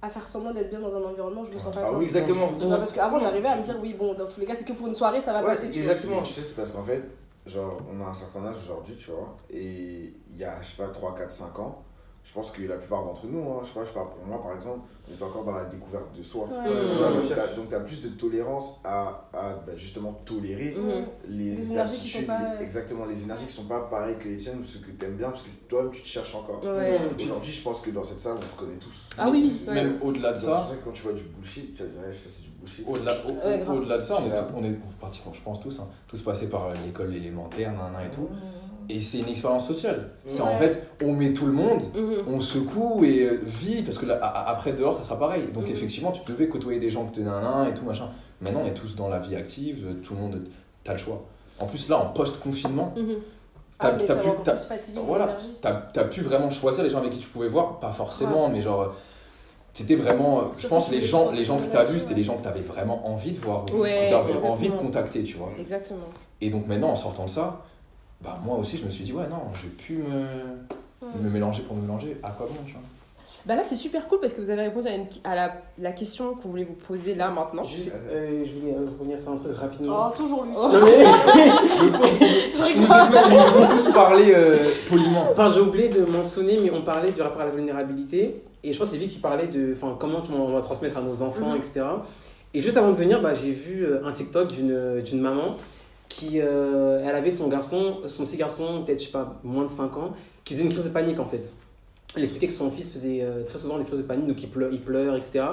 B: à faire semblant d'être bien dans un environnement où je me sens pas
F: Ah
B: bien.
F: oui,
G: Exactement.
B: Tu vois, parce qu'avant, j'arrivais à me dire, oui, bon, dans tous les cas, c'est que pour une soirée, ça va
G: Ouais,
B: passer,
G: exactement.
F: Tu sais, c'est parce qu'en fait, genre, on a un certain âge aujourd'hui, tu vois, et il y a, je sais pas, 3, 4, 5 ans, je pense que la plupart d'entre nous, hein, je sais pas, je parle pour moi par exemple, on est encore dans la découverte de soi.
B: Ouais,
F: donc, tu as plus de tolérance à, à bah, justement tolérer
A: Mhm.
F: les,
B: Les énergies qui
F: attitudes,
B: sont pas-
F: exactement, les énergies qui sont pas pareilles que les tiennes ou ce que tu aimes bien, parce que toi tu te cherches encore.
A: Ouais.
F: Aujourd'hui, je pense que dans cette salle, on se connaît tous.
A: Ah oui, oui, ouais.
D: Même au-delà de ça,
F: C'est pour ça que quand tu vois du bullshit, tu vas dire, ça c'est du bullshit.
D: Au-delà au- au-delà de ça, on est, on est parti, je pense tous, hein, tous passés par l'école élémentaire, nan, nan, et tout. Et c'est une expérience sociale. C'est en fait, on met tout le monde,
A: Mhm.
D: on secoue et euh, vit, parce que là, après dehors, ça sera pareil. Donc
A: Mhm.
D: effectivement, tu devais côtoyer des gens que t'es nanan et tout, machin. Maintenant, on est tous dans la vie active, euh, tout le monde, t'as le choix. En plus, là, en post-confinement.
B: Ah,
D: t'as
B: ça
D: pu, t'as pu vraiment choisir les gens avec qui tu pouvais voir, pas forcément, mais genre. C'était vraiment, euh, je pense, les gens, les gens que tu as vus, c'était les gens que tu avais vraiment envie de voir, ou
A: Ouais,
D: que tu avais envie de contacter, tu vois.
A: Exactement.
D: Et donc maintenant, en sortant de ça, bah moi aussi, je me suis dit, ouais, non, je vais plus me, me mélanger pour me mélanger. À quoi bon, tu vois?
A: Bah là, c'est super cool parce que vous avez répondu à, une- à la, la question qu'on voulait vous poser là maintenant.
E: Juste, euh, je voulais euh, revenir sur un truc rapidement.
B: Oh, toujours lui.
A: Oh.
E: Mais-
D: ont- ils nous tous parlé euh, poliment.
E: Enfin, j'ai oublié de mentionner, mais on parlait du rapport à la vulnérabilité. Et je pense que c'est lui qui parlait de enfin, comment tu- on va transmettre à nos enfants,
A: Mhm.
E: etc. Et juste avant de venir, bah, j'ai vu un TikTok d'une d'une maman qui, euh, elle avait son garçon, son petit garçon, peut-être, je sais pas, moins de 5 ans, qui faisait une crise de panique en fait. Elle expliquait que son fils faisait euh, très souvent des crises de panique, donc il pleure, il pleure etc.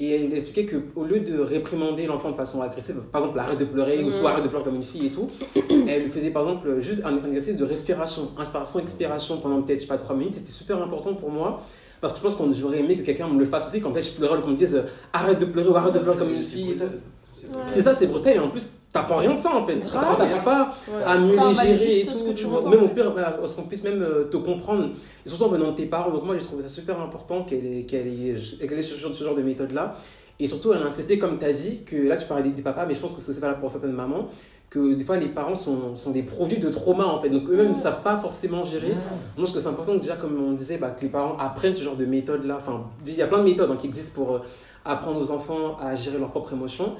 E: Et elle expliquait qu'au lieu de réprimander l'enfant de façon agressive, par exemple, arrête de pleurer, ou soit arrête de pleurer comme une fille et tout, elle lui faisait par exemple juste un, un exercice de respiration, inspiration, expiration pendant peut-être, je sais pas, 3 minutes. C'était super important pour moi. Parce que je pense qu'on j'aurais aimé que quelqu'un me le fasse aussi quand peut-être je pleurais, qu'on me dise euh, arrête de pleurer ou arrête de pleurer comme une fille et tout.
G: c'est
B: Ouais.
G: brutal.
E: C'est ça, c'est brutal. Et en plus, t'apprends rien de ça en fait. T'apprends pas à mieux les gérer et tout. Tu vois, même au pire, bah, qu'on puisse même euh, te comprendre. Et surtout en venant de tes parents. Donc moi, j'ai trouvé ça super important qu'elle ait, qu'elle ait, ce, genre, de méthode-là. Et surtout, elle a insisté, comme tu as dit, que là, tu parlais des, papas, mais je pense que c'est valable pour certaines mamans, que des fois, les parents sont, sont des produits de trauma, en fait. Donc eux-mêmes ne savent pas forcément gérer. Moi, je pense que c'est important, que déjà, comme on disait, bah, que les parents apprennent ce genre de méthode-là. Enfin, il y a plein de méthodes hein, qui existent pour euh, apprendre aux enfants à gérer leurs propres émotions.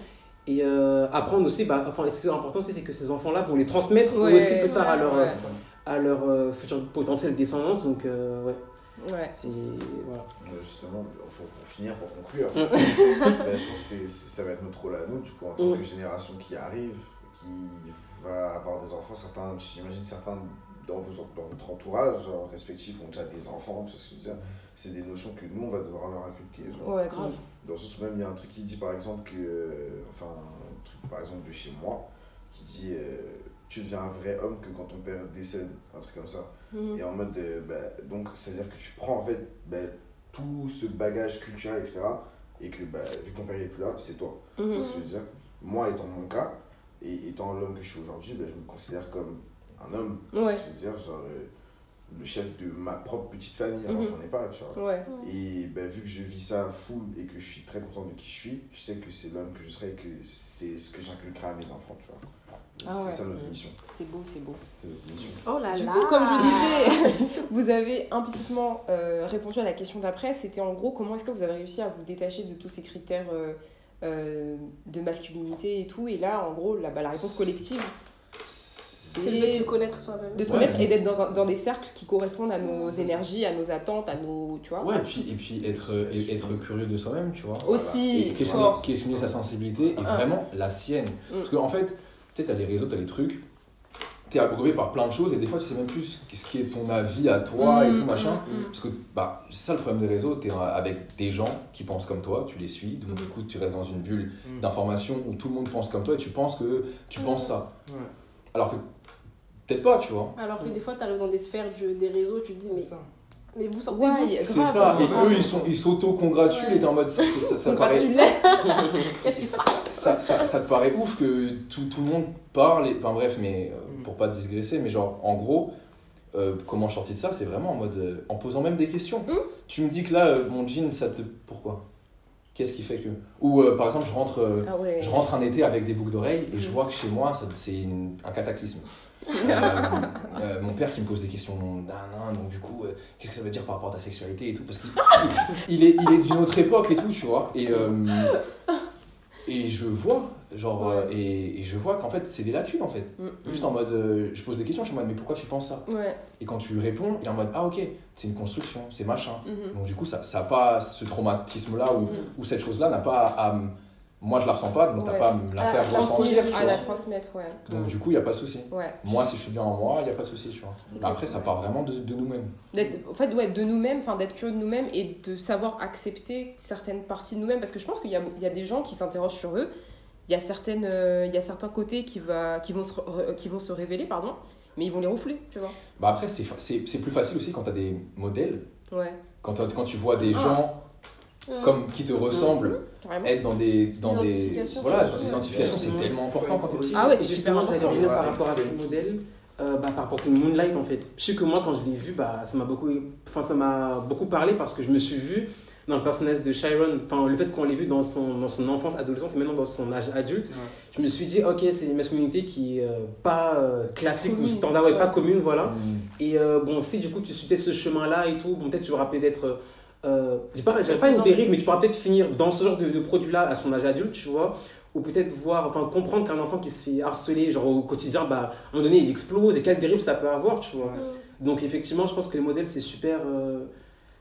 E: Et euh, apprendre aussi, bah, enfin, ce qui est important aussi, c'est que ces enfants-là vont les transmettre
A: Ouais,
E: aussi plus tard à leur,
A: ouais.
E: à leur euh, future potentielle descendance. Donc, euh, ouais,
A: Ouais.
E: c'est. Voilà.
F: Euh, Justement, pour, pour finir, pour conclure, ben, je pense que c'est- c'est- ça va être notre rôle à nous, du coup, en tant
E: Mm.
F: que génération qui arrive, qui va avoir des enfants. Certains, j'imagine certains dans, vos, dans votre entourage genre, respectif ont déjà des enfants, parce que je veux dire, c'est des notions que nous, on va devoir leur inculquer. Genre.
A: Ouais, grave.
F: Dans ce sens même, il y a un truc qui dit par exemple que, euh, enfin, un truc par exemple de chez moi, qui dit euh, tu deviens un vrai homme que quand ton père décède, un truc comme ça.
B: Mhm.
F: Et en mode, euh, bah, donc, c'est-à-dire que tu prends en fait bah, tout ce bagage culturel, etc. Et que, bah, vu que ton père n'est plus là, c'est toi.
B: Mhm.
F: Tu vois ce que je veux dire? Moi, étant mon cas, et étant l'homme que je suis aujourd'hui, bah, je me considère comme un homme.
A: Ouais.
F: Je veux dire, genre, euh, le chef de ma propre petite famille, alors
A: Mhm.
F: j'en ai pas, tu vois.
A: Ouais.
F: Et bah, vu que je vis ça full et que je suis très content de qui je suis, je sais que c'est l'homme que je serai et que c'est ce que j'inculquerai à mes enfants, tu vois.
A: Ah
F: c'est
A: ouais.
F: ça notre
A: Mhm.
F: mission.
A: C'est beau, c'est beau.
F: C'est notre mission.
B: Oh là
A: Du
B: là
A: coup, comme je disais, vous avez implicitement euh, répondu à la question d'après. C'était en gros comment est-ce que vous avez réussi à vous détacher de tous ces critères euh, euh, de masculinité et tout. Et là, en gros, la, bah, la réponse collective,
B: C'est de se connaître soi-même.
A: de se
D: Ouais.
A: connaître et d'être dans, un- dans des cercles qui correspondent à nos énergies, à nos attentes, à nos. Tu vois
D: Ouais, et puis, et puis être, et- être curieux de soi-même, tu vois.
A: Aussi,
D: Et questionner,
A: fort.
D: questionner sa sensibilité et
A: Ah.
D: vraiment la sienne.
A: Mm.
D: Parce qu'en fait, tu sais, t'as les réseaux, t'as les trucs, t'es abreuvé par plein de choses et des fois tu sais même plus ce qui est ton avis à toi et
A: Mm,
D: tout machin.
A: mm, mm.
D: Parce que bah, c'est ça le problème des réseaux, t'es avec des gens qui pensent comme toi, tu les suis, donc
A: Mm.
D: du coup tu restes dans une bulle
G: Mm.
D: d'information où tout le monde pense comme toi et tu penses que tu
B: Mm.
D: penses ça.
G: Ouais.
D: Alors que peut-être pas, tu vois.
B: Alors que des fois, tu arrives dans des sphères du- des réseaux, tu te dis, mais,
G: ça.
B: mais vous sortez
A: Ouais,
D: C'est ça, et
A: grave.
D: eux ils sont ils s'auto-congratulent
B: Ouais.
D: et t'es en mode ça, ça, ça paraît,
B: Congratulations. Qu'est-ce qui se passe?
D: Ça, ça, ça te paraît ouf que tout, tout le monde parle, et, enfin bref, mais euh,
G: Mm.
D: pour pas te digresser, mais genre en gros, euh, comment je suis sorti de ça, c'est vraiment en mode, euh, en posant même des questions.
A: Mm.
D: Tu me dis que là, euh, mon jean, ça te... Pourquoi? Qu'est-ce qui fait que... Ou euh, par exemple, je rentre, euh,
A: Ah ouais.
D: je rentre un été avec des boucles d'oreilles et je
A: Mm.
D: vois que chez moi, c'est une- un cataclysme. Euh, euh, mon père qui me pose des questions, donc du coup, euh, qu'est-ce que ça veut dire par rapport à ta sexualité et tout Parce qu'il il est, il est d'une autre époque et tout, tu vois. Et, et je vois, genre, et, et je vois qu'en fait, c'est des lacunes en fait.
A: Mm.
D: Juste en mode, je pose des questions, je suis en mode, mais pourquoi tu penses ça?
A: Ouais.
D: Et quand tu réponds, il est en mode, ah ok, c'est une construction, c'est machin.
A: Mhm.
D: Donc du coup, ça n'a pas ce traumatisme-là ou, ou cette chose-là n'a pas à, Moi, je la ressens pas, donc t'as
A: Ouais.
D: pas à me la faire ressentir.
A: À
D: vois.
A: la transmettre, ouais.
D: Donc du coup, il n'y a pas de souci.
A: Ouais.
D: Moi, si je suis bien en moi, il n'y a pas de souci, tu vois. Après, ça part vraiment de, de nous-mêmes.
A: En fait, ouais, de nous-mêmes, enfin d'être curieux de nous-mêmes et de savoir accepter certaines parties de nous-mêmes. Parce que je pense qu'il y a, y a des gens qui s'interrogent sur eux. Il y a, certaines, euh, il y a certains côtés qui, va, qui, vont se, qui vont se révéler, pardon, mais ils vont les refouler, tu vois.
D: Bah après, c'est plus facile aussi quand tu as des modèles.
A: Ouais,
D: Quand, t'as- quand tu vois des
A: Ah.
D: gens comme qui te
A: carrément.
D: être dans des dans des
B: L'identification,
D: voilà identifications c'est tellement important quand t'es petit
A: Ah ouais, c'est
E: justement,
A: super
E: j'allais par rapport à ce modèle, euh, bah, par rapport au Moonlight en fait. Je sais que moi, quand je l'ai vu, bah, ça m'a beaucoup, enfin, ça m'a beaucoup parlé parce que je me suis vu dans le personnage de Chiron, enfin, le fait qu'on l'ait vu dans son, dans son enfance, adolescence et maintenant dans son âge adulte,
G: Ouais.
E: je me suis dit, ok, c'est une masculinité qui est euh, pas euh, classique ou standard, ouais, pas commune, voilà.
D: Mm.
E: Et euh, bon, si du coup tu suivais ce chemin-là et tout, bon, peut-être tu auras peut-être. Euh, j'ai pas, j'ai pas une dérive, mais tu pourras peut-être finir dans ce genre de, de produit-là à son âge adulte, tu vois. Ou peut-être voir, enfin comprendre qu'un enfant qui se fait harceler, genre au quotidien, bah, à un moment donné il explose et quelle dérive ça peut avoir, tu vois. Donc effectivement, je pense que les modèles c'est super. euh,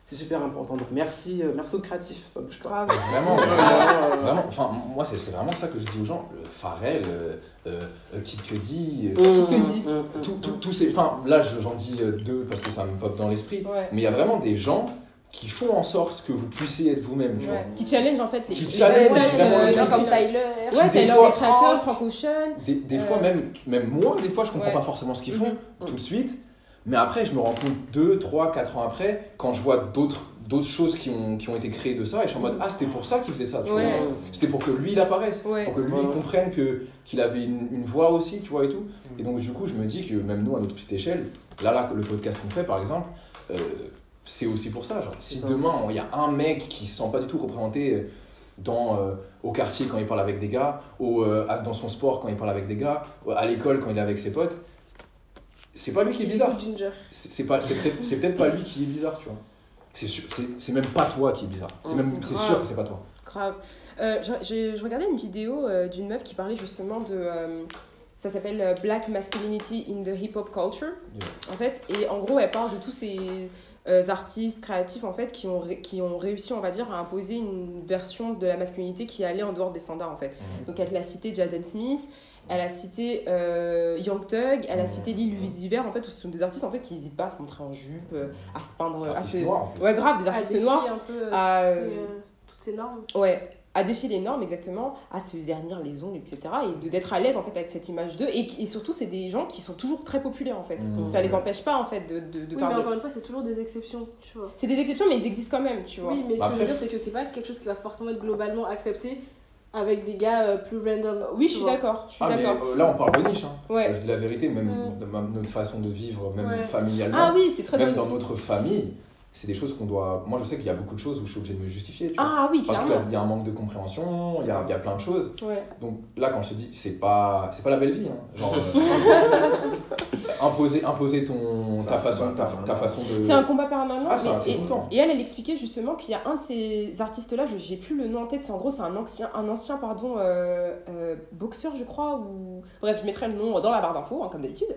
E: C'est super important. Donc merci, euh, merci aux créatifs, ça bouge pas.
A: Grave.
D: Vraiment,
E: Euh,
D: vraiment, enfin, moi, c'est c'est vraiment ça que je dis aux gens. Le Pharrell, euh, euh, Kid Cudi, euh,
E: Mmh, mmh, mmh,
D: tout-
E: mmh.
D: tout- tous ces. Enfin, là, je- j'en dis deux parce que ça me pop dans l'esprit.
A: Ouais.
D: Mais il y a vraiment des gens qui font en sorte que vous puissiez être vous-même, tu vois.
A: Ouais. Qui challenge en fait les
D: Qui challenge
A: euh,
D: les
B: gens comme Tyler.
A: Ouais,
D: Qui, des
A: Taylor
D: fois,
A: les créateurs,
B: Franck.
A: Frank Ocean.
D: Des, des
A: Euh,
D: fois, même, même moi, des fois, je comprends
A: Ouais.
D: pas forcément ce qu'ils font
A: Mhm.
D: tout de suite. Mais après, je me rends compte deux, trois, quatre ans après, quand je vois d'autres d'autres choses qui ont, qui ont été créées de ça, et je suis en mode, ah, c'était pour ça qu'il faisait ça, tu
A: Ouais.
D: vois. C'était pour que lui, il apparaisse.
A: Ouais.
D: Pour que lui,
E: Ouais.
D: il comprenne que- qu'il avait une, une voix aussi, tu vois, et tout. Et donc, du coup, je me dis que même nous, à notre petite échelle, là, là, le podcast qu'on fait, par exemple, euh, c'est aussi pour ça. Genre, si
E: C'est ça.
D: demain, il y a un mec qui se sent pas du tout représenté dans, euh, au quartier quand il parle avec des gars, au, euh, dans son sport quand il parle avec des gars, à l'école quand il est avec ses potes, c'est pas lui qui est bizarre.
B: Ginger.
D: C'est c'est c'est peut-être c'est peut-être pas lui qui est bizarre, tu vois. C'est sûr- c'est- c'est même pas toi qui est bizarre. C'est même c'est
A: Grave.
D: sûr que c'est pas toi.
A: Grave. Euh, je, je- regardais une vidéo euh, d'une meuf qui parlait justement de. euh, ça s'appelle euh, Black Masculinity in the Hip Hop Culture.
D: Yeah.
A: En fait, et en gros, elle parle de tous ces euh, artistes créatifs en fait qui ont, ré- qui ont réussi, on va dire, à imposer une version de la masculinité qui allait en dehors des standards en fait. Donc elle a cité Jaden Smith, elle a cité euh, Young Thug, elle a
D: Mhm.
A: cité Lil Uzi Vert en fait, où ce sont des artistes en fait qui n'hésitent pas à se montrer en jupe, euh, à se peindre, à
D: Artiste
A: se...
D: noir, en plus.
A: Ouais, grave, des artistes noirs.
B: un peu euh,
A: à,
B: toutes ces normes.
A: Ouais, à défier les normes exactement, à se vernir les ongles, etc. Et de- d'être à l'aise en fait avec cette image d'eux. Et, et surtout, c'est des gens qui sont toujours très populaires en fait.
D: Mmh.
A: Donc ça les empêche pas en fait de, de, de
B: Oui,
A: faire.
B: mais
A: de-
B: encore une fois, c'est toujours des exceptions, tu vois.
A: C'est des exceptions, mais ils existent quand même, tu vois.
B: Oui, mais ce
D: Bah
B: que je veux dire, c'est que c'est pas quelque chose qui va forcément être globalement accepté avec des gars euh, plus random.
A: Oui, je suis d'accord. Je suis
D: Ah, euh, là, on parle de niche. Hein.
A: Ouais.
D: Je dis la vérité, même de ma- notre façon de vivre, même
B: Ouais.
D: familialement,
A: Ah oui, c'est très
D: même dans notre famille, c'est des choses qu'on doit. Moi, je sais qu'il y a beaucoup de choses où je suis obligé de me justifier. Tu vois.
A: Ah oui,
D: Parce
A: clairement.
D: qu'il y a un manque de compréhension, il y a, il y a plein de choses.
A: Ouais.
D: Donc là, quand je te dis, c'est pas, c'est pas la belle vie. Hein. Genre, euh, imposer, imposer ton,
F: Ça
D: ta, façon, ta, ta façon de.
A: C'est un combat permanent.
D: Ah,
A: et,
D: tout le temps.
A: et elle, elle expliquait justement qu'il y a un de ces artistes-là, je j'ai plus le nom en tête, c'est en gros, c'est un ancien, un ancien pardon, euh, euh, boxeur, je crois, ou. Bref, je mettrai le nom dans la barre d'infos, hein, comme d'habitude.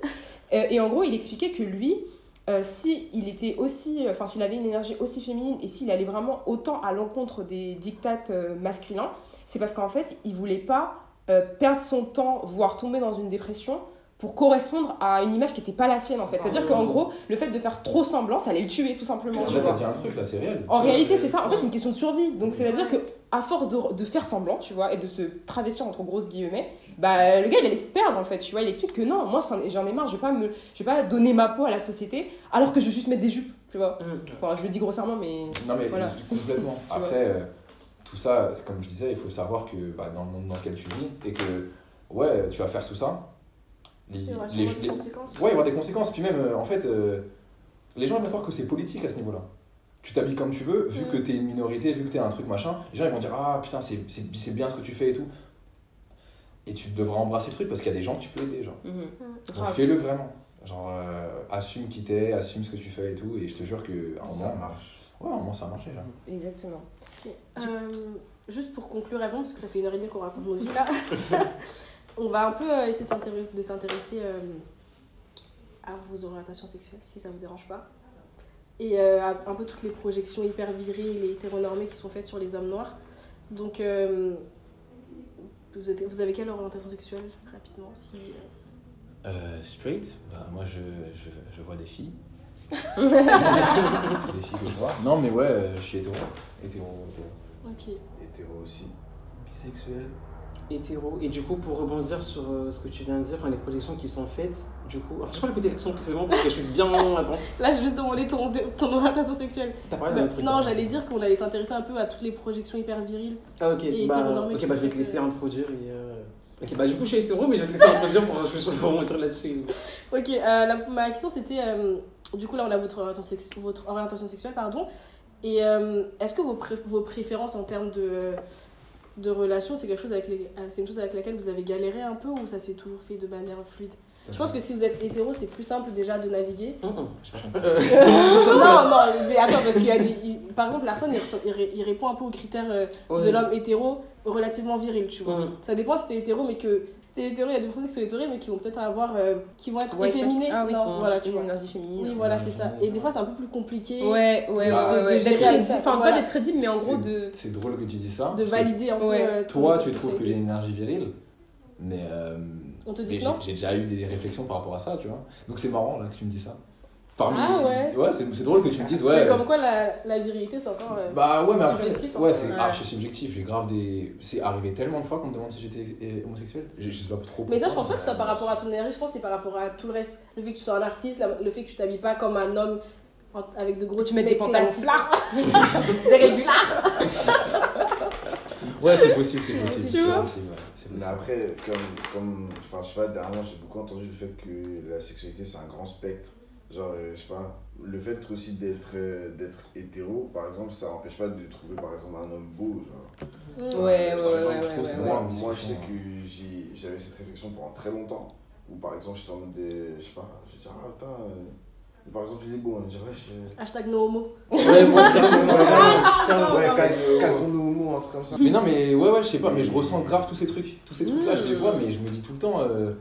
A: Euh, et en gros, il expliquait que lui, euh, si il était aussi. Enfin, s'il avait une énergie aussi féminine et s'il allait vraiment autant à l'encontre des dictates euh, masculins, c'est parce qu'en fait, il voulait pas euh, perdre son temps, voire tomber dans une dépression pour correspondre à une image qui n'était pas la sienne en fait. C'est-à-dire qu'en gros, le fait de faire trop semblant, ça allait le tuer tout simplement. tu
D: t'as
A: vois.
D: dit un truc, là, c'est réel.
A: En réalité, c'est ça. En fait, c'est une question de survie. Donc, c'est-à-dire que à force de, de faire semblant, tu vois, et de se travestir entre grosses guillemets, bah le gars il allait se perdre en fait. Tu vois, il explique que non, moi j'en ai marre. Je vais pas me, je vais pas donner ma peau à la société alors que je veux juste mettre des jupes, tu vois.
E: Mmh.
A: Enfin, je le dis grossièrement, mais
D: Non, mais
A: Voilà.
D: complètement. Après, euh, tout ça, comme je disais, il faut savoir que bah, dans le monde dans lequel tu vis, et que, ouais, tu vas faire tout ça.
B: Il y aura
D: les- les-
B: conséquences.
D: Ouais, il va y avoir des conséquences. Puis même, euh, en fait, euh, les gens vont croire que c'est politique à ce niveau-là. Tu t'habilles comme tu veux, vu
B: Mm.
D: que t'es une minorité, vu que t'es un truc machin, les gens ils vont dire Ah putain, c'est c'est- c'est bien ce que tu fais et tout. Et tu devras embrasser le truc parce qu'il y a des gens que tu peux aider. Genre.
A: mhm.
D: Donc fais-le vraiment. Genre, euh, assume qui t'es, assume ce que tu fais et tout. Et je te jure qu'à un
F: Ça
D: moment,
F: marche.
D: ouais, à un moment ça a marché là.
A: Exactement.
B: Euh, juste pour conclure avant, parce que ça fait une heure et demie qu'on raconte nos vies là, on va un peu euh, essayer de s'intéresser- euh, à vos orientations sexuelles, si ça vous dérange pas. Et euh, à un peu toutes les projections hyper viriles et hétéronormées qui sont faites sur les hommes noirs. Donc, vous, êtes- vous avez quelle orientation sexuelle, rapidement si, euh,
D: straight, bah, moi je, je, je vois des filles. c'est des filles que je vois. Non, mais ouais, je suis hétéro. Hétéro, hétéro.
B: Ok.
F: Hétéro aussi.
G: Bisexuel.
E: Hétéro. Et du coup, pour rebondir sur euh, ce que tu viens de dire, enfin, les projections qui sont faites, du coup. Alors, je peux répéter la question précisément pour que je puisse bien. Attends,
B: Là, j'ai juste demandé ton, ton orientation sexuelle.
E: t'as parlé
B: Bah,
E: d'un truc.
B: non,
E: là.
B: j'allais dire qu'on allait s'intéresser un peu à toutes les projections hyper viriles.
E: Ah, ok,
B: et
E: bah, ok, bah, je vais te laisser
B: faites,
E: introduire et. euh, Ok, bah, du coup, je suis hétéro, mais je vais te laisser introduire pour, pour, remonter là-dessus.
B: Ok, euh, la- ma question c'était, euh, du coup là on a votre orientation, sex- votre orientation sexuelle, pardon, et euh, est-ce que vos, pré- vos préférences en termes de, de relations, c'est quelque chose avec les, euh, c'est une chose avec laquelle vous avez galéré un peu ou ça s'est toujours fait de manière fluide? Je pense que si vous êtes hétéro, c'est plus simple déjà de naviguer.
E: Euh,
B: non, non, mais attends, parce qu'il y a des, il- par exemple, Larson, il, il ré- il répond un peu aux critères euh,
E: Ouais.
B: de l'homme hétéro, relativement viril, tu vois. Ça dépend si t'es hétéro, mais que hétéro, il y a des personnes qui sont hétéro, mais qui vont peut-être avoir. euh, qui vont être
A: Ouais,
B: efféminées.
A: ah oui.
B: Non, voilà, tu
A: Une
B: vois.
A: énergie féminine.
B: Oui, voilà,
D: Ouais,
B: c'est ça. Et des fois, c'est un peu plus compliqué
A: Ouais, ouais,
D: Bah,
B: de-
A: ouais. D'être crédible. Enfin,
B: Voilà.
A: pas d'être crédible, mais en gros de.
D: C'est drôle que tu dis ça.
B: de valider peu.
A: Ouais.
B: euh,
D: Toi, tu trouves que j'ai une énergie virile, mais. euh,
B: On te dit non
D: j'ai- J'ai déjà eu des réflexions par rapport à ça, tu vois. Donc c'est marrant là que tu me dis ça. Parmi
B: Ah ouais.
D: Ouais, c'est c'est drôle que tu me dises, ouais.
B: Mais comme quoi, la, la virilité, c'est encore. euh,
D: Bah ouais, mais après,
B: Subjectif, hein.
D: ouais, c'est
A: Ouais.
D: archi subjectif. J'ai grave des. C'est arrivé tellement de fois qu'on me demande si j'étais euh, homosexuel. Je, sais pas trop.
B: Mais ça, je pense pas que ce soit par rapport à ton énergie, je pense que c'est par rapport à tout le reste. Le fait que tu sois un artiste, le fait que tu t'habilles pas comme un homme avec de gros
A: Tu mets des pantalons
B: flards, des régulars.
D: Ouais, c'est possible, c'est possible. C'est possible,
F: Mais
D: possible.
F: après, comme, comme, enfin, je sais pas, dernièrement, j'ai beaucoup entendu le fait que la sexualité, c'est un grand spectre. Genre, euh, je sais pas, le fait aussi d'être euh, d'être hétéro, par exemple, ça empêche pas de trouver, par exemple, un homme beau. Genre.
A: Ouais, ouais,
F: Par
A: ouais,
F: moi,
D: ouais.
F: moi, je sais que j'ai- j'avais cette réflexion pendant très longtemps. Où, par exemple, j'étais en mode, de- je sais pas, je dis, ah, putain, euh, par exemple, il est beau. On me dit, ouais, je...
B: Hashtag no homo.
D: Ouais, moi, carrément, ouais.
F: Calme-toi, homo, un truc comme ça.
D: Mais non, mais ouais, ouais, je sais pas, mais je ressens grave tous ces trucs. Tous ces trucs-là, je les vois, mais je me dis tout le temps, euh,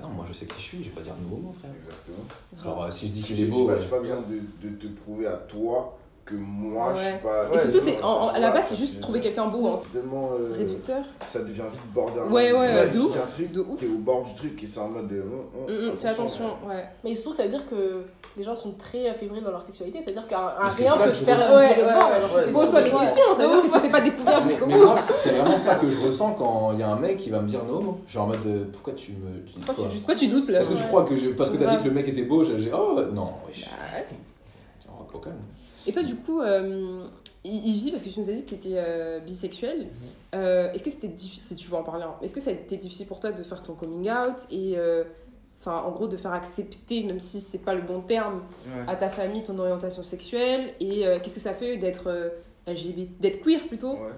D: bah non, moi je sais qui je suis, je vais pas dire nouveau, mon frère.
F: Exactement.
D: Genre, euh, si je dis
F: J'ai
D: qu'il est beau.
F: pas,
D: euh,
F: j'ai pas besoin de, de te prouver à toi que moi, je
A: Ouais.
F: suis pas.
A: Et
G: Ouais,
A: surtout,
F: c'est
A: c'est, en- en- à la base, c'est juste
F: je-
A: trouver quelqu'un beau, hein.
F: C'est tellement. euh,
A: Réducteur.
F: ça devient vite borderline.
A: Ouais, ouais,
F: Là,
A: de ouf,
F: un truc,
A: de ouf.
F: t'es au bord du truc et c'est en mode de. hum, Hum,
A: hum, Fais attention, ouais.
B: Mais se trouve que ça veut dire que les gens sont très fébriles dans leur sexualité. C'est-à-dire qu'un
D: Mais
B: rien peut
D: que
B: te
D: je
B: faire
A: Ouais, ouais, ouais,
G: ouais.
A: Pose-toi des questions, ça veut dire que tu t'es pas découvert
D: Mais,
A: jusqu'au
D: mais
A: bout.
D: moi, c'est c'est vraiment ça que je ressens quand il y a un mec qui va me dire non. Genre en mode, euh, pourquoi tu me.
B: Pourquoi
D: quoi
B: tu
A: doutes là
D: Parce que je
B: Ouais.
D: crois que je. Parce que t'as
A: Ouais.
D: dit que le mec était beau, j'ai. Oh non, wesh.
A: Bah ouais.
D: Tiens, au calme.
A: Et toi, du coup, euh, Ivy, parce que tu nous as dit que tu étais bisexuel,
D: Mhm.
A: euh, est-ce que c'était difficile, si tu veux en parler, hein, est-ce que ça a été difficile pour toi de faire ton coming out et, euh, enfin, en gros, de faire accepter, même si c'est pas le bon terme,
G: Ouais.
A: à ta famille ton orientation sexuelle Et euh, qu'est-ce que ça fait d'être euh, LGBT, d'être queer plutôt,
G: Ouais.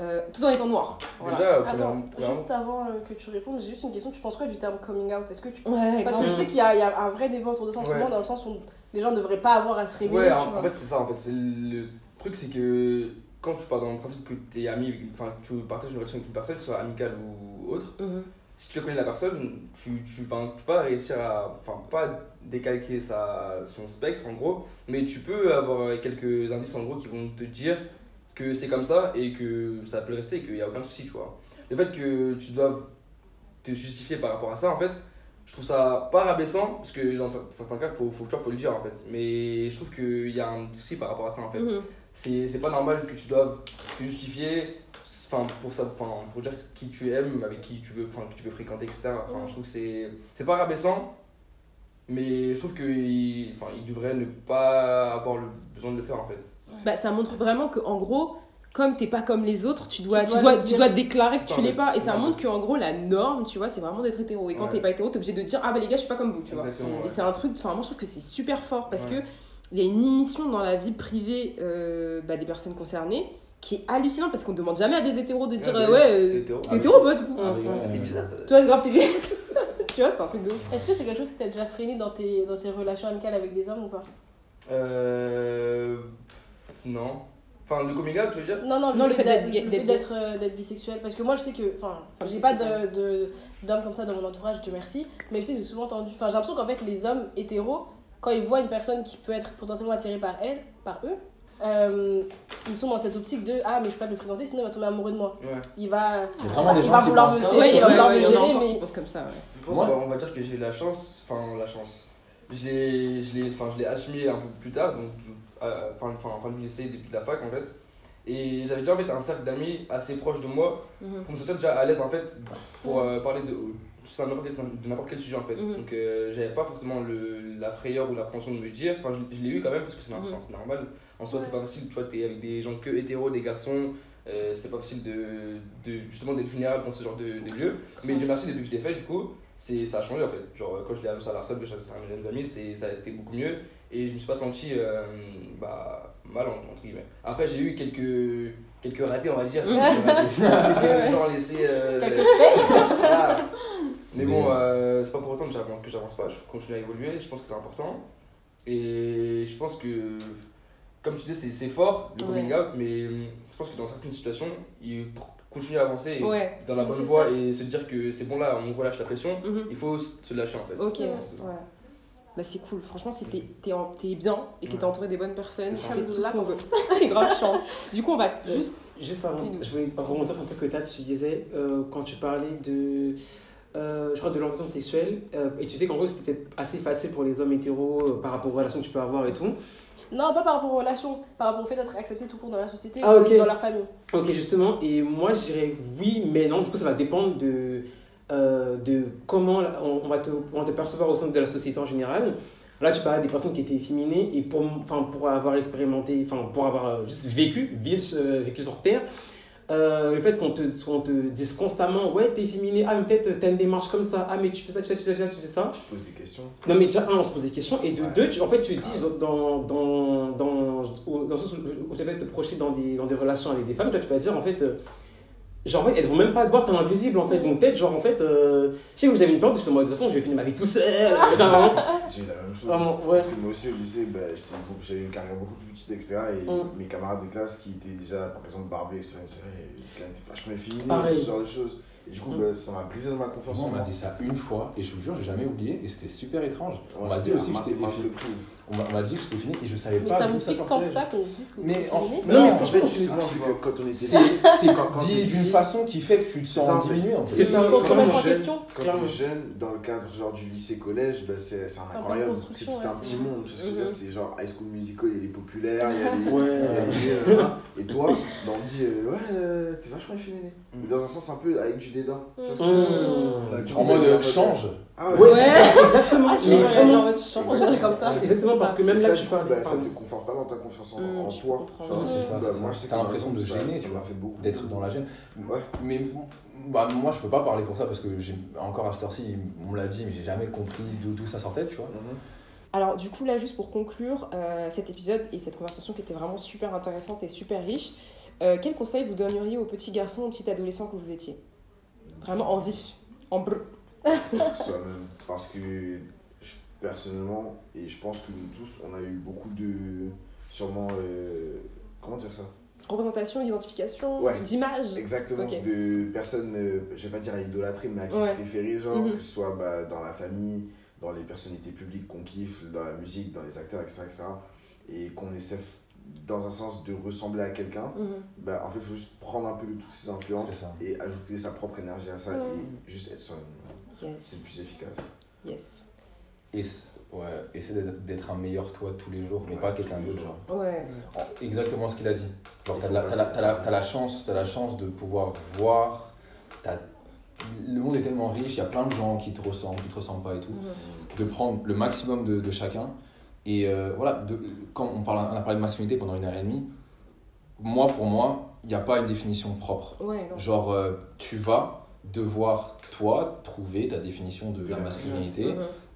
A: euh, tout en étant noir Voilà.
G: Déjà,
B: Attends, juste avant euh, que tu répondes, j'ai juste une question. Tu penses quoi du terme coming out? Est-ce que tu
A: Ouais,
B: Parce que je sais qu'il y, y a un vrai débat autour de ça en ce moment, dans le sens où les gens ne devraient pas avoir à se révéler.
G: Ouais,
B: tu
G: en,
B: vois.
G: en fait, c'est ça. En fait, c'est le truc, c'est que quand tu pars dans le principe que tu es ami, enfin, tu partages une relation avec une personne, que ce soit amicale ou autre,
A: Mhm.
G: si tu connais la personne, tu, tu, enfin, tu vas réussir à, enfin, pas décalquer sa, son spectre en gros, mais tu peux avoir quelques indices en gros qui vont te dire que c'est comme ça et que ça peut rester et qu'il n'y a aucun souci, tu vois. Le fait que tu doives te justifier par rapport à ça, en fait, je trouve ça pas rabaissant, parce que dans cer- certains cas, il faut, faut, tu vois, faut le dire en fait. Mais je trouve qu'il y a un souci par rapport à ça en fait.
A: Mhm.
G: C'est c'est pas normal que tu doives te justifier enfin, pour, ça, enfin, pour dire qui tu aimes, avec qui tu veux, enfin, que tu veux fréquenter, etc. Enfin, je trouve que c'est c'est pas rabaissant, mais je trouve qu'il enfin, il devrait ne pas avoir le besoin de le faire en fait.
A: Bah, ça montre vraiment que en gros, comme t'es pas comme les autres, tu dois,
B: Tu
A: tu
B: dois
A: tu dois déclarer que tu l'es
G: ouais.
A: pas. Et
G: C'est
A: ça montre qu'en gros, la norme, tu vois, c'est vraiment d'être hétéro. Et quand
G: Ouais.
A: t'es pas hétéro, t'es obligé de dire Ah bah les gars, je suis pas comme vous, tu vois. Et
G: ouais.
A: c'est un truc, enfin, moi je trouve que c'est super fort parce
G: Ouais.
A: que il y a une émission dans la vie privée euh, bah, des personnes concernées qui est hallucinante parce qu'on demande jamais à des hétéros de dire
G: Ouais,
A: euh, ouais,
G: t'es
A: euh,
G: hétéro.
A: t'es hétéro ou pas du coup
D: Ah oui, ouais,
G: T'es
D: ouais.
G: bizarre, toi.
A: Grave, t'es Tu vois, c'est un truc de ouf.
B: Est-ce que c'est quelque chose que tu as déjà freiné dans tes, dans tes relations amicales avec des hommes ou pas?
G: Euh. Enfin, le coming out, tu veux dire
B: Non, non, le,
A: Non, le
B: fait d'être euh, bisexuel. Parce que moi, je sais que. Enfin, j'ai pas
A: bisexuel.
B: de- de- d'hommes comme ça dans mon entourage, Dieu merci. Mais je sais que j'ai souvent entendu. Enfin, j'ai l'impression qu'en fait, les hommes hétéros, quand ils voient une personne qui peut être potentiellement attirée par elle, par eux, euh, ils sont dans cette optique de Ah, mais je peux pas le fréquenter, sinon il va tomber amoureux de moi.
G: Ouais.
B: Il va.
D: Il
B: va
D: qui
B: vouloir me serrer,
A: Ouais,
B: il va vouloir me gérer, mais-
A: qui pensent comme ça. ouais.
G: Je pense
D: Ouais.
G: qu'on va- on va dire que j'ai eu la chance, enfin la chance. Je l'ai, je l'ai, enfin je l'ai assumé un peu plus tard, donc euh, fin, fin, fin du lycée, début de la fac en fait. Et j'avais déjà en fait un cercle d'amis assez proche de moi
A: Mhm.
G: pour me sentir déjà à l'aise en fait pour euh, parler de, ça, n'importe quel- de n'importe quel sujet en fait.
A: Mhm.
G: Donc euh, j'avais pas forcément le, la frayeur ou l'appréhension de me dire, enfin je, je l'ai eu quand même parce que c'est,
A: Mhm.
G: normal. En soi c'est pas facile, tu vois, t'es avec des gens que hétéros, des garçons. euh, c'est pas facile de, de justement d'être vulnérable dans ce genre de, de lieu. Mais Dieu merci, depuis que je l'ai fait, du coup, c'est, ça a changé en fait. Genre, quand je l'ai annoncé à l'Arsol, que j'étais un de mes amis, c'est, ça a été beaucoup mieux. Et je me suis pas senti euh, bah, mal, entre guillemets. Après, j'ai eu quelques, quelques ratés, on va dire.
A: Mhm.
G: Quelques gens laissés. euh, voilà. Mais bon, euh, c'est pas pour autant que j'avance, que j'avance pas. Je continue à évoluer, je pense que c'est important. Et je pense que, comme tu disais, c'est, c'est fort le coming
A: Ouais.
G: out, mais hum, je pense que dans certaines situations, il, pour continuer à avancer
A: Ouais.
G: dans la bonne voie et se dire que c'est bon là, on relâche la pression,
A: Mhm.
G: il faut se lâcher en fait.
A: Ok,
B: Ouais.
A: Bah c'est cool, franchement si t'es t'es en- t'es bien et que t'es entouré des bonnes personnes,
F: C'est
A: tout ce qu'on veut. C'est grave chiant. Du coup on va juste...
E: Juste avant, je voulais remonter sur un truc que Tats, tu disais euh, quand tu parlais de. euh, je crois de l'orientation sexuelle, euh, et tu sais qu'en gros c'était peut-être assez facile pour les hommes hétéros euh, par rapport aux relations que tu peux avoir et tout.
B: Non, pas par rapport aux relations, par rapport au fait d'être accepté tout court dans la société
E: Ah,
B: ou dans leur famille.
E: Ok, justement, et moi je dirais oui, mais non, du coup ça va dépendre de, euh, de comment on, on va te, on va te percevoir au sein de la société en général. Là, tu parles des personnes qui étaient efféminées et pour, enfin, pour avoir expérimenté, enfin, pour avoir euh, juste vécu, euh, vécu sur Terre, euh, le fait qu'on te, te dise constamment, ouais, t'es efféminé, ah, mais peut-être t'as une démarche comme ça, ah, mais tu fais ça, tu fais ça, tu fais ça, tu fais ça.
F: Tu te poses des questions.
E: Non, mais déjà, un, on se pose des questions, et de
F: Ouais.
E: deux, tu- en fait, tu dis dans, dans, dans, au- dans le sens où, où tu vas te projeter dans des, dans des relations avec des femmes, toi, tu vas dire, en fait, euh, genre, en fait, elles vont même pas te voir, t'es invisible, en fait. Donc, peut-être, genre, en fait, euh, je sais que j'avais une peur, je me de toute façon, je vais finir ma vie tout seul.
F: J'ai eu la même chose.
E: Vraiment, ouais.
F: Parce que moi aussi au lycée, bah, j'étais beaucoup- j'avais une carrière beaucoup plus petite, etc. Et
E: Mm.
F: mes camarades de classe qui étaient déjà, par exemple, barbus, etc., ils t'es vachement efféminé,
E: Pareil.
F: ce genre de choses. Et du coup,
E: Mm.
F: bah, ça m'a brisé dans ma confiance
D: Moi, on m'a dit ça une fois et je vous jure, j'ai jamais oublié et c'était super étrange. On m'a dit aussi que j'étais
F: reprises.
D: On m'a on dit que j'étais fini et je savais
B: Mais
D: pas
B: ça me
D: ça
B: pique tant que ça qu'on dise que vous
D: Mais
B: êtes
D: en- mais
E: Non, mais
F: En fait,
E: tu-
F: quand on était
D: C'est dit d'une façon qui fait que tu te sens
F: ça, en fait.
D: diminué en
E: C'est
D: fait.
E: ça.
F: Quand
B: en
F: t'es jeune-
B: question.
F: Quand
E: Clairement.
F: t'es jeune, dans le cadre genre du lycée-collège, bah, c'est un incroyable. C'est tout un petit monde.
A: Mhm.
F: C'est genre High School Musical, il y a les populaires, il y a les. Euh, Et toi, bah, on te dit, euh, ouais, euh, t'es vachement efféminé.
G: Mm.
F: Mais dans un sens un peu avec du dédain. Tu vois ce que je
E: Mmh.
F: veux dire
G: Bah,
F: Du
D: En mode
F: c'est-
D: euh, change.
F: Ah
E: Ouais,
A: Ouais.
E: exactement.
A: Ah, je
E: mais
A: suis
E: vraiment,
B: est comme ça.
E: exactement, parce que même
F: Et
E: là,
F: ça,
E: tu parles.
F: bah, ça te conforte pas dans ta confiance en,
A: Mm,
F: en
A: je
F: toi.
A: comprends.
D: Ouais, c'est ça,
F: Bah,
D: c'est
F: moi,
D: ça.
F: je
D: T'as l'impression de gêner,
F: ça-
D: tu
F: Ça
D: vois.
F: m'a fait beaucoup.
D: D'être dans la gêne.
F: Ouais.
D: Mais bon, bah, moi je peux pas parler pour ça parce que j'ai encore à cette heure-ci, on me l'a dit, mais j'ai jamais compris d'où d'où ça sortait, tu vois.
F: Mhm.
A: Alors du coup là juste pour conclure euh, cet épisode et cette conversation qui était vraiment super intéressante et super riche, euh, quel conseil vous donneriez aux petits garçons, aux petits adolescents que vous étiez? Vraiment en vif, en brr.
F: Soi-même. Parce que je- personnellement, et je pense que nous tous, on a eu beaucoup de. Sûrement. euh, comment dire ça?
A: Représentation, identification,
F: Ouais.
A: d'image.
F: Exactement. De personnes, euh, je vais pas dire à idolâtrer, mais à qui
A: Ouais.
F: se référer, genre,
A: Mhm.
F: que ce soit bah, dans la famille, dans les personnalités publiques qu'on kiffe, dans la musique, dans les acteurs, etc. etc. et qu'on essaie, dans un sens, de ressembler à quelqu'un.
A: Mhm.
F: Bah, en fait, il faut juste prendre un peu de toutes ces
D: C'est
F: influences et ajouter sa propre énergie à ça et juste être soi-même. C'est
A: Yes,
F: plus efficace.
A: yes.
D: Et ouais, essaie d'être- un meilleur toi tous les jours, mais
F: Ouais,
D: pas quelqu'un d'autre, genre.
A: Ouais,
D: Exactement ce qu'il a dit. Genre, t'as la, la- t'as la-
F: par-
D: t'as la chance, t'as la chance de pouvoir voir. Le monde est tellement riche, il y a plein de gens qui te ressemblent, qui te ressemblent pas et tout. De prendre le maximum de, de chacun. Et euh, voilà, de- quand on, parle, on a parlé de masculinité pendant une heure et demie, moi pour moi, il n'y a pas une définition propre.
A: ouais.
D: Genre, euh, tu vas devoir, toi, trouver ta définition de la masculinité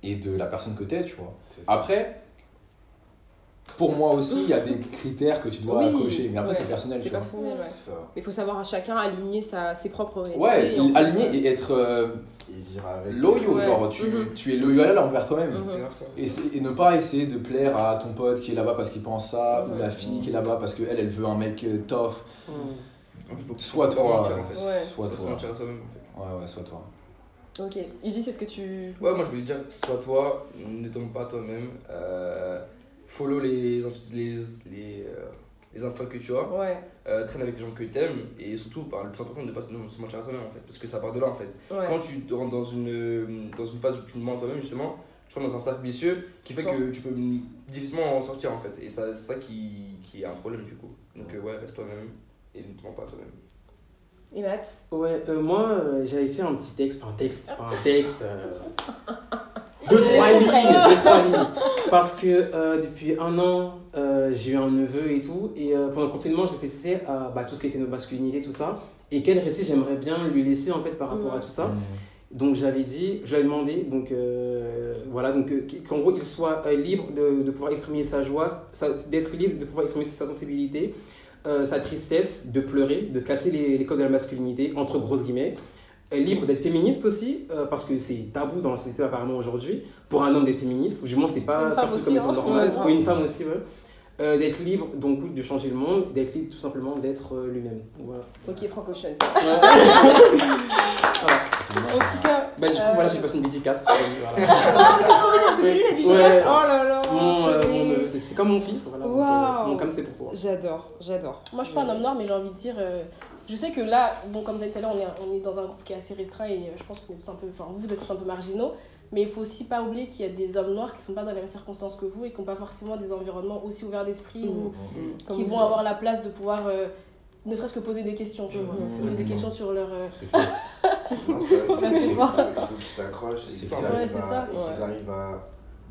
D: et de la personne que tu es, tu vois. Après, pour moi aussi, il y a des critères que tu dois
A: Oui,
D: cocher, mais après,
A: ouais,
D: c'est personnel,
A: C'est personnel, ouais.
F: Ça.
A: Mais il faut savoir à chacun aligner sa, ses propres réalités.
D: Ouais,
A: et en fait,
D: aligner et être euh,
F: Et
D: loyal,
A: Ouais.
D: genre tu,
A: Mhm.
D: tu es loyal envers toi-même.
A: Mhm.
G: Ça.
D: Et, c'est- et ne pas essayer de plaire à ton pote qui est là-bas parce qu'il pense ça, ou la fille qui est là-bas parce qu'elle, elle veut un mec euh, tough.
G: Faut pas
D: toi,
G: se
D: toi. Ouais, ouais, sois toi.
A: Ok. Ivy, c'est ce que tu.
G: Ouais, moi je voulais dire, sois toi, ne tombe pas toi-même. Euh, follow les, les, les, euh, les instincts que tu as.
A: Ouais,
G: euh, traîne avec les gens que tu aimes et surtout, bah, le plus important, ne pas se mentir à toi-même en fait. Parce que ça part de là en fait.
A: ouais.
G: Quand tu te rentres dans une, dans une phase où tu te mens à toi-même, justement, tu rentres dans un cercle vicieux qui fait
A: Fort.
G: que tu peux difficilement en sortir en fait. Et ça- c'est ça qui, qui est un problème du coup. Donc, euh, ouais, reste toi-même et ne te mens pas à toi-même.
A: Et Matt?
E: Ouais, euh, moi euh, j'avais fait un petit texte, enfin un texte, pas un texte. deux, trois lignes, deux, trois lignes. Parce que euh, depuis un an, euh, j'ai eu un neveu et tout. Et euh, pendant le confinement, j'ai réfléchissais à bah, tout ce qui était notre masculinité, tout ça. Et quel récit j'aimerais bien lui laisser en fait par rapport à tout ça. Donc j'avais dit, je lui avais demandé, donc voilà, donc qu'en gros il soit libre de, de pouvoir exprimer sa joie, d'être libre de pouvoir exprimer sa sensibilité, sa tristesse, de pleurer, de casser les, les codes de la masculinité, entre grosses guillemets. Euh, libre d'être féministe aussi, euh, parce que c'est tabou dans la société apparemment aujourd'hui, pour un homme d'être féministe, ou du moins c'est pas perçu comme étant
B: hein.
E: normal,
A: Ouais,
E: ou une femme aussi, ouais. euh, d'être libre, donc de changer le monde, d'être libre tout simplement d'être euh, lui-même. Voilà.
A: Ok, francophone.
E: En
A: tout cas,
E: Bah, du coup,
A: Euh,
E: voilà, j'ai passé une dédicace. pour voilà.
A: C'est trop mignon, c'était lui la dédicace.
E: Ouais.
A: Oh là là.
E: Mon, c'est comme mon fils, voilà. donc, euh, mon c'est pour toi.
A: J'adore, j'adore.
B: Moi, je suis pas un homme noir, mais j'ai envie de dire. euh, je sais que là, bon, comme vous avez dit tout à l'heure, on est, on est dans un groupe qui est assez restreint et euh, je pense qu'on est tous un peu. Enfin, vous, vous êtes tous un peu marginaux. Mais il faut aussi pas oublier qu'il y a des hommes noirs qui sont pas dans les mêmes circonstances que vous et qui n'ont pas forcément des environnements aussi ouverts d'esprit ou
A: Comme
B: qui
A: vous
B: vont
A: dites.
B: avoir la place de pouvoir. euh, ne serait-ce que poser des questions, tu vois.
A: Mhm.
B: Poser des questions sur leur. euh,
D: C'est clair.
F: Non, il
B: c'est
F: faut-
B: fort.
F: il faut qu'ils s'accrochent et
D: C'est
F: qu'ils
D: ça.
B: ça.
A: Ouais.
F: arrivent à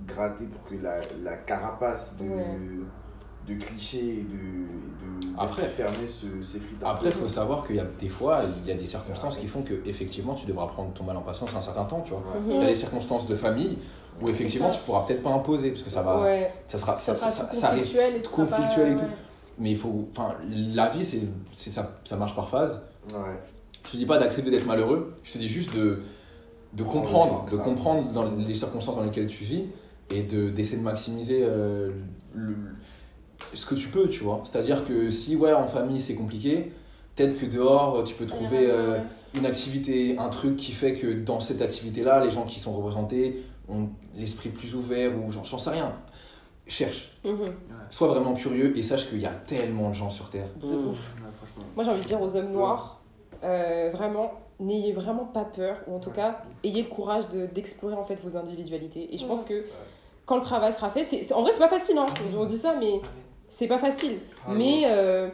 F: gratter pour que la, la carapace de,
A: Ouais.
F: de clichés et de, de
D: Après-
F: d'esprit fermé se, s'effrite
D: Après, il faut savoir qu'il y a des fois, il y a des circonstances qui font que effectivement, tu devras prendre ton mal en patience un certain temps, tu vois.
F: Ouais.
D: Il y a des circonstances de famille où effectivement, tu pourras peut-être pas imposer parce que ça va,
A: Ouais.
D: ça sera,
B: ça
D: ça,
B: sera
D: ça,
B: tout
D: ça risque
B: conflictuel et pas-
D: tout.
B: ouais.
D: Mais il faut, enfin, la vie, c'est, c'est ça, ça marche par phase.
F: Ouais.
D: Je te dis pas d'accepter d'être malheureux, je te dis juste de, de comprendre, de comprendre dans les circonstances dans lesquelles tu vis et de, d'essayer de maximiser euh, le- ce que tu peux, tu vois. C'est-à-dire que si, ouais, en famille c'est compliqué, peut-être que dehors tu peux trouver euh,
B: ouais.
D: une activité, un truc qui fait que dans cette activité-là, les gens qui sont représentés ont l'esprit plus ouvert ou j'en, j'en sais rien. Cherche,
A: Mhm.
D: sois vraiment curieux et sache qu'il y a tellement de gens sur Terre.
A: De
E: Mm.
A: ouf.
C: Ouais.
A: Moi, j'ai envie de dire aux hommes noirs, euh, vraiment, n'ayez vraiment pas peur, ou en tout cas, ayez le courage de- d'explorer en fait vos individualités. Et je pense que quand le travail sera fait, c'est en vrai, c'est pas facile, hein. Je vous dis ça, mais c'est pas facile. Mais euh,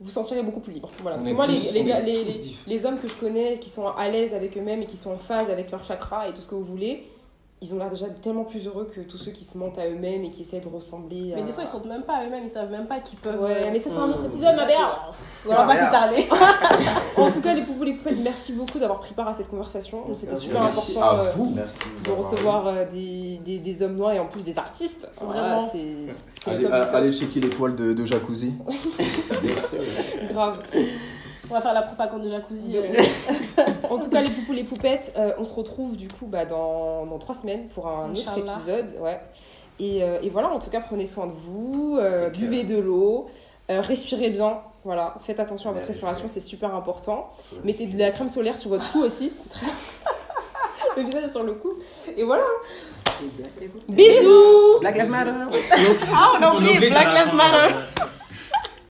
A: vous sentirez beaucoup plus libre. Voilà.
D: On
A: Parce que moi, les,
D: tous-
A: les,
D: on
A: les, les hommes que je connais qui sont à l'aise avec eux-mêmes et qui sont en phase avec leur chakra et tout ce que vous voulez, ils ont l'air déjà tellement plus heureux que tous ceux qui se mentent à eux-mêmes et qui essaient de ressembler
B: Mais des fois, ils sont même pas eux-mêmes, ils savent même pas qu'ils peuvent.
A: Ouais,
B: euh,
A: mais ça, c'est un autre
E: Mm.
A: épisode, ma mère
B: c'est- On va pas s'étarder.
A: En tout cas, les poupous, les poupettes, merci beaucoup d'avoir pris part à cette conversation. C'était super
D: Merci
A: important
D: à
A: euh,
D: vous.
F: Merci
A: de recevoir euh, des, des, des hommes noirs et en plus des artistes. Voilà,
B: Vraiment.
A: c'est
D: allez checker l'étoile de, de Jacuzzi.
A: Grave.
B: On va faire la propagande de jacuzzi.
A: De-
B: euh,
A: En tout cas, les poupous, les poupettes, euh, on se retrouve du coup bah, dans, dans trois semaines pour un autre épisode. Ouais. Et, euh, et voilà, en tout cas, prenez soin de vous, euh, buvez de l'eau, euh, respirez bien. Voilà, faites attention à votre respiration, c'est super important. Mettez de la crème solaire sur votre cou aussi, c'est très Le visage sur le cou. Et voilà. Bisous
E: Black Lives Matter.
A: Ah, on a
E: On
A: oublié Black. Lives Matter